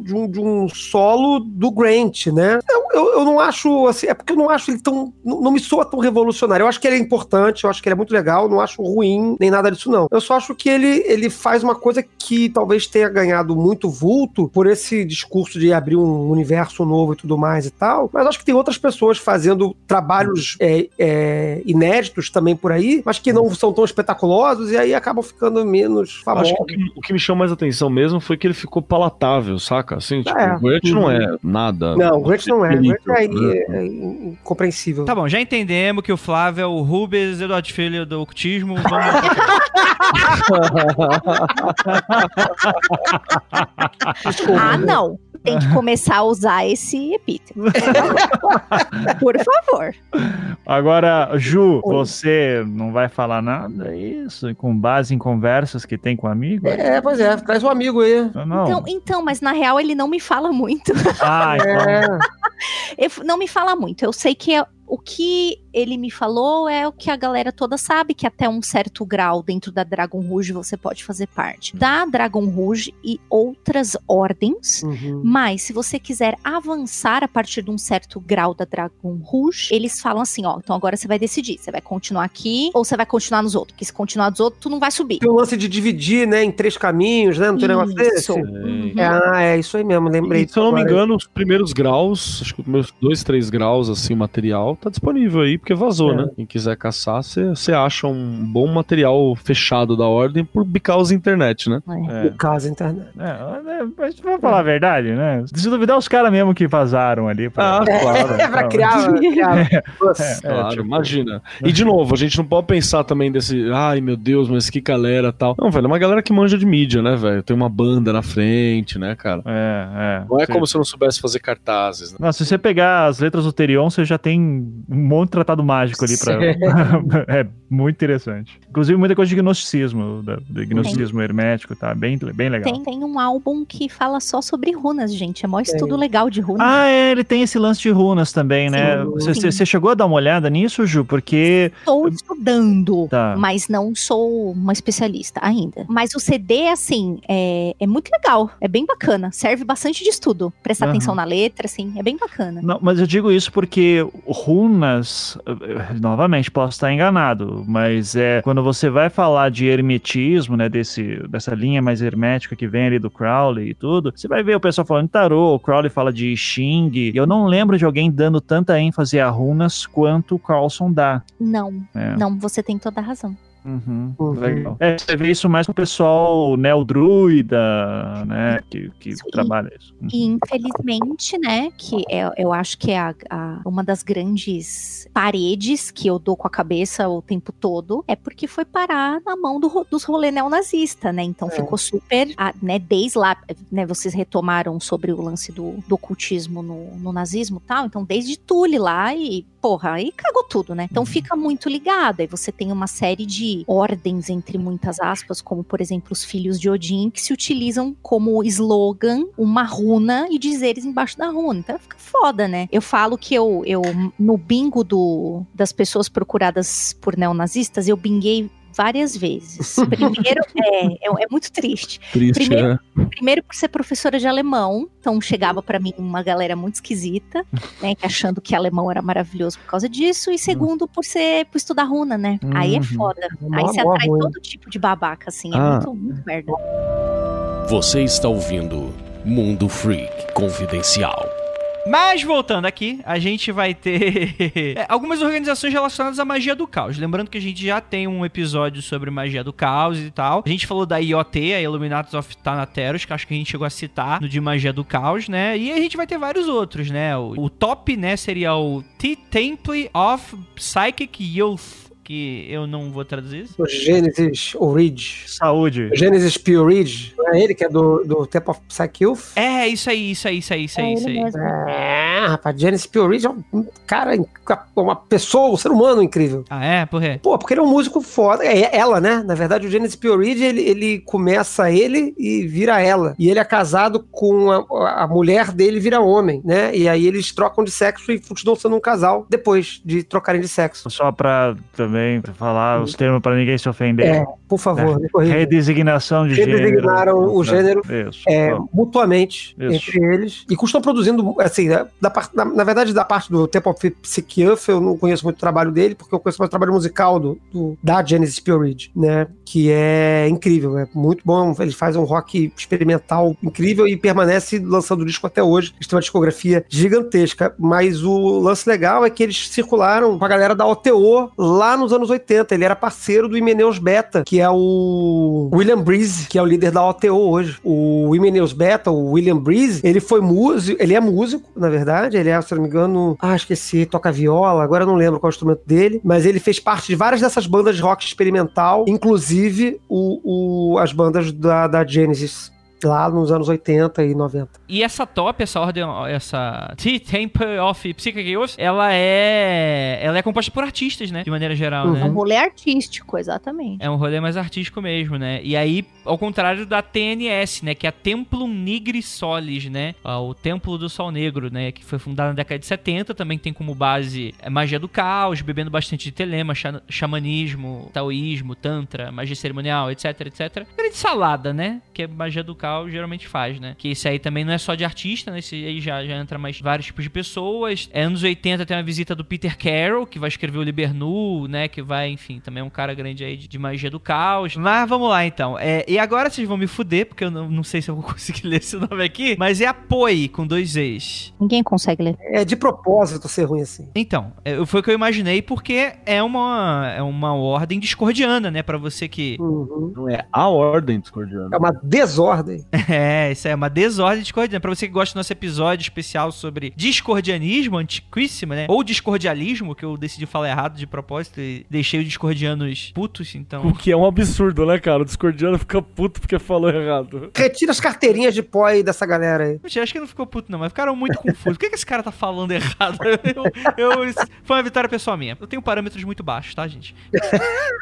C: de um, de um solo do Grant, né? Eu, eu, eu não acho assim, é porque eu não acho ele tão. Não, não me soa tão revolucionário. Eu acho que ele é importante, eu acho que ele é muito legal, não acho ruim nem nada disso, não. Eu só acho que ele, ele faz uma coisa que talvez tenha ganhado muito vulto por esse discurso de abrir um universo novo e tudo mais e tal. Mas acho que tem outras pessoas fazendo trabalhos é, é, inéditos também por aí, mas que não são tão espetaculosos e aí acabam ficando menos famosos.
B: Acho que o que, o que me chamou mais atenção mesmo foi que ele ficou palatável, saca? Assim, tipo,
C: É.
B: o Grant não
C: Uhum.
B: é nada.
C: Não, o Grant não é. O Grant é, é incompreensível.
A: Tá bom, já entendemos que o Flávio é o Rubens Eduardo Filho do ocultismo. Vamos
E: Ah, não. Tem que começar a usar esse epíteto. Por favor.
D: Agora, Ju,
C: Oi.
D: você não vai falar nada é isso com base em conversas que tem com amigo?
C: É, pois é, traz um amigo aí.
D: Não.
E: Então, então, mas na real ele não me fala muito.
D: Ah, então.
C: É.
E: Não me fala muito. Eu sei que é- o que ele me falou é o que a galera toda sabe, que até um certo grau dentro da Dragon Rouge você pode fazer parte da Dragon Rouge e outras ordens.
C: Uhum.
E: Mas se você quiser avançar a partir de um certo grau da Dragon Rouge, eles falam assim, ó, então agora você vai decidir, você vai continuar aqui ou você vai continuar nos outros, porque se continuar nos outros, tu não vai subir.
C: Tem o lance de dividir, né, em três caminhos, né? Não tem negócio desse?
E: Isso. Uhum.
C: É, ah, é isso aí mesmo, lembrei.
B: E, se eu não me engano, os primeiros graus, acho que os meus dois, três graus, assim, o material, tá disponível aí, porque vazou,
C: É.
B: né? Quem quiser caçar, você acha um bom material fechado da ordem por because internet, né?
E: É.
D: É.
C: No caso, a internet.
D: É, é, mas vamos falar a verdade, né? Se duvidar, os caras mesmo que vazaram ali. Pra...
B: Ah, claro.
C: É, pra criar, criar. Nossa.
D: É,
B: Claro,
D: tipo-
B: imagina. E de novo, a gente não pode pensar também desse, ai meu Deus, mas que galera tal. Não, velho, é uma galera que manja de mídia, né, velho? Tem uma banda na frente, né, cara?
D: É, é.
B: Não é
D: Sim.
B: como se eu não soubesse fazer cartazes, né?
D: Não, se você pegar as letras do Terion, você já tem um monte de tratado mágico ali pra. é muito interessante. Inclusive, muita coisa de gnosticismo, da, de gnosticismo hermético, tá? Bem, bem legal.
E: Tem, tem um álbum que fala só sobre runas, gente. É mó estudo legal de runas.
D: Ah, é, ele tem esse lance de runas também, né?
E: Sim,
D: Você, chegou a dar uma olhada nisso, Ju? Porque.
E: Estou estudando,
D: Tá.
E: mas não sou uma especialista ainda. Mas o CD, assim, é, é muito legal. É bem bacana. Serve bastante de estudo. Prestar
D: Aham.
E: atenção na letra, assim. É bem bacana.
D: Não, mas eu digo isso porque runas, eh, novamente, posso estar enganado, mas é quando você vai falar de hermetismo, né, desse, dessa linha mais hermética que vem ali do Crowley e tudo, você vai ver o pessoal falando de tarô, o Crowley fala de Xing, e eu não lembro de alguém dando tanta ênfase a runas quanto o Carlson dá.
E: Não,
D: É.
E: não, você tem toda a razão.
D: Uhum,
C: Uhum.
D: Legal. É, você vê isso mais com o pessoal neo-druida, né, que, que trabalha isso.
E: E infelizmente, né, que é, eu acho que é a- a- uma das grandes paredes que eu dou com a cabeça o tempo todo, é porque foi parar na mão do, dos rolê neonazista, né? Então
C: É.
E: ficou super, ah, né, desde lá, né, vocês retomaram sobre o lance do, do ocultismo no, no nazismo e tal, então desde Tule lá e, porra, aí cagou tudo, né? Então fica muito ligado, aí você tem uma série de ordens, entre muitas aspas, como por exemplo os filhos de Odin, que se utilizam como slogan uma runa e dizeres embaixo da runa. Então fica foda, né? Eu falo que eu, eu no bingo do, das pessoas procuradas por neonazistas, eu binguei várias vezes. Primeiro, é, é, é muito triste.
B: Triste,
E: Primeiro-
B: né?
E: Primeiro por ser professora de alemão, então chegava pra mim uma galera muito esquisita, né, achando que alemão era maravilhoso por causa disso, e segundo por ser por estudar runa, né? Aí é
D: Uhum.
E: foda.
C: Uma
E: Aí você atrai
C: runa.
E: todo tipo de babaca, assim, é
B: Ah.
E: muito, muito merda.
F: Você está ouvindo Mundo Freak Confidencial.
A: Mas voltando aqui, a gente vai ter é, algumas organizações relacionadas à magia do caos. Lembrando que a gente já tem um episódio sobre magia do caos e tal. A gente falou da IoT, a Illuminatus of Thanateros, que acho que a gente chegou a citar no de magia do caos, né? E a gente vai ter vários outros, né? O, o top, né, seria o T-Temple of Psychic Youth, que eu não vou traduzir isso.
C: O Genesis Origin.
D: Saúde.
C: O Genesis Purige. Não é ele que é do, do Temple of Psyche?
A: É, isso aí, isso aí, isso aí, isso aí,
E: É
A: isso
E: ele
A: aí.
E: mesmo.
C: É, rapaz, Genesis Purige é um cara, uma pessoa, um ser humano incrível.
A: Ah, é? Por quê?
C: Pô, porque ele é um músico foda. É ela, né? Na verdade, o Genesis Purige, ele, ele começa ele e vira ela. E ele é casado com a, a mulher dele vira homem, né? E aí eles trocam de sexo e continuam sendo um casal depois de trocarem de sexo.
D: Só pra também falar os termos pra ninguém se ofender.
C: É, por favor, corrija.
D: Redesignação de
C: Redesignaram
D: gênero.
C: o gênero,
D: Isso.
C: É, mutuamente
D: Isso.
C: entre eles. E costumam produzindo, assim, né, da, na, na verdade, da parte do Temple of Psychiath, eu não conheço muito o trabalho dele, porque eu conheço mais o trabalho musical do, do- da Genesis Purage, né? Que é incrível, é muito bom. Eles fazem um rock experimental incrível e permanece lançando disco até hoje. Eles têm uma discografia gigantesca. Mas o lance legal é que eles circularam com a galera da OTO lá nos anos 80. Ele era parceiro do Imeneus Beta, que é o William Breeze, que é o líder da OTO hoje. O Imeneus Beta, o William Breeze, ele foi músico, ele é músico, na verdade, ele é, se não me engano, ah, esqueci, toca viola, agora eu não lembro qual é o instrumento dele, mas ele fez parte de várias dessas bandas de rock experimental, inclusive o, o- as bandas da, da Genesis, lá nos anos 80 e 90.
A: E essa top, essa ordem, essa T-Temple of Psychic Youth, ela é. Ela é composta por artistas, né? De maneira geral,
C: Uhum.
E: É um
A: né?
E: rolê artístico, exatamente.
A: É um rolê mais artístico mesmo, né? E aí, ao contrário da TNS, né? Que é a Templum Nigri Solis, né? Ah, O Templo do Sol Negro, né? Que foi fundado na década de 70, também tem como base a magia do caos, bebendo bastante de telema, xa- xamanismo, taoísmo, tantra, magia cerimonial, etc, etc. Grande salada, né? Que a magia do caos geralmente faz, né? Que esse aí também não é só de artista, né? Esse aí já, já entra mais vários tipos de pessoas. É, anos 80 tem uma visita do Peter Carroll, que vai escrever o Libernu, né? Que vai, enfim, também é um cara grande aí de, de magia do caos. Mas vamos lá, então. É, e agora vocês vão me fuder, porque eu não, não sei se eu vou conseguir ler esse nome aqui. Mas é Apoie, com dois E's.
E: Ninguém consegue ler.
C: É de propósito ser ruim assim.
A: Então, é, foi o que eu imaginei, porque é uma, é uma ordem discordiana, né? Pra você que...
C: Uhum.
B: Não é a ordem discordiana.
C: É uma desordem.
A: É, isso é uma desordem discordiana. Pra você que gosta do nosso episódio especial sobre discordianismo, antiquíssimo, né? Ou discordialismo, que eu decidi falar errado de propósito e deixei os discordianos putos, então...
B: O que é um absurdo, né, cara? O discordiano fica puto porque falou errado.
C: Retira as carteirinhas de pó aí dessa galera aí.
A: Mentira, acho que não ficou puto, não, mas ficaram muito confusos. Por que, que esse cara tá falando errado? Eu, eu- foi uma vitória pessoal minha. Eu tenho parâmetros muito baixos, tá, gente?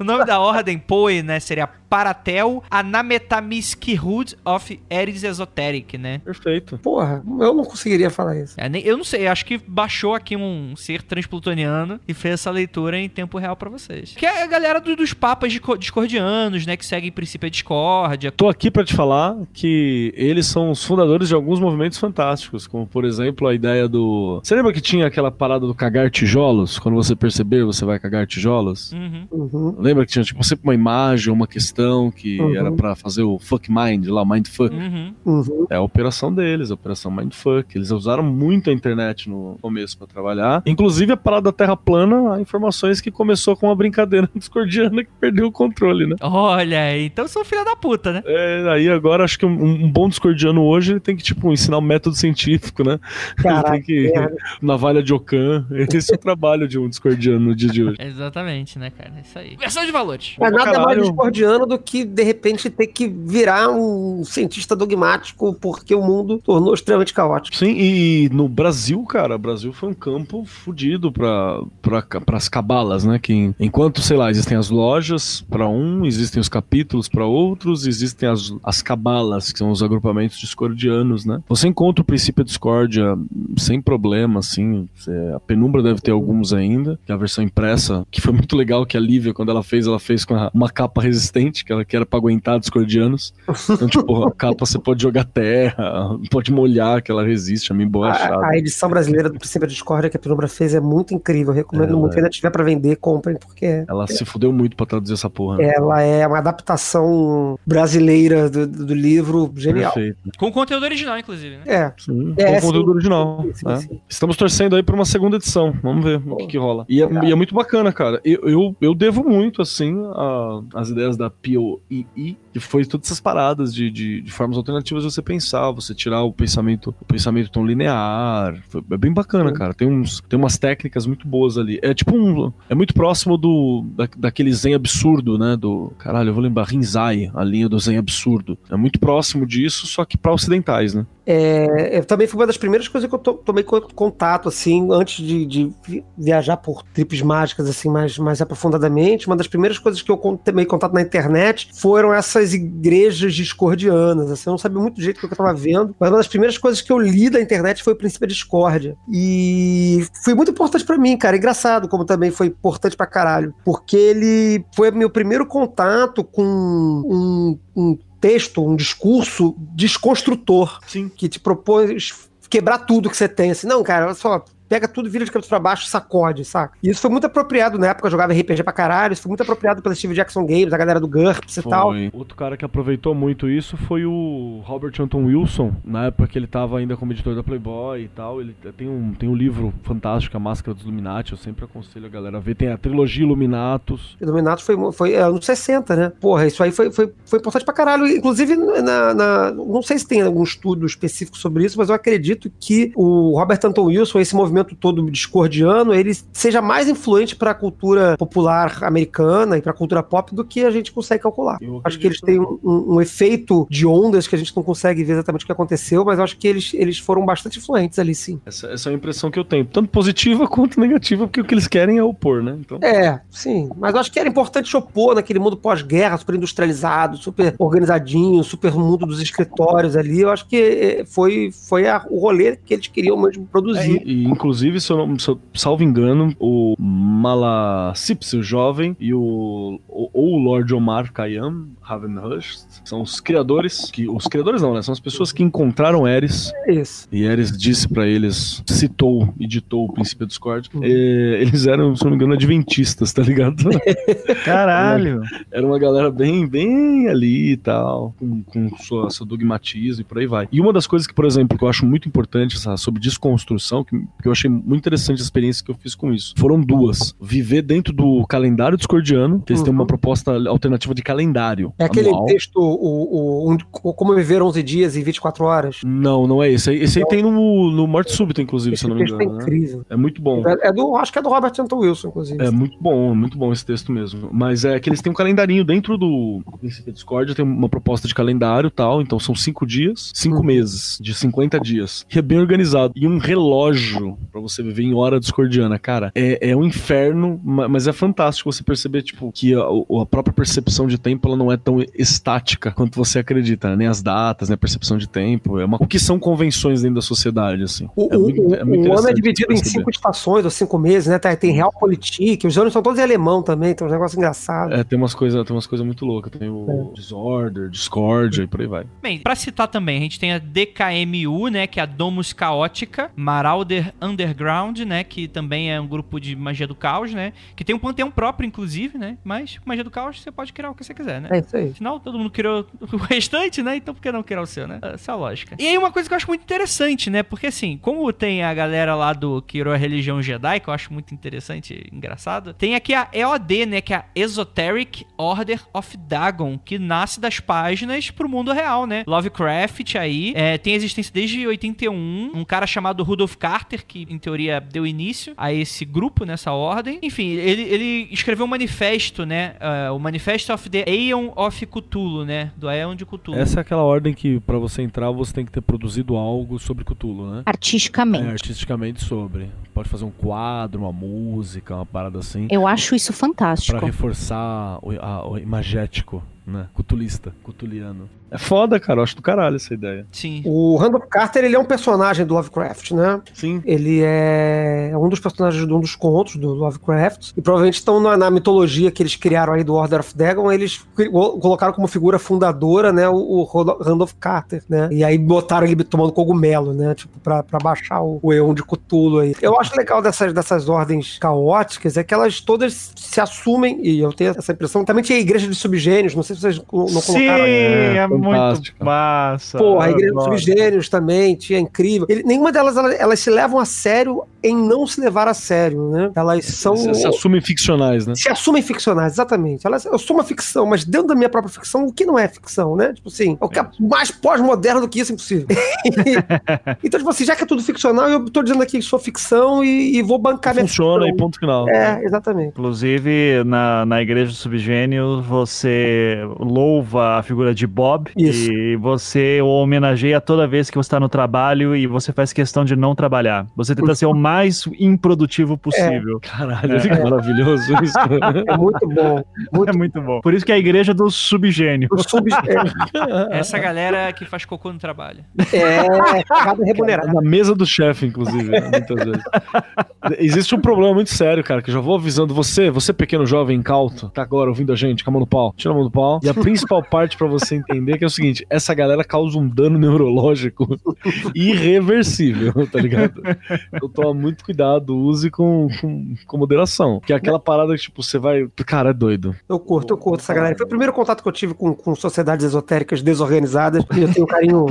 A: O nome da ordem Poe, né, seria Paratel Anametamiskihud of Eris Esoteric, né?
B: Perfeito.
C: Porra, eu não conseguiria falar isso.
A: É, nem- eu não sei, acho que baixou aqui um ser transplutoniano e fez essa leitura em tempo real pra vocês. Que é a galera do- dos papas disco- discordianos, né, que seguem o princípio da discórdia.
B: Tô aqui pra te falar que eles são os fundadores de alguns movimentos fantásticos, como por exemplo a ideia do. Você lembra que tinha aquela parada do cagar tijolos? Quando você perceber, você vai cagar tijolos?
A: Uhum.
C: Uhum.
B: Lembra que tinha tipo sempre uma imagem, uma questão que
C: Uhum.
B: era pra fazer o fuck mind lá, o mindfuck?
A: Uhum.
C: Uhum.
B: É a operação deles, a operação Mindfuck. Eles usaram muito a internet no começo pra trabalhar. Inclusive a parada da Terra plana, há informações que começou com uma brincadeira discordiana que perdeu o controle, né?
A: Olha, então são filha da puta, né?
B: É, aí agora acho que um, um bom discordiano hoje ele tem que, tipo, ensinar um método científico, né?
C: Caraca,
B: ele tem que.
C: merda.
B: Navalha de Ocã. Esse é o trabalho de um discordiano no dia de hoje.
A: Exatamente, né, cara? É isso aí. Versão de valores.
C: Mas nada mais discordiano do que, de repente, ter que virar um cientista dogmático porque o mundo tornou extremamente caótico.
B: Sim, e no Brasil, cara, o Brasil foi um campo fudido para pra, as cabalas, né? Que enquanto, sei lá, existem as lojas para um, existem os capítulos para outros, existem as, as cabalas, que são os agrupamentos discordianos, né? Você encontra o princípio discórdia sem problema, assim. A penumbra deve ter alguns ainda, que é a versão impressa, que foi muito legal que a Lívia, quando ela fez, ela fez com uma capa resistente, que ela que era pra aguentar discordianos. Então, tipo, a capa você pode jogar terra, pode molhar, que ela resiste, a mim boa
C: a, a edição brasileira do Princípio da Discórdia que a Penumbra fez é muito incrível. Eu recomendo muito. Se ainda tiver pra vender, comprem, porque.
B: Ela é, se fudeu muito pra traduzir essa porra.
C: Né? Ela é uma adaptação brasileira do, do livro genial. Perfeito.
A: Com conteúdo original, inclusive, né?
C: É.
B: Sim, é, com conteúdo sim. original. Sim, né? Estamos torcendo aí pra uma segunda edição. Vamos ver o que, que rola. E é, e é, muito bacana, cara. Eu, eu, eu devo muito, assim, a, as ideias da POII, que foi todas essas paradas de, de, de, formas alternativas de você pensar, você tirar o pensamento, o pensamento tão linear. Foi, é bem bacana, cara. Tem, uns, tem umas técnicas muito boas ali. É tipo um. É muito próximo do da, daquele Zen absurdo, né? Do. Caralho, eu vou lembrar. Rinzai, a linha do Zen absurdo. É muito próximo disso, só que para ocidentais, né?
C: É, é, também foi uma das primeiras coisas que eu to, tomei contato, assim, antes de, de, viajar por tripes mágicas, assim, mais, mais aprofundadamente. Uma das primeiras coisas que eu tomei contato na internet foram essas igrejas discordianas. Assim, eu não sabia muito do jeito que eu estava vendo, mas uma das primeiras coisas que eu li da internet foi o princípio da discórdia. E foi muito importante para mim, cara. Engraçado como também foi importante pra caralho. Porque ele foi meu primeiro contato com um, um texto, um discurso desconstrutor
B: Sim.
C: que te propõe quebrar tudo que você tem. Assim, não, cara, olha só, pega tudo, vira de cabeça pra baixo, sacode, saca? E isso foi muito apropriado na época, eu jogava RPG pra caralho, isso foi muito apropriado pela Steve Jackson Games, a galera do GURPS e tal.
B: Outro cara que aproveitou muito isso foi o Robert Anton Wilson, na época que ele tava ainda como editor da Playboy e tal, ele tem um, tem um livro fantástico, A Máscara dos Illuminati, eu sempre aconselho a galera a ver, tem a trilogia Illuminatus.
C: Illuminatus foi, foi é, anos 60, né? Porra, isso aí foi, foi, foi importante pra caralho, inclusive na, na, não sei se tem algum estudo específico sobre isso, mas eu acredito que o Robert Anton Wilson, esse movimento todo discordiano, ele seja mais influente para a cultura popular americana e para a cultura pop do que a gente consegue calcular. Acho que eles têm um, um, um, efeito de ondas que a gente não consegue ver exatamente o que aconteceu, mas acho que eles, eles foram bastante influentes ali, sim.
B: Essa, essa é a impressão que eu tenho, tanto positiva quanto negativa, porque o que eles querem é opor, né?
C: Então... É, sim. Mas eu acho que era importante opor naquele mundo pós-guerra, super industrializado, super organizadinho, super mundo dos escritórios ali. Eu acho que eh, foi, foi a, o rolê que eles queriam mesmo produzir.
B: É, e, inclusive, se eu não, se eu, salvo engano, o Malasips, o jovem, e o, ou o Lord Omar Khayyam, Ravenhurst, são os criadores, que os criadores não, né? São as pessoas que encontraram Eris.
C: Isso.
B: E Eris disse para eles, citou e ditou o princípio do Discord. Uhum. eles eram, se não me engano, adventistas, tá ligado?
D: Caralho!
B: Era uma galera bem, bem ali e tal, com, com sua, seu dogmatismo e por aí vai. E uma das coisas que, por exemplo, que eu acho muito importante sabe, sobre desconstrução, que, que eu achei muito interessante a experiência que eu fiz com isso. Foram duas. Viver dentro do calendário discordiano, que eles uhum. têm uma proposta alternativa de calendário.
C: É aquele anual. texto, o, o, um, Como Viver 11 Dias em 24 Horas?
B: Não, não é esse. Esse aí tem no, no Morte Súbita, inclusive, esse se eu não me engano.
C: É incrível. Né?
B: É muito bom.
C: É, é, do, acho que é do Robert Anton Wilson, inclusive.
B: É muito bom, muito bom esse texto mesmo. Mas é que eles têm um calendarinho dentro do Discord, tem uma proposta de calendário e tal, então são cinco dias, cinco uhum. meses, de 50 dias. E é bem organizado. E um relógio para você viver em hora discordiana, cara. É, é um inferno, mas é fantástico você perceber, tipo, que a, a própria percepção de tempo ela não é tão estática quanto você acredita, né? Nem as datas, né? A percepção de tempo. É uma... O que são convenções dentro da sociedade, assim.
C: O, é muito, é muito o ano é dividido em cinco estações ou cinco meses, né? Tem Realpolitik, os anos são todos em alemão também, tem uns negócios engraçados.
B: É, tem umas coisas tem umas coisas muito loucas. Tem o é. Disorder, Discord e por aí vai.
A: Bem, pra citar também, a gente tem a DKMU, né? Que é a Domus Caótica, Marauder Underground, né? Que também é um grupo de magia do caos, né? Que tem um panteão próprio, inclusive, né? Mas magia do caos você pode criar o que você quiser, né?
C: É isso aí.
A: Afinal, todo mundo criou o restante, né? Então por que não criar o seu, né? Essa é a lógica. E aí uma coisa que eu acho muito interessante, né? Porque assim, como tem a galera lá do que criou a religião Jedi, que eu acho muito interessante engraçado, tem aqui a EOD, né? Que é a Esoteric Order of Dagon, que nasce das páginas pro mundo real, né? Lovecraft aí, é, tem existência desde 81, um cara chamado Rudolph Carter, que em teoria deu início a esse grupo, nessa ordem. Enfim, ele, ele escreveu um manifesto, né? Uh, o Manifesto of the Aeon of Cthulhu, né? Do Aeon de Cthulhu.
B: Essa é aquela ordem que pra você entrar você tem que ter produzido algo sobre Cthulhu, né?
E: Artisticamente.
B: É, artisticamente sobre. Pode fazer um quadro, uma música, uma parada assim.
E: Eu acho isso
B: Pra
E: fantástico.
B: reforçar o, a- o imagético, né? Cutulista, cutuliano. É foda, cara. Eu acho do caralho essa ideia.
A: Sim.
C: O Randolph Carter, ele é um personagem do Lovecraft, né?
B: Sim.
C: Ele é um dos personagens de um dos contos do Lovecraft. E provavelmente estão na, na mitologia que eles criaram aí do Order of Dagon, eles colocaram como figura fundadora, né, o, o Randolph Carter, né? E aí botaram ele tomando cogumelo, né? Tipo, pra, pra baixar o, o Eon de Cthulhu aí. Eu acho legal dessas, dessas ordens caóticas é que elas todas se assumem, e eu tenho essa impressão. Também tinha a igreja de subgênios, não sei se vocês não não
D: Sim,
C: colocaram.
D: é,
B: É,
D: muito massa.
C: Pô, a Igreja dos. Subgênios também, tinha incrível. Ele- nenhuma delas, elas, elas se levam a sério em não se levar a sério, né? Elas são...
B: Se, se assumem ficcionais, né?
C: se assumem ficcionais, exatamente. Elas, eu sou uma ficção, mas dentro da minha própria ficção, o que não é ficção, né? Tipo assim, o que é mais pós-moderno do que isso é impossível. então, tipo assim, já que é tudo ficcional, eu tô dizendo aqui que sou ficção e, e vou bancar minha
B: Funciona e ponto final.
C: É, exatamente.
D: Inclusive, na, na Igreja do Subgênio, você louva a figura de Bob
C: Isso.
D: e você o homenageia toda vez que você está no trabalho e você faz questão de não trabalhar. Você tenta ser o mais improdutivo possível.
B: Caralho, olha que maravilhoso isso.
C: É muito bom. Muito
D: É muito bom. Por isso que é a Igreja do Subgênio.
C: o sub...
A: Essa galera que faz cocô no trabalho.
C: É, é cagada remunerada.
B: Na mesa do chefe, inclusive, né, muitas vezes. Existe um problema muito sério, cara, que eu já vou avisando você, você pequeno jovem incauto, tá agora ouvindo a gente, com a mão no pau, tira a mão do pau. E a principal parte pra você entender que é o seguinte, essa galera causa um dano neurológico irreversível, tá ligado? Então toma muito cuidado, use com, com, com moderação. Que é aquela parada que, tipo, você vai... Cara, é doido.
C: Eu curto, eu curto essa galera. Foi o primeiro contato que eu tive com, com sociedades esotéricas desorganizadas. E eu tenho um carinho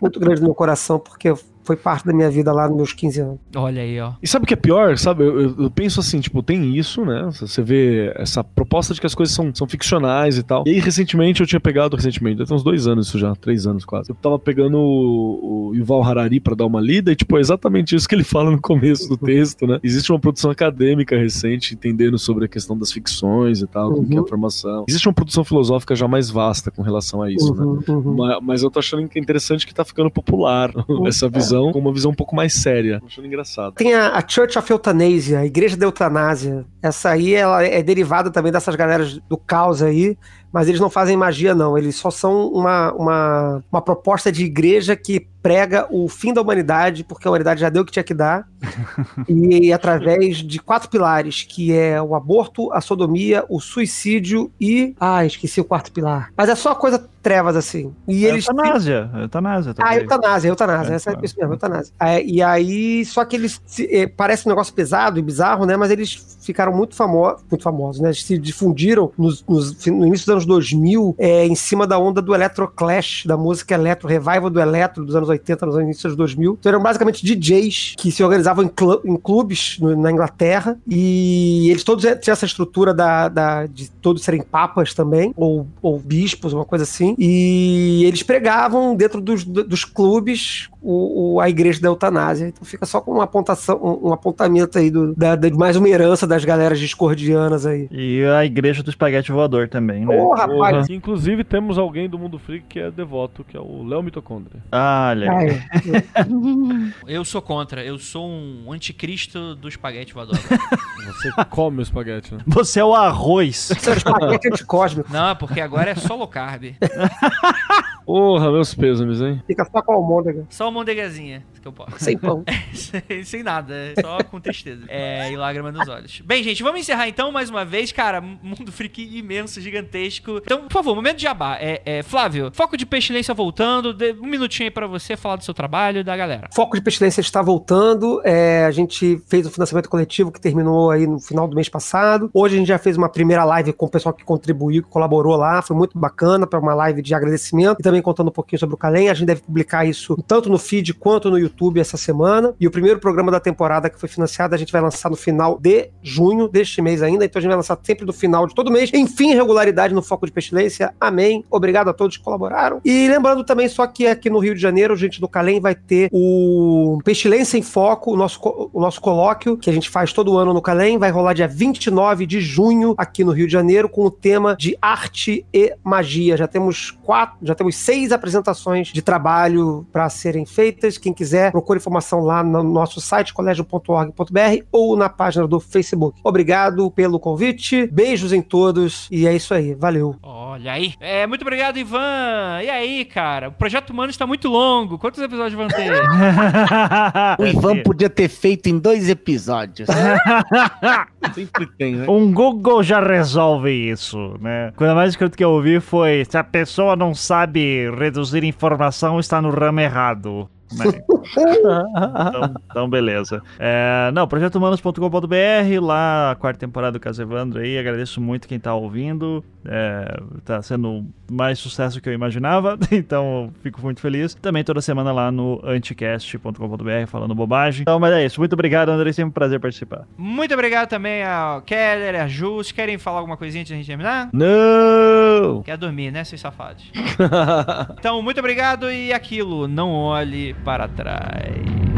C: muito grande no meu coração, porque foi parte da minha vida lá nos meus 15 anos.
A: Olha aí, ó.
B: E sabe o que é pior? Sabe, eu, eu- eu penso assim, tipo, tem isso, né? Você vê essa proposta de que as coisas são, são ficcionais e tal. E aí, recentemente, eu tinha pegado, recentemente, ter uns dois anos isso já, três anos quase. Eu tava pegando o, o Yuval Harari pra dar uma lida, e, tipo, é exatamente isso que ele fala no começo do texto, né? Existe uma produção acadêmica recente, entendendo sobre a questão das ficções e tal, como que é a formação. Existe uma produção filosófica já mais vasta com relação a isso, né?
C: Uhum, uhum.
B: Ma- Mas eu tô achando que é interessante que tá ficando popular essa visão, com uma visão um pouco mais séria. Achando engraçado.
C: Tem a, a Church of Euthanasia, a Igreja da Eutanásia. Essa aí ela é derivada também dessas galeras do caos aí, mas eles não fazem magia, não. Eles só são uma, uma, uma proposta de igreja que prega o fim da humanidade, porque a humanidade já deu o que tinha que dar, e através de quatro pilares, que é o aborto, a sodomia, o suicídio e... Ah, esqueci o quarto pilar. Mas é só coisa trevas, assim. E
D: É
C: eles...
D: Eutanásia. Eutanásia,
C: Ah,
D: talvez.
C: eutanásia, eutanásia,
D: É,
C: essa é
D: claro.
C: isso mesmo, eutanásia. É, e aí, só que eles se- é, parece um negócio pesado e bizarro, né? Mas eles ficaram muito, famo muito famosos, né? Eles se difundiram nos, nos- no início dos anos 2000, é, em cima da onda do Electroclash, da música eletro, revival do eletro dos anos 80, nos inícios dos 2000. Então eram basicamente DJs que se organizavam em, em clubes no- na Inglaterra e eles todos tinham essa estrutura da, da- de todos serem papas também, ou, ou bispos, uma coisa assim. E eles pregavam dentro dos, dos clubes o, o- a igreja da eutanásia. Então fica só com uma apontação, um, um apontamento aí do, da, de mais uma herança das galeras discordianas aí.
D: E a Igreja do Espaguete Voador também, né?
C: Ô, rapaz!
B: Inclusive, temos alguém do mundo freak que é devoto, que é o Léo Mitocôndria.
D: Ah,
A: Eu sou contra. Eu sou um anticristo do espaguete voador.
B: Você come o espaguete, né?
D: Você é o arroz.
C: isso era espaguete anticósmico.
A: Não, porque agora é só low carb.
B: Porra, meus pêsames, hein?
C: Fica só com a almôndega,
A: Só uma mondegazinha que eu posso.
C: sem pão.
A: sem, sem nada, é só com tristeza. É, e lágrima nos olhos. Bem, gente, vamos encerrar então mais uma vez. Cara, mundo freak imenso, gigantesco. Então, por favor, momento de jabá. É, é, Flávio, foco de pestilência voltando. um minutinho aí pra você falar do seu trabalho e da galera.
C: Foco de Pestilência está voltando. é, a gente fez um financiamento coletivo que terminou aí no final do mês passado. Hoje a gente já fez uma primeira live com o pessoal que contribuiu, que colaborou lá. Foi muito bacana para uma live de agradecimento. E também também contando um pouquinho sobre o Kalem. A gente deve publicar isso tanto no feed quanto no YouTube essa semana. E o primeiro programa da temporada que foi financiado, a gente vai lançar no final de junho deste mês ainda. Então a gente vai lançar sempre no final de todo mês. Enfim, regularidade no Foco de Pestilência. Amém. Obrigado a todos que colaboraram. E lembrando também só que aqui no Rio de Janeiro, gente do Kalem vai ter o Pestilência em Foco, o nosso, o nosso colóquio, que a gente faz todo ano no Calem, vai rolar dia 29 de junho aqui no Rio de Janeiro, com o tema de arte e magia. Já temos quatro, já temos seis apresentações de trabalho para serem feitas. Quem quiser, procure informação lá no nosso site, colégio.org.br ou na página do Facebook. Obrigado pelo convite, beijos em todos e é isso aí. Valeu.
A: Olha aí. É, muito obrigado, Ivan. E aí, cara? O Projeto Humano está muito longo. Quantos episódios vão ter?
G: O Ivan podia ter feito em dois episódios.
B: Sempre tem, né?
D: Um Google já resolve isso, né? A coisa mais escrito que eu ouvi foi: se a pessoa não sabe reduzir informação, está no ramo errado. Né? então, então, beleza. É, não, projetohumanos.com.br, lá a quarta temporada do Caso Evandro aí. Agradeço muito quem tá ouvindo. É, tá sendo mais sucesso que eu imaginava, então fico muito feliz. Também toda semana lá no anticast.com.br falando bobagem. Então, mas é isso. Muito obrigado, André. Sempre um prazer participar.
A: muito obrigado também ao Keller, a Ju. Vocês querem falar alguma coisinha antes da gente terminar?
B: Não!
A: Quer dormir, né, seus safados? então, muito obrigado e aquilo, não olhe para trás.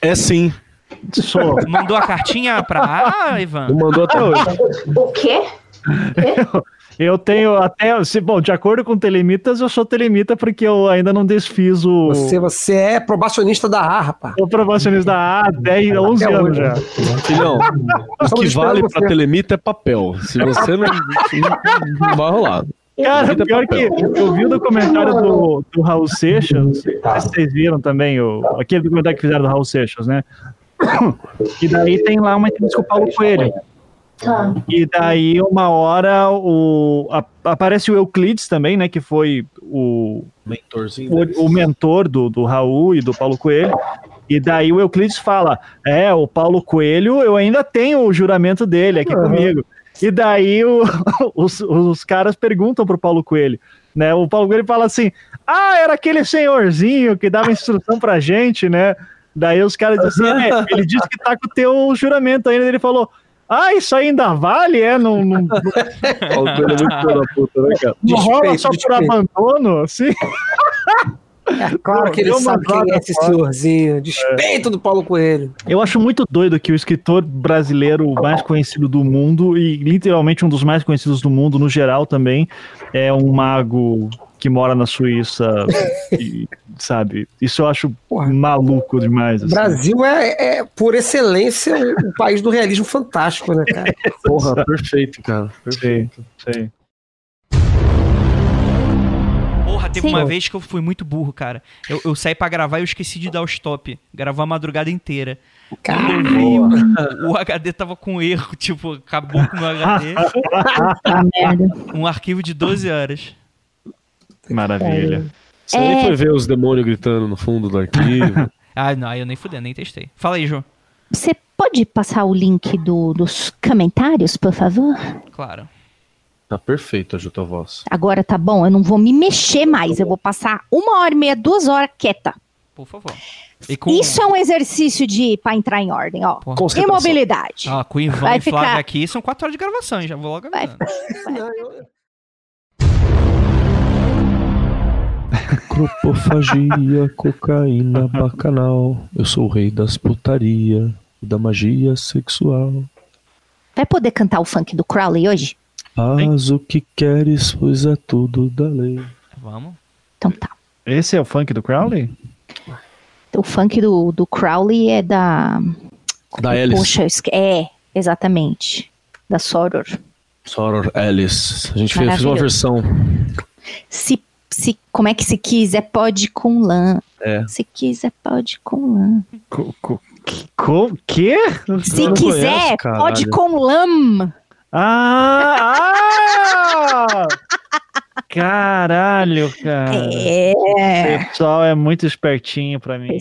B: É sim.
D: Sou.
A: Mandou a cartinha pra Ah, Ivan?
B: Mandou até hoje.
H: O quê?
D: Eu tenho até. Se, bom, de acordo com telemitas, eu sou telemita porque eu ainda não desfiz o.
C: Você, você é probacionista da A, rapaz.
D: O promocionista da A há 10, 11
C: Até
D: anos
C: hoje.
D: já.
B: Filhão, o que vale pra
C: você.
B: telemita é papel. Se você não. não vai rolar.
D: Cara, pior que eu vi o documentário do, do Raul Seixas, se vocês viram também, o, aquele documentário que fizeram do Raul Seixas, né? E daí tem lá uma entrevista com o Paulo Coelho.
H: Tá.
D: E daí, uma hora, o, a- aparece o Euclides também, né? Que foi o,
B: Mentorzinho.
D: o, o mentor do, do Raul e do Paulo Coelho. E daí o Euclides fala: É, o Paulo Coelho, eu ainda tenho o juramento dele aqui comigo. E daí o- os, os caras perguntam pro Paulo Coelho, né? O Paulo Coelho fala assim: Ah, era aquele senhorzinho que dava instrução pra gente, né? Daí os caras dizem assim: é, ele disse que tá com o teu juramento ainda. Ele falou: Ah, isso ainda vale? É, não, não, não,
B: O Coelho é muito da puta, né, cara?
D: não rola só por abandono, assim.
C: É claro que ele
D: uma
C: sabe quem é esse senhorzinho. Despeito do Paulo Coelho.
D: Eu acho muito doido que o escritor brasileiro mais conhecido do mundo, e literalmente um dos mais conhecidos do mundo no geral também, é um mago que mora na Suíça, e, sabe? Isso eu acho
C: Porra.
D: maluco demais.
C: O
D: assim.
C: Brasil é, é, por excelência, o, o país do realismo fantástico, né, cara?
B: Porra, perfeito, cara.
D: Sei, sei.
A: Porra, teve
E: Sim.
A: uma vez que eu fui muito burro, cara. Eu, eu saí pra gravar e eu esqueci de dar o stop. Gravar a madrugada inteira. Quando eu vi, o, o HD tava com erro, tipo, acabou com o meu HD.
E: Ah, merda.
A: um arquivo de 12 horas.
D: Maravilha.
B: Você
E: É.
B: nem foi ver os demônios gritando no fundo do arquivo.
A: Ah, não, aí eu nem fudei, nem testei. Fala aí, João.
E: Você pode passar o link do- dos comentários, por favor?
A: Claro.
B: Tá perfeito a Juta Voz.
E: Agora tá bom, eu não vou me mexer mais. Eu vou passar uma hora e meia, duas horas quieta.
A: Por favor. E com,
E: Isso é um exercício de para entrar em ordem, ó.
A: Porra.
E: Imobilidade.
A: Ah, com o Ivan
E: Vai
A: e Flávio
E: ficar-
A: aqui, são 4 horas de gravação, hein? Já vou logo
E: Vai.
A: avisando.
B: Cropofagia, cocaína, bacanal. Eu sou o rei das putaria e da magia sexual.
E: Vai poder cantar o funk do Crowley hoje?
B: Faz o que queres, pois é tudo da lei.
A: Vamos.
E: Então tá.
D: Esse é o funk do Crowley?
E: O funk do, do Crowley é da.
B: Da Alice.
E: Poxa, é, exatamente. Da Soror.
B: Soror Alice. A gente fez, fez uma versão.
E: Se, se, como é que se quiser, pode com lã.
B: É.
E: Se quiser, pode com lã.
D: Co, co, que, co, quê?
E: Se quiser,
B: conheço,
E: pode com lã.
D: Ah! ah! Caralho, cara.
E: É.
D: O pessoal é muito espertinho pra mim.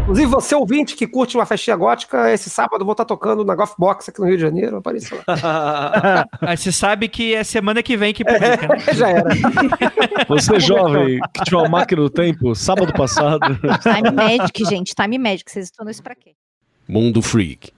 C: Inclusive, você ouvinte que curte uma festinha gótica, esse sábado eu vou estar tocando na Golf Box aqui no Rio de Janeiro. Apareça lá.
A: Aí você sabe que é semana que vem que publica, né?
C: Já era.
B: Você jovem que tinha uma máquina do tempo, sábado passado.
E: Time Magic, gente. Time Magic. Vocês estão isso pra quê?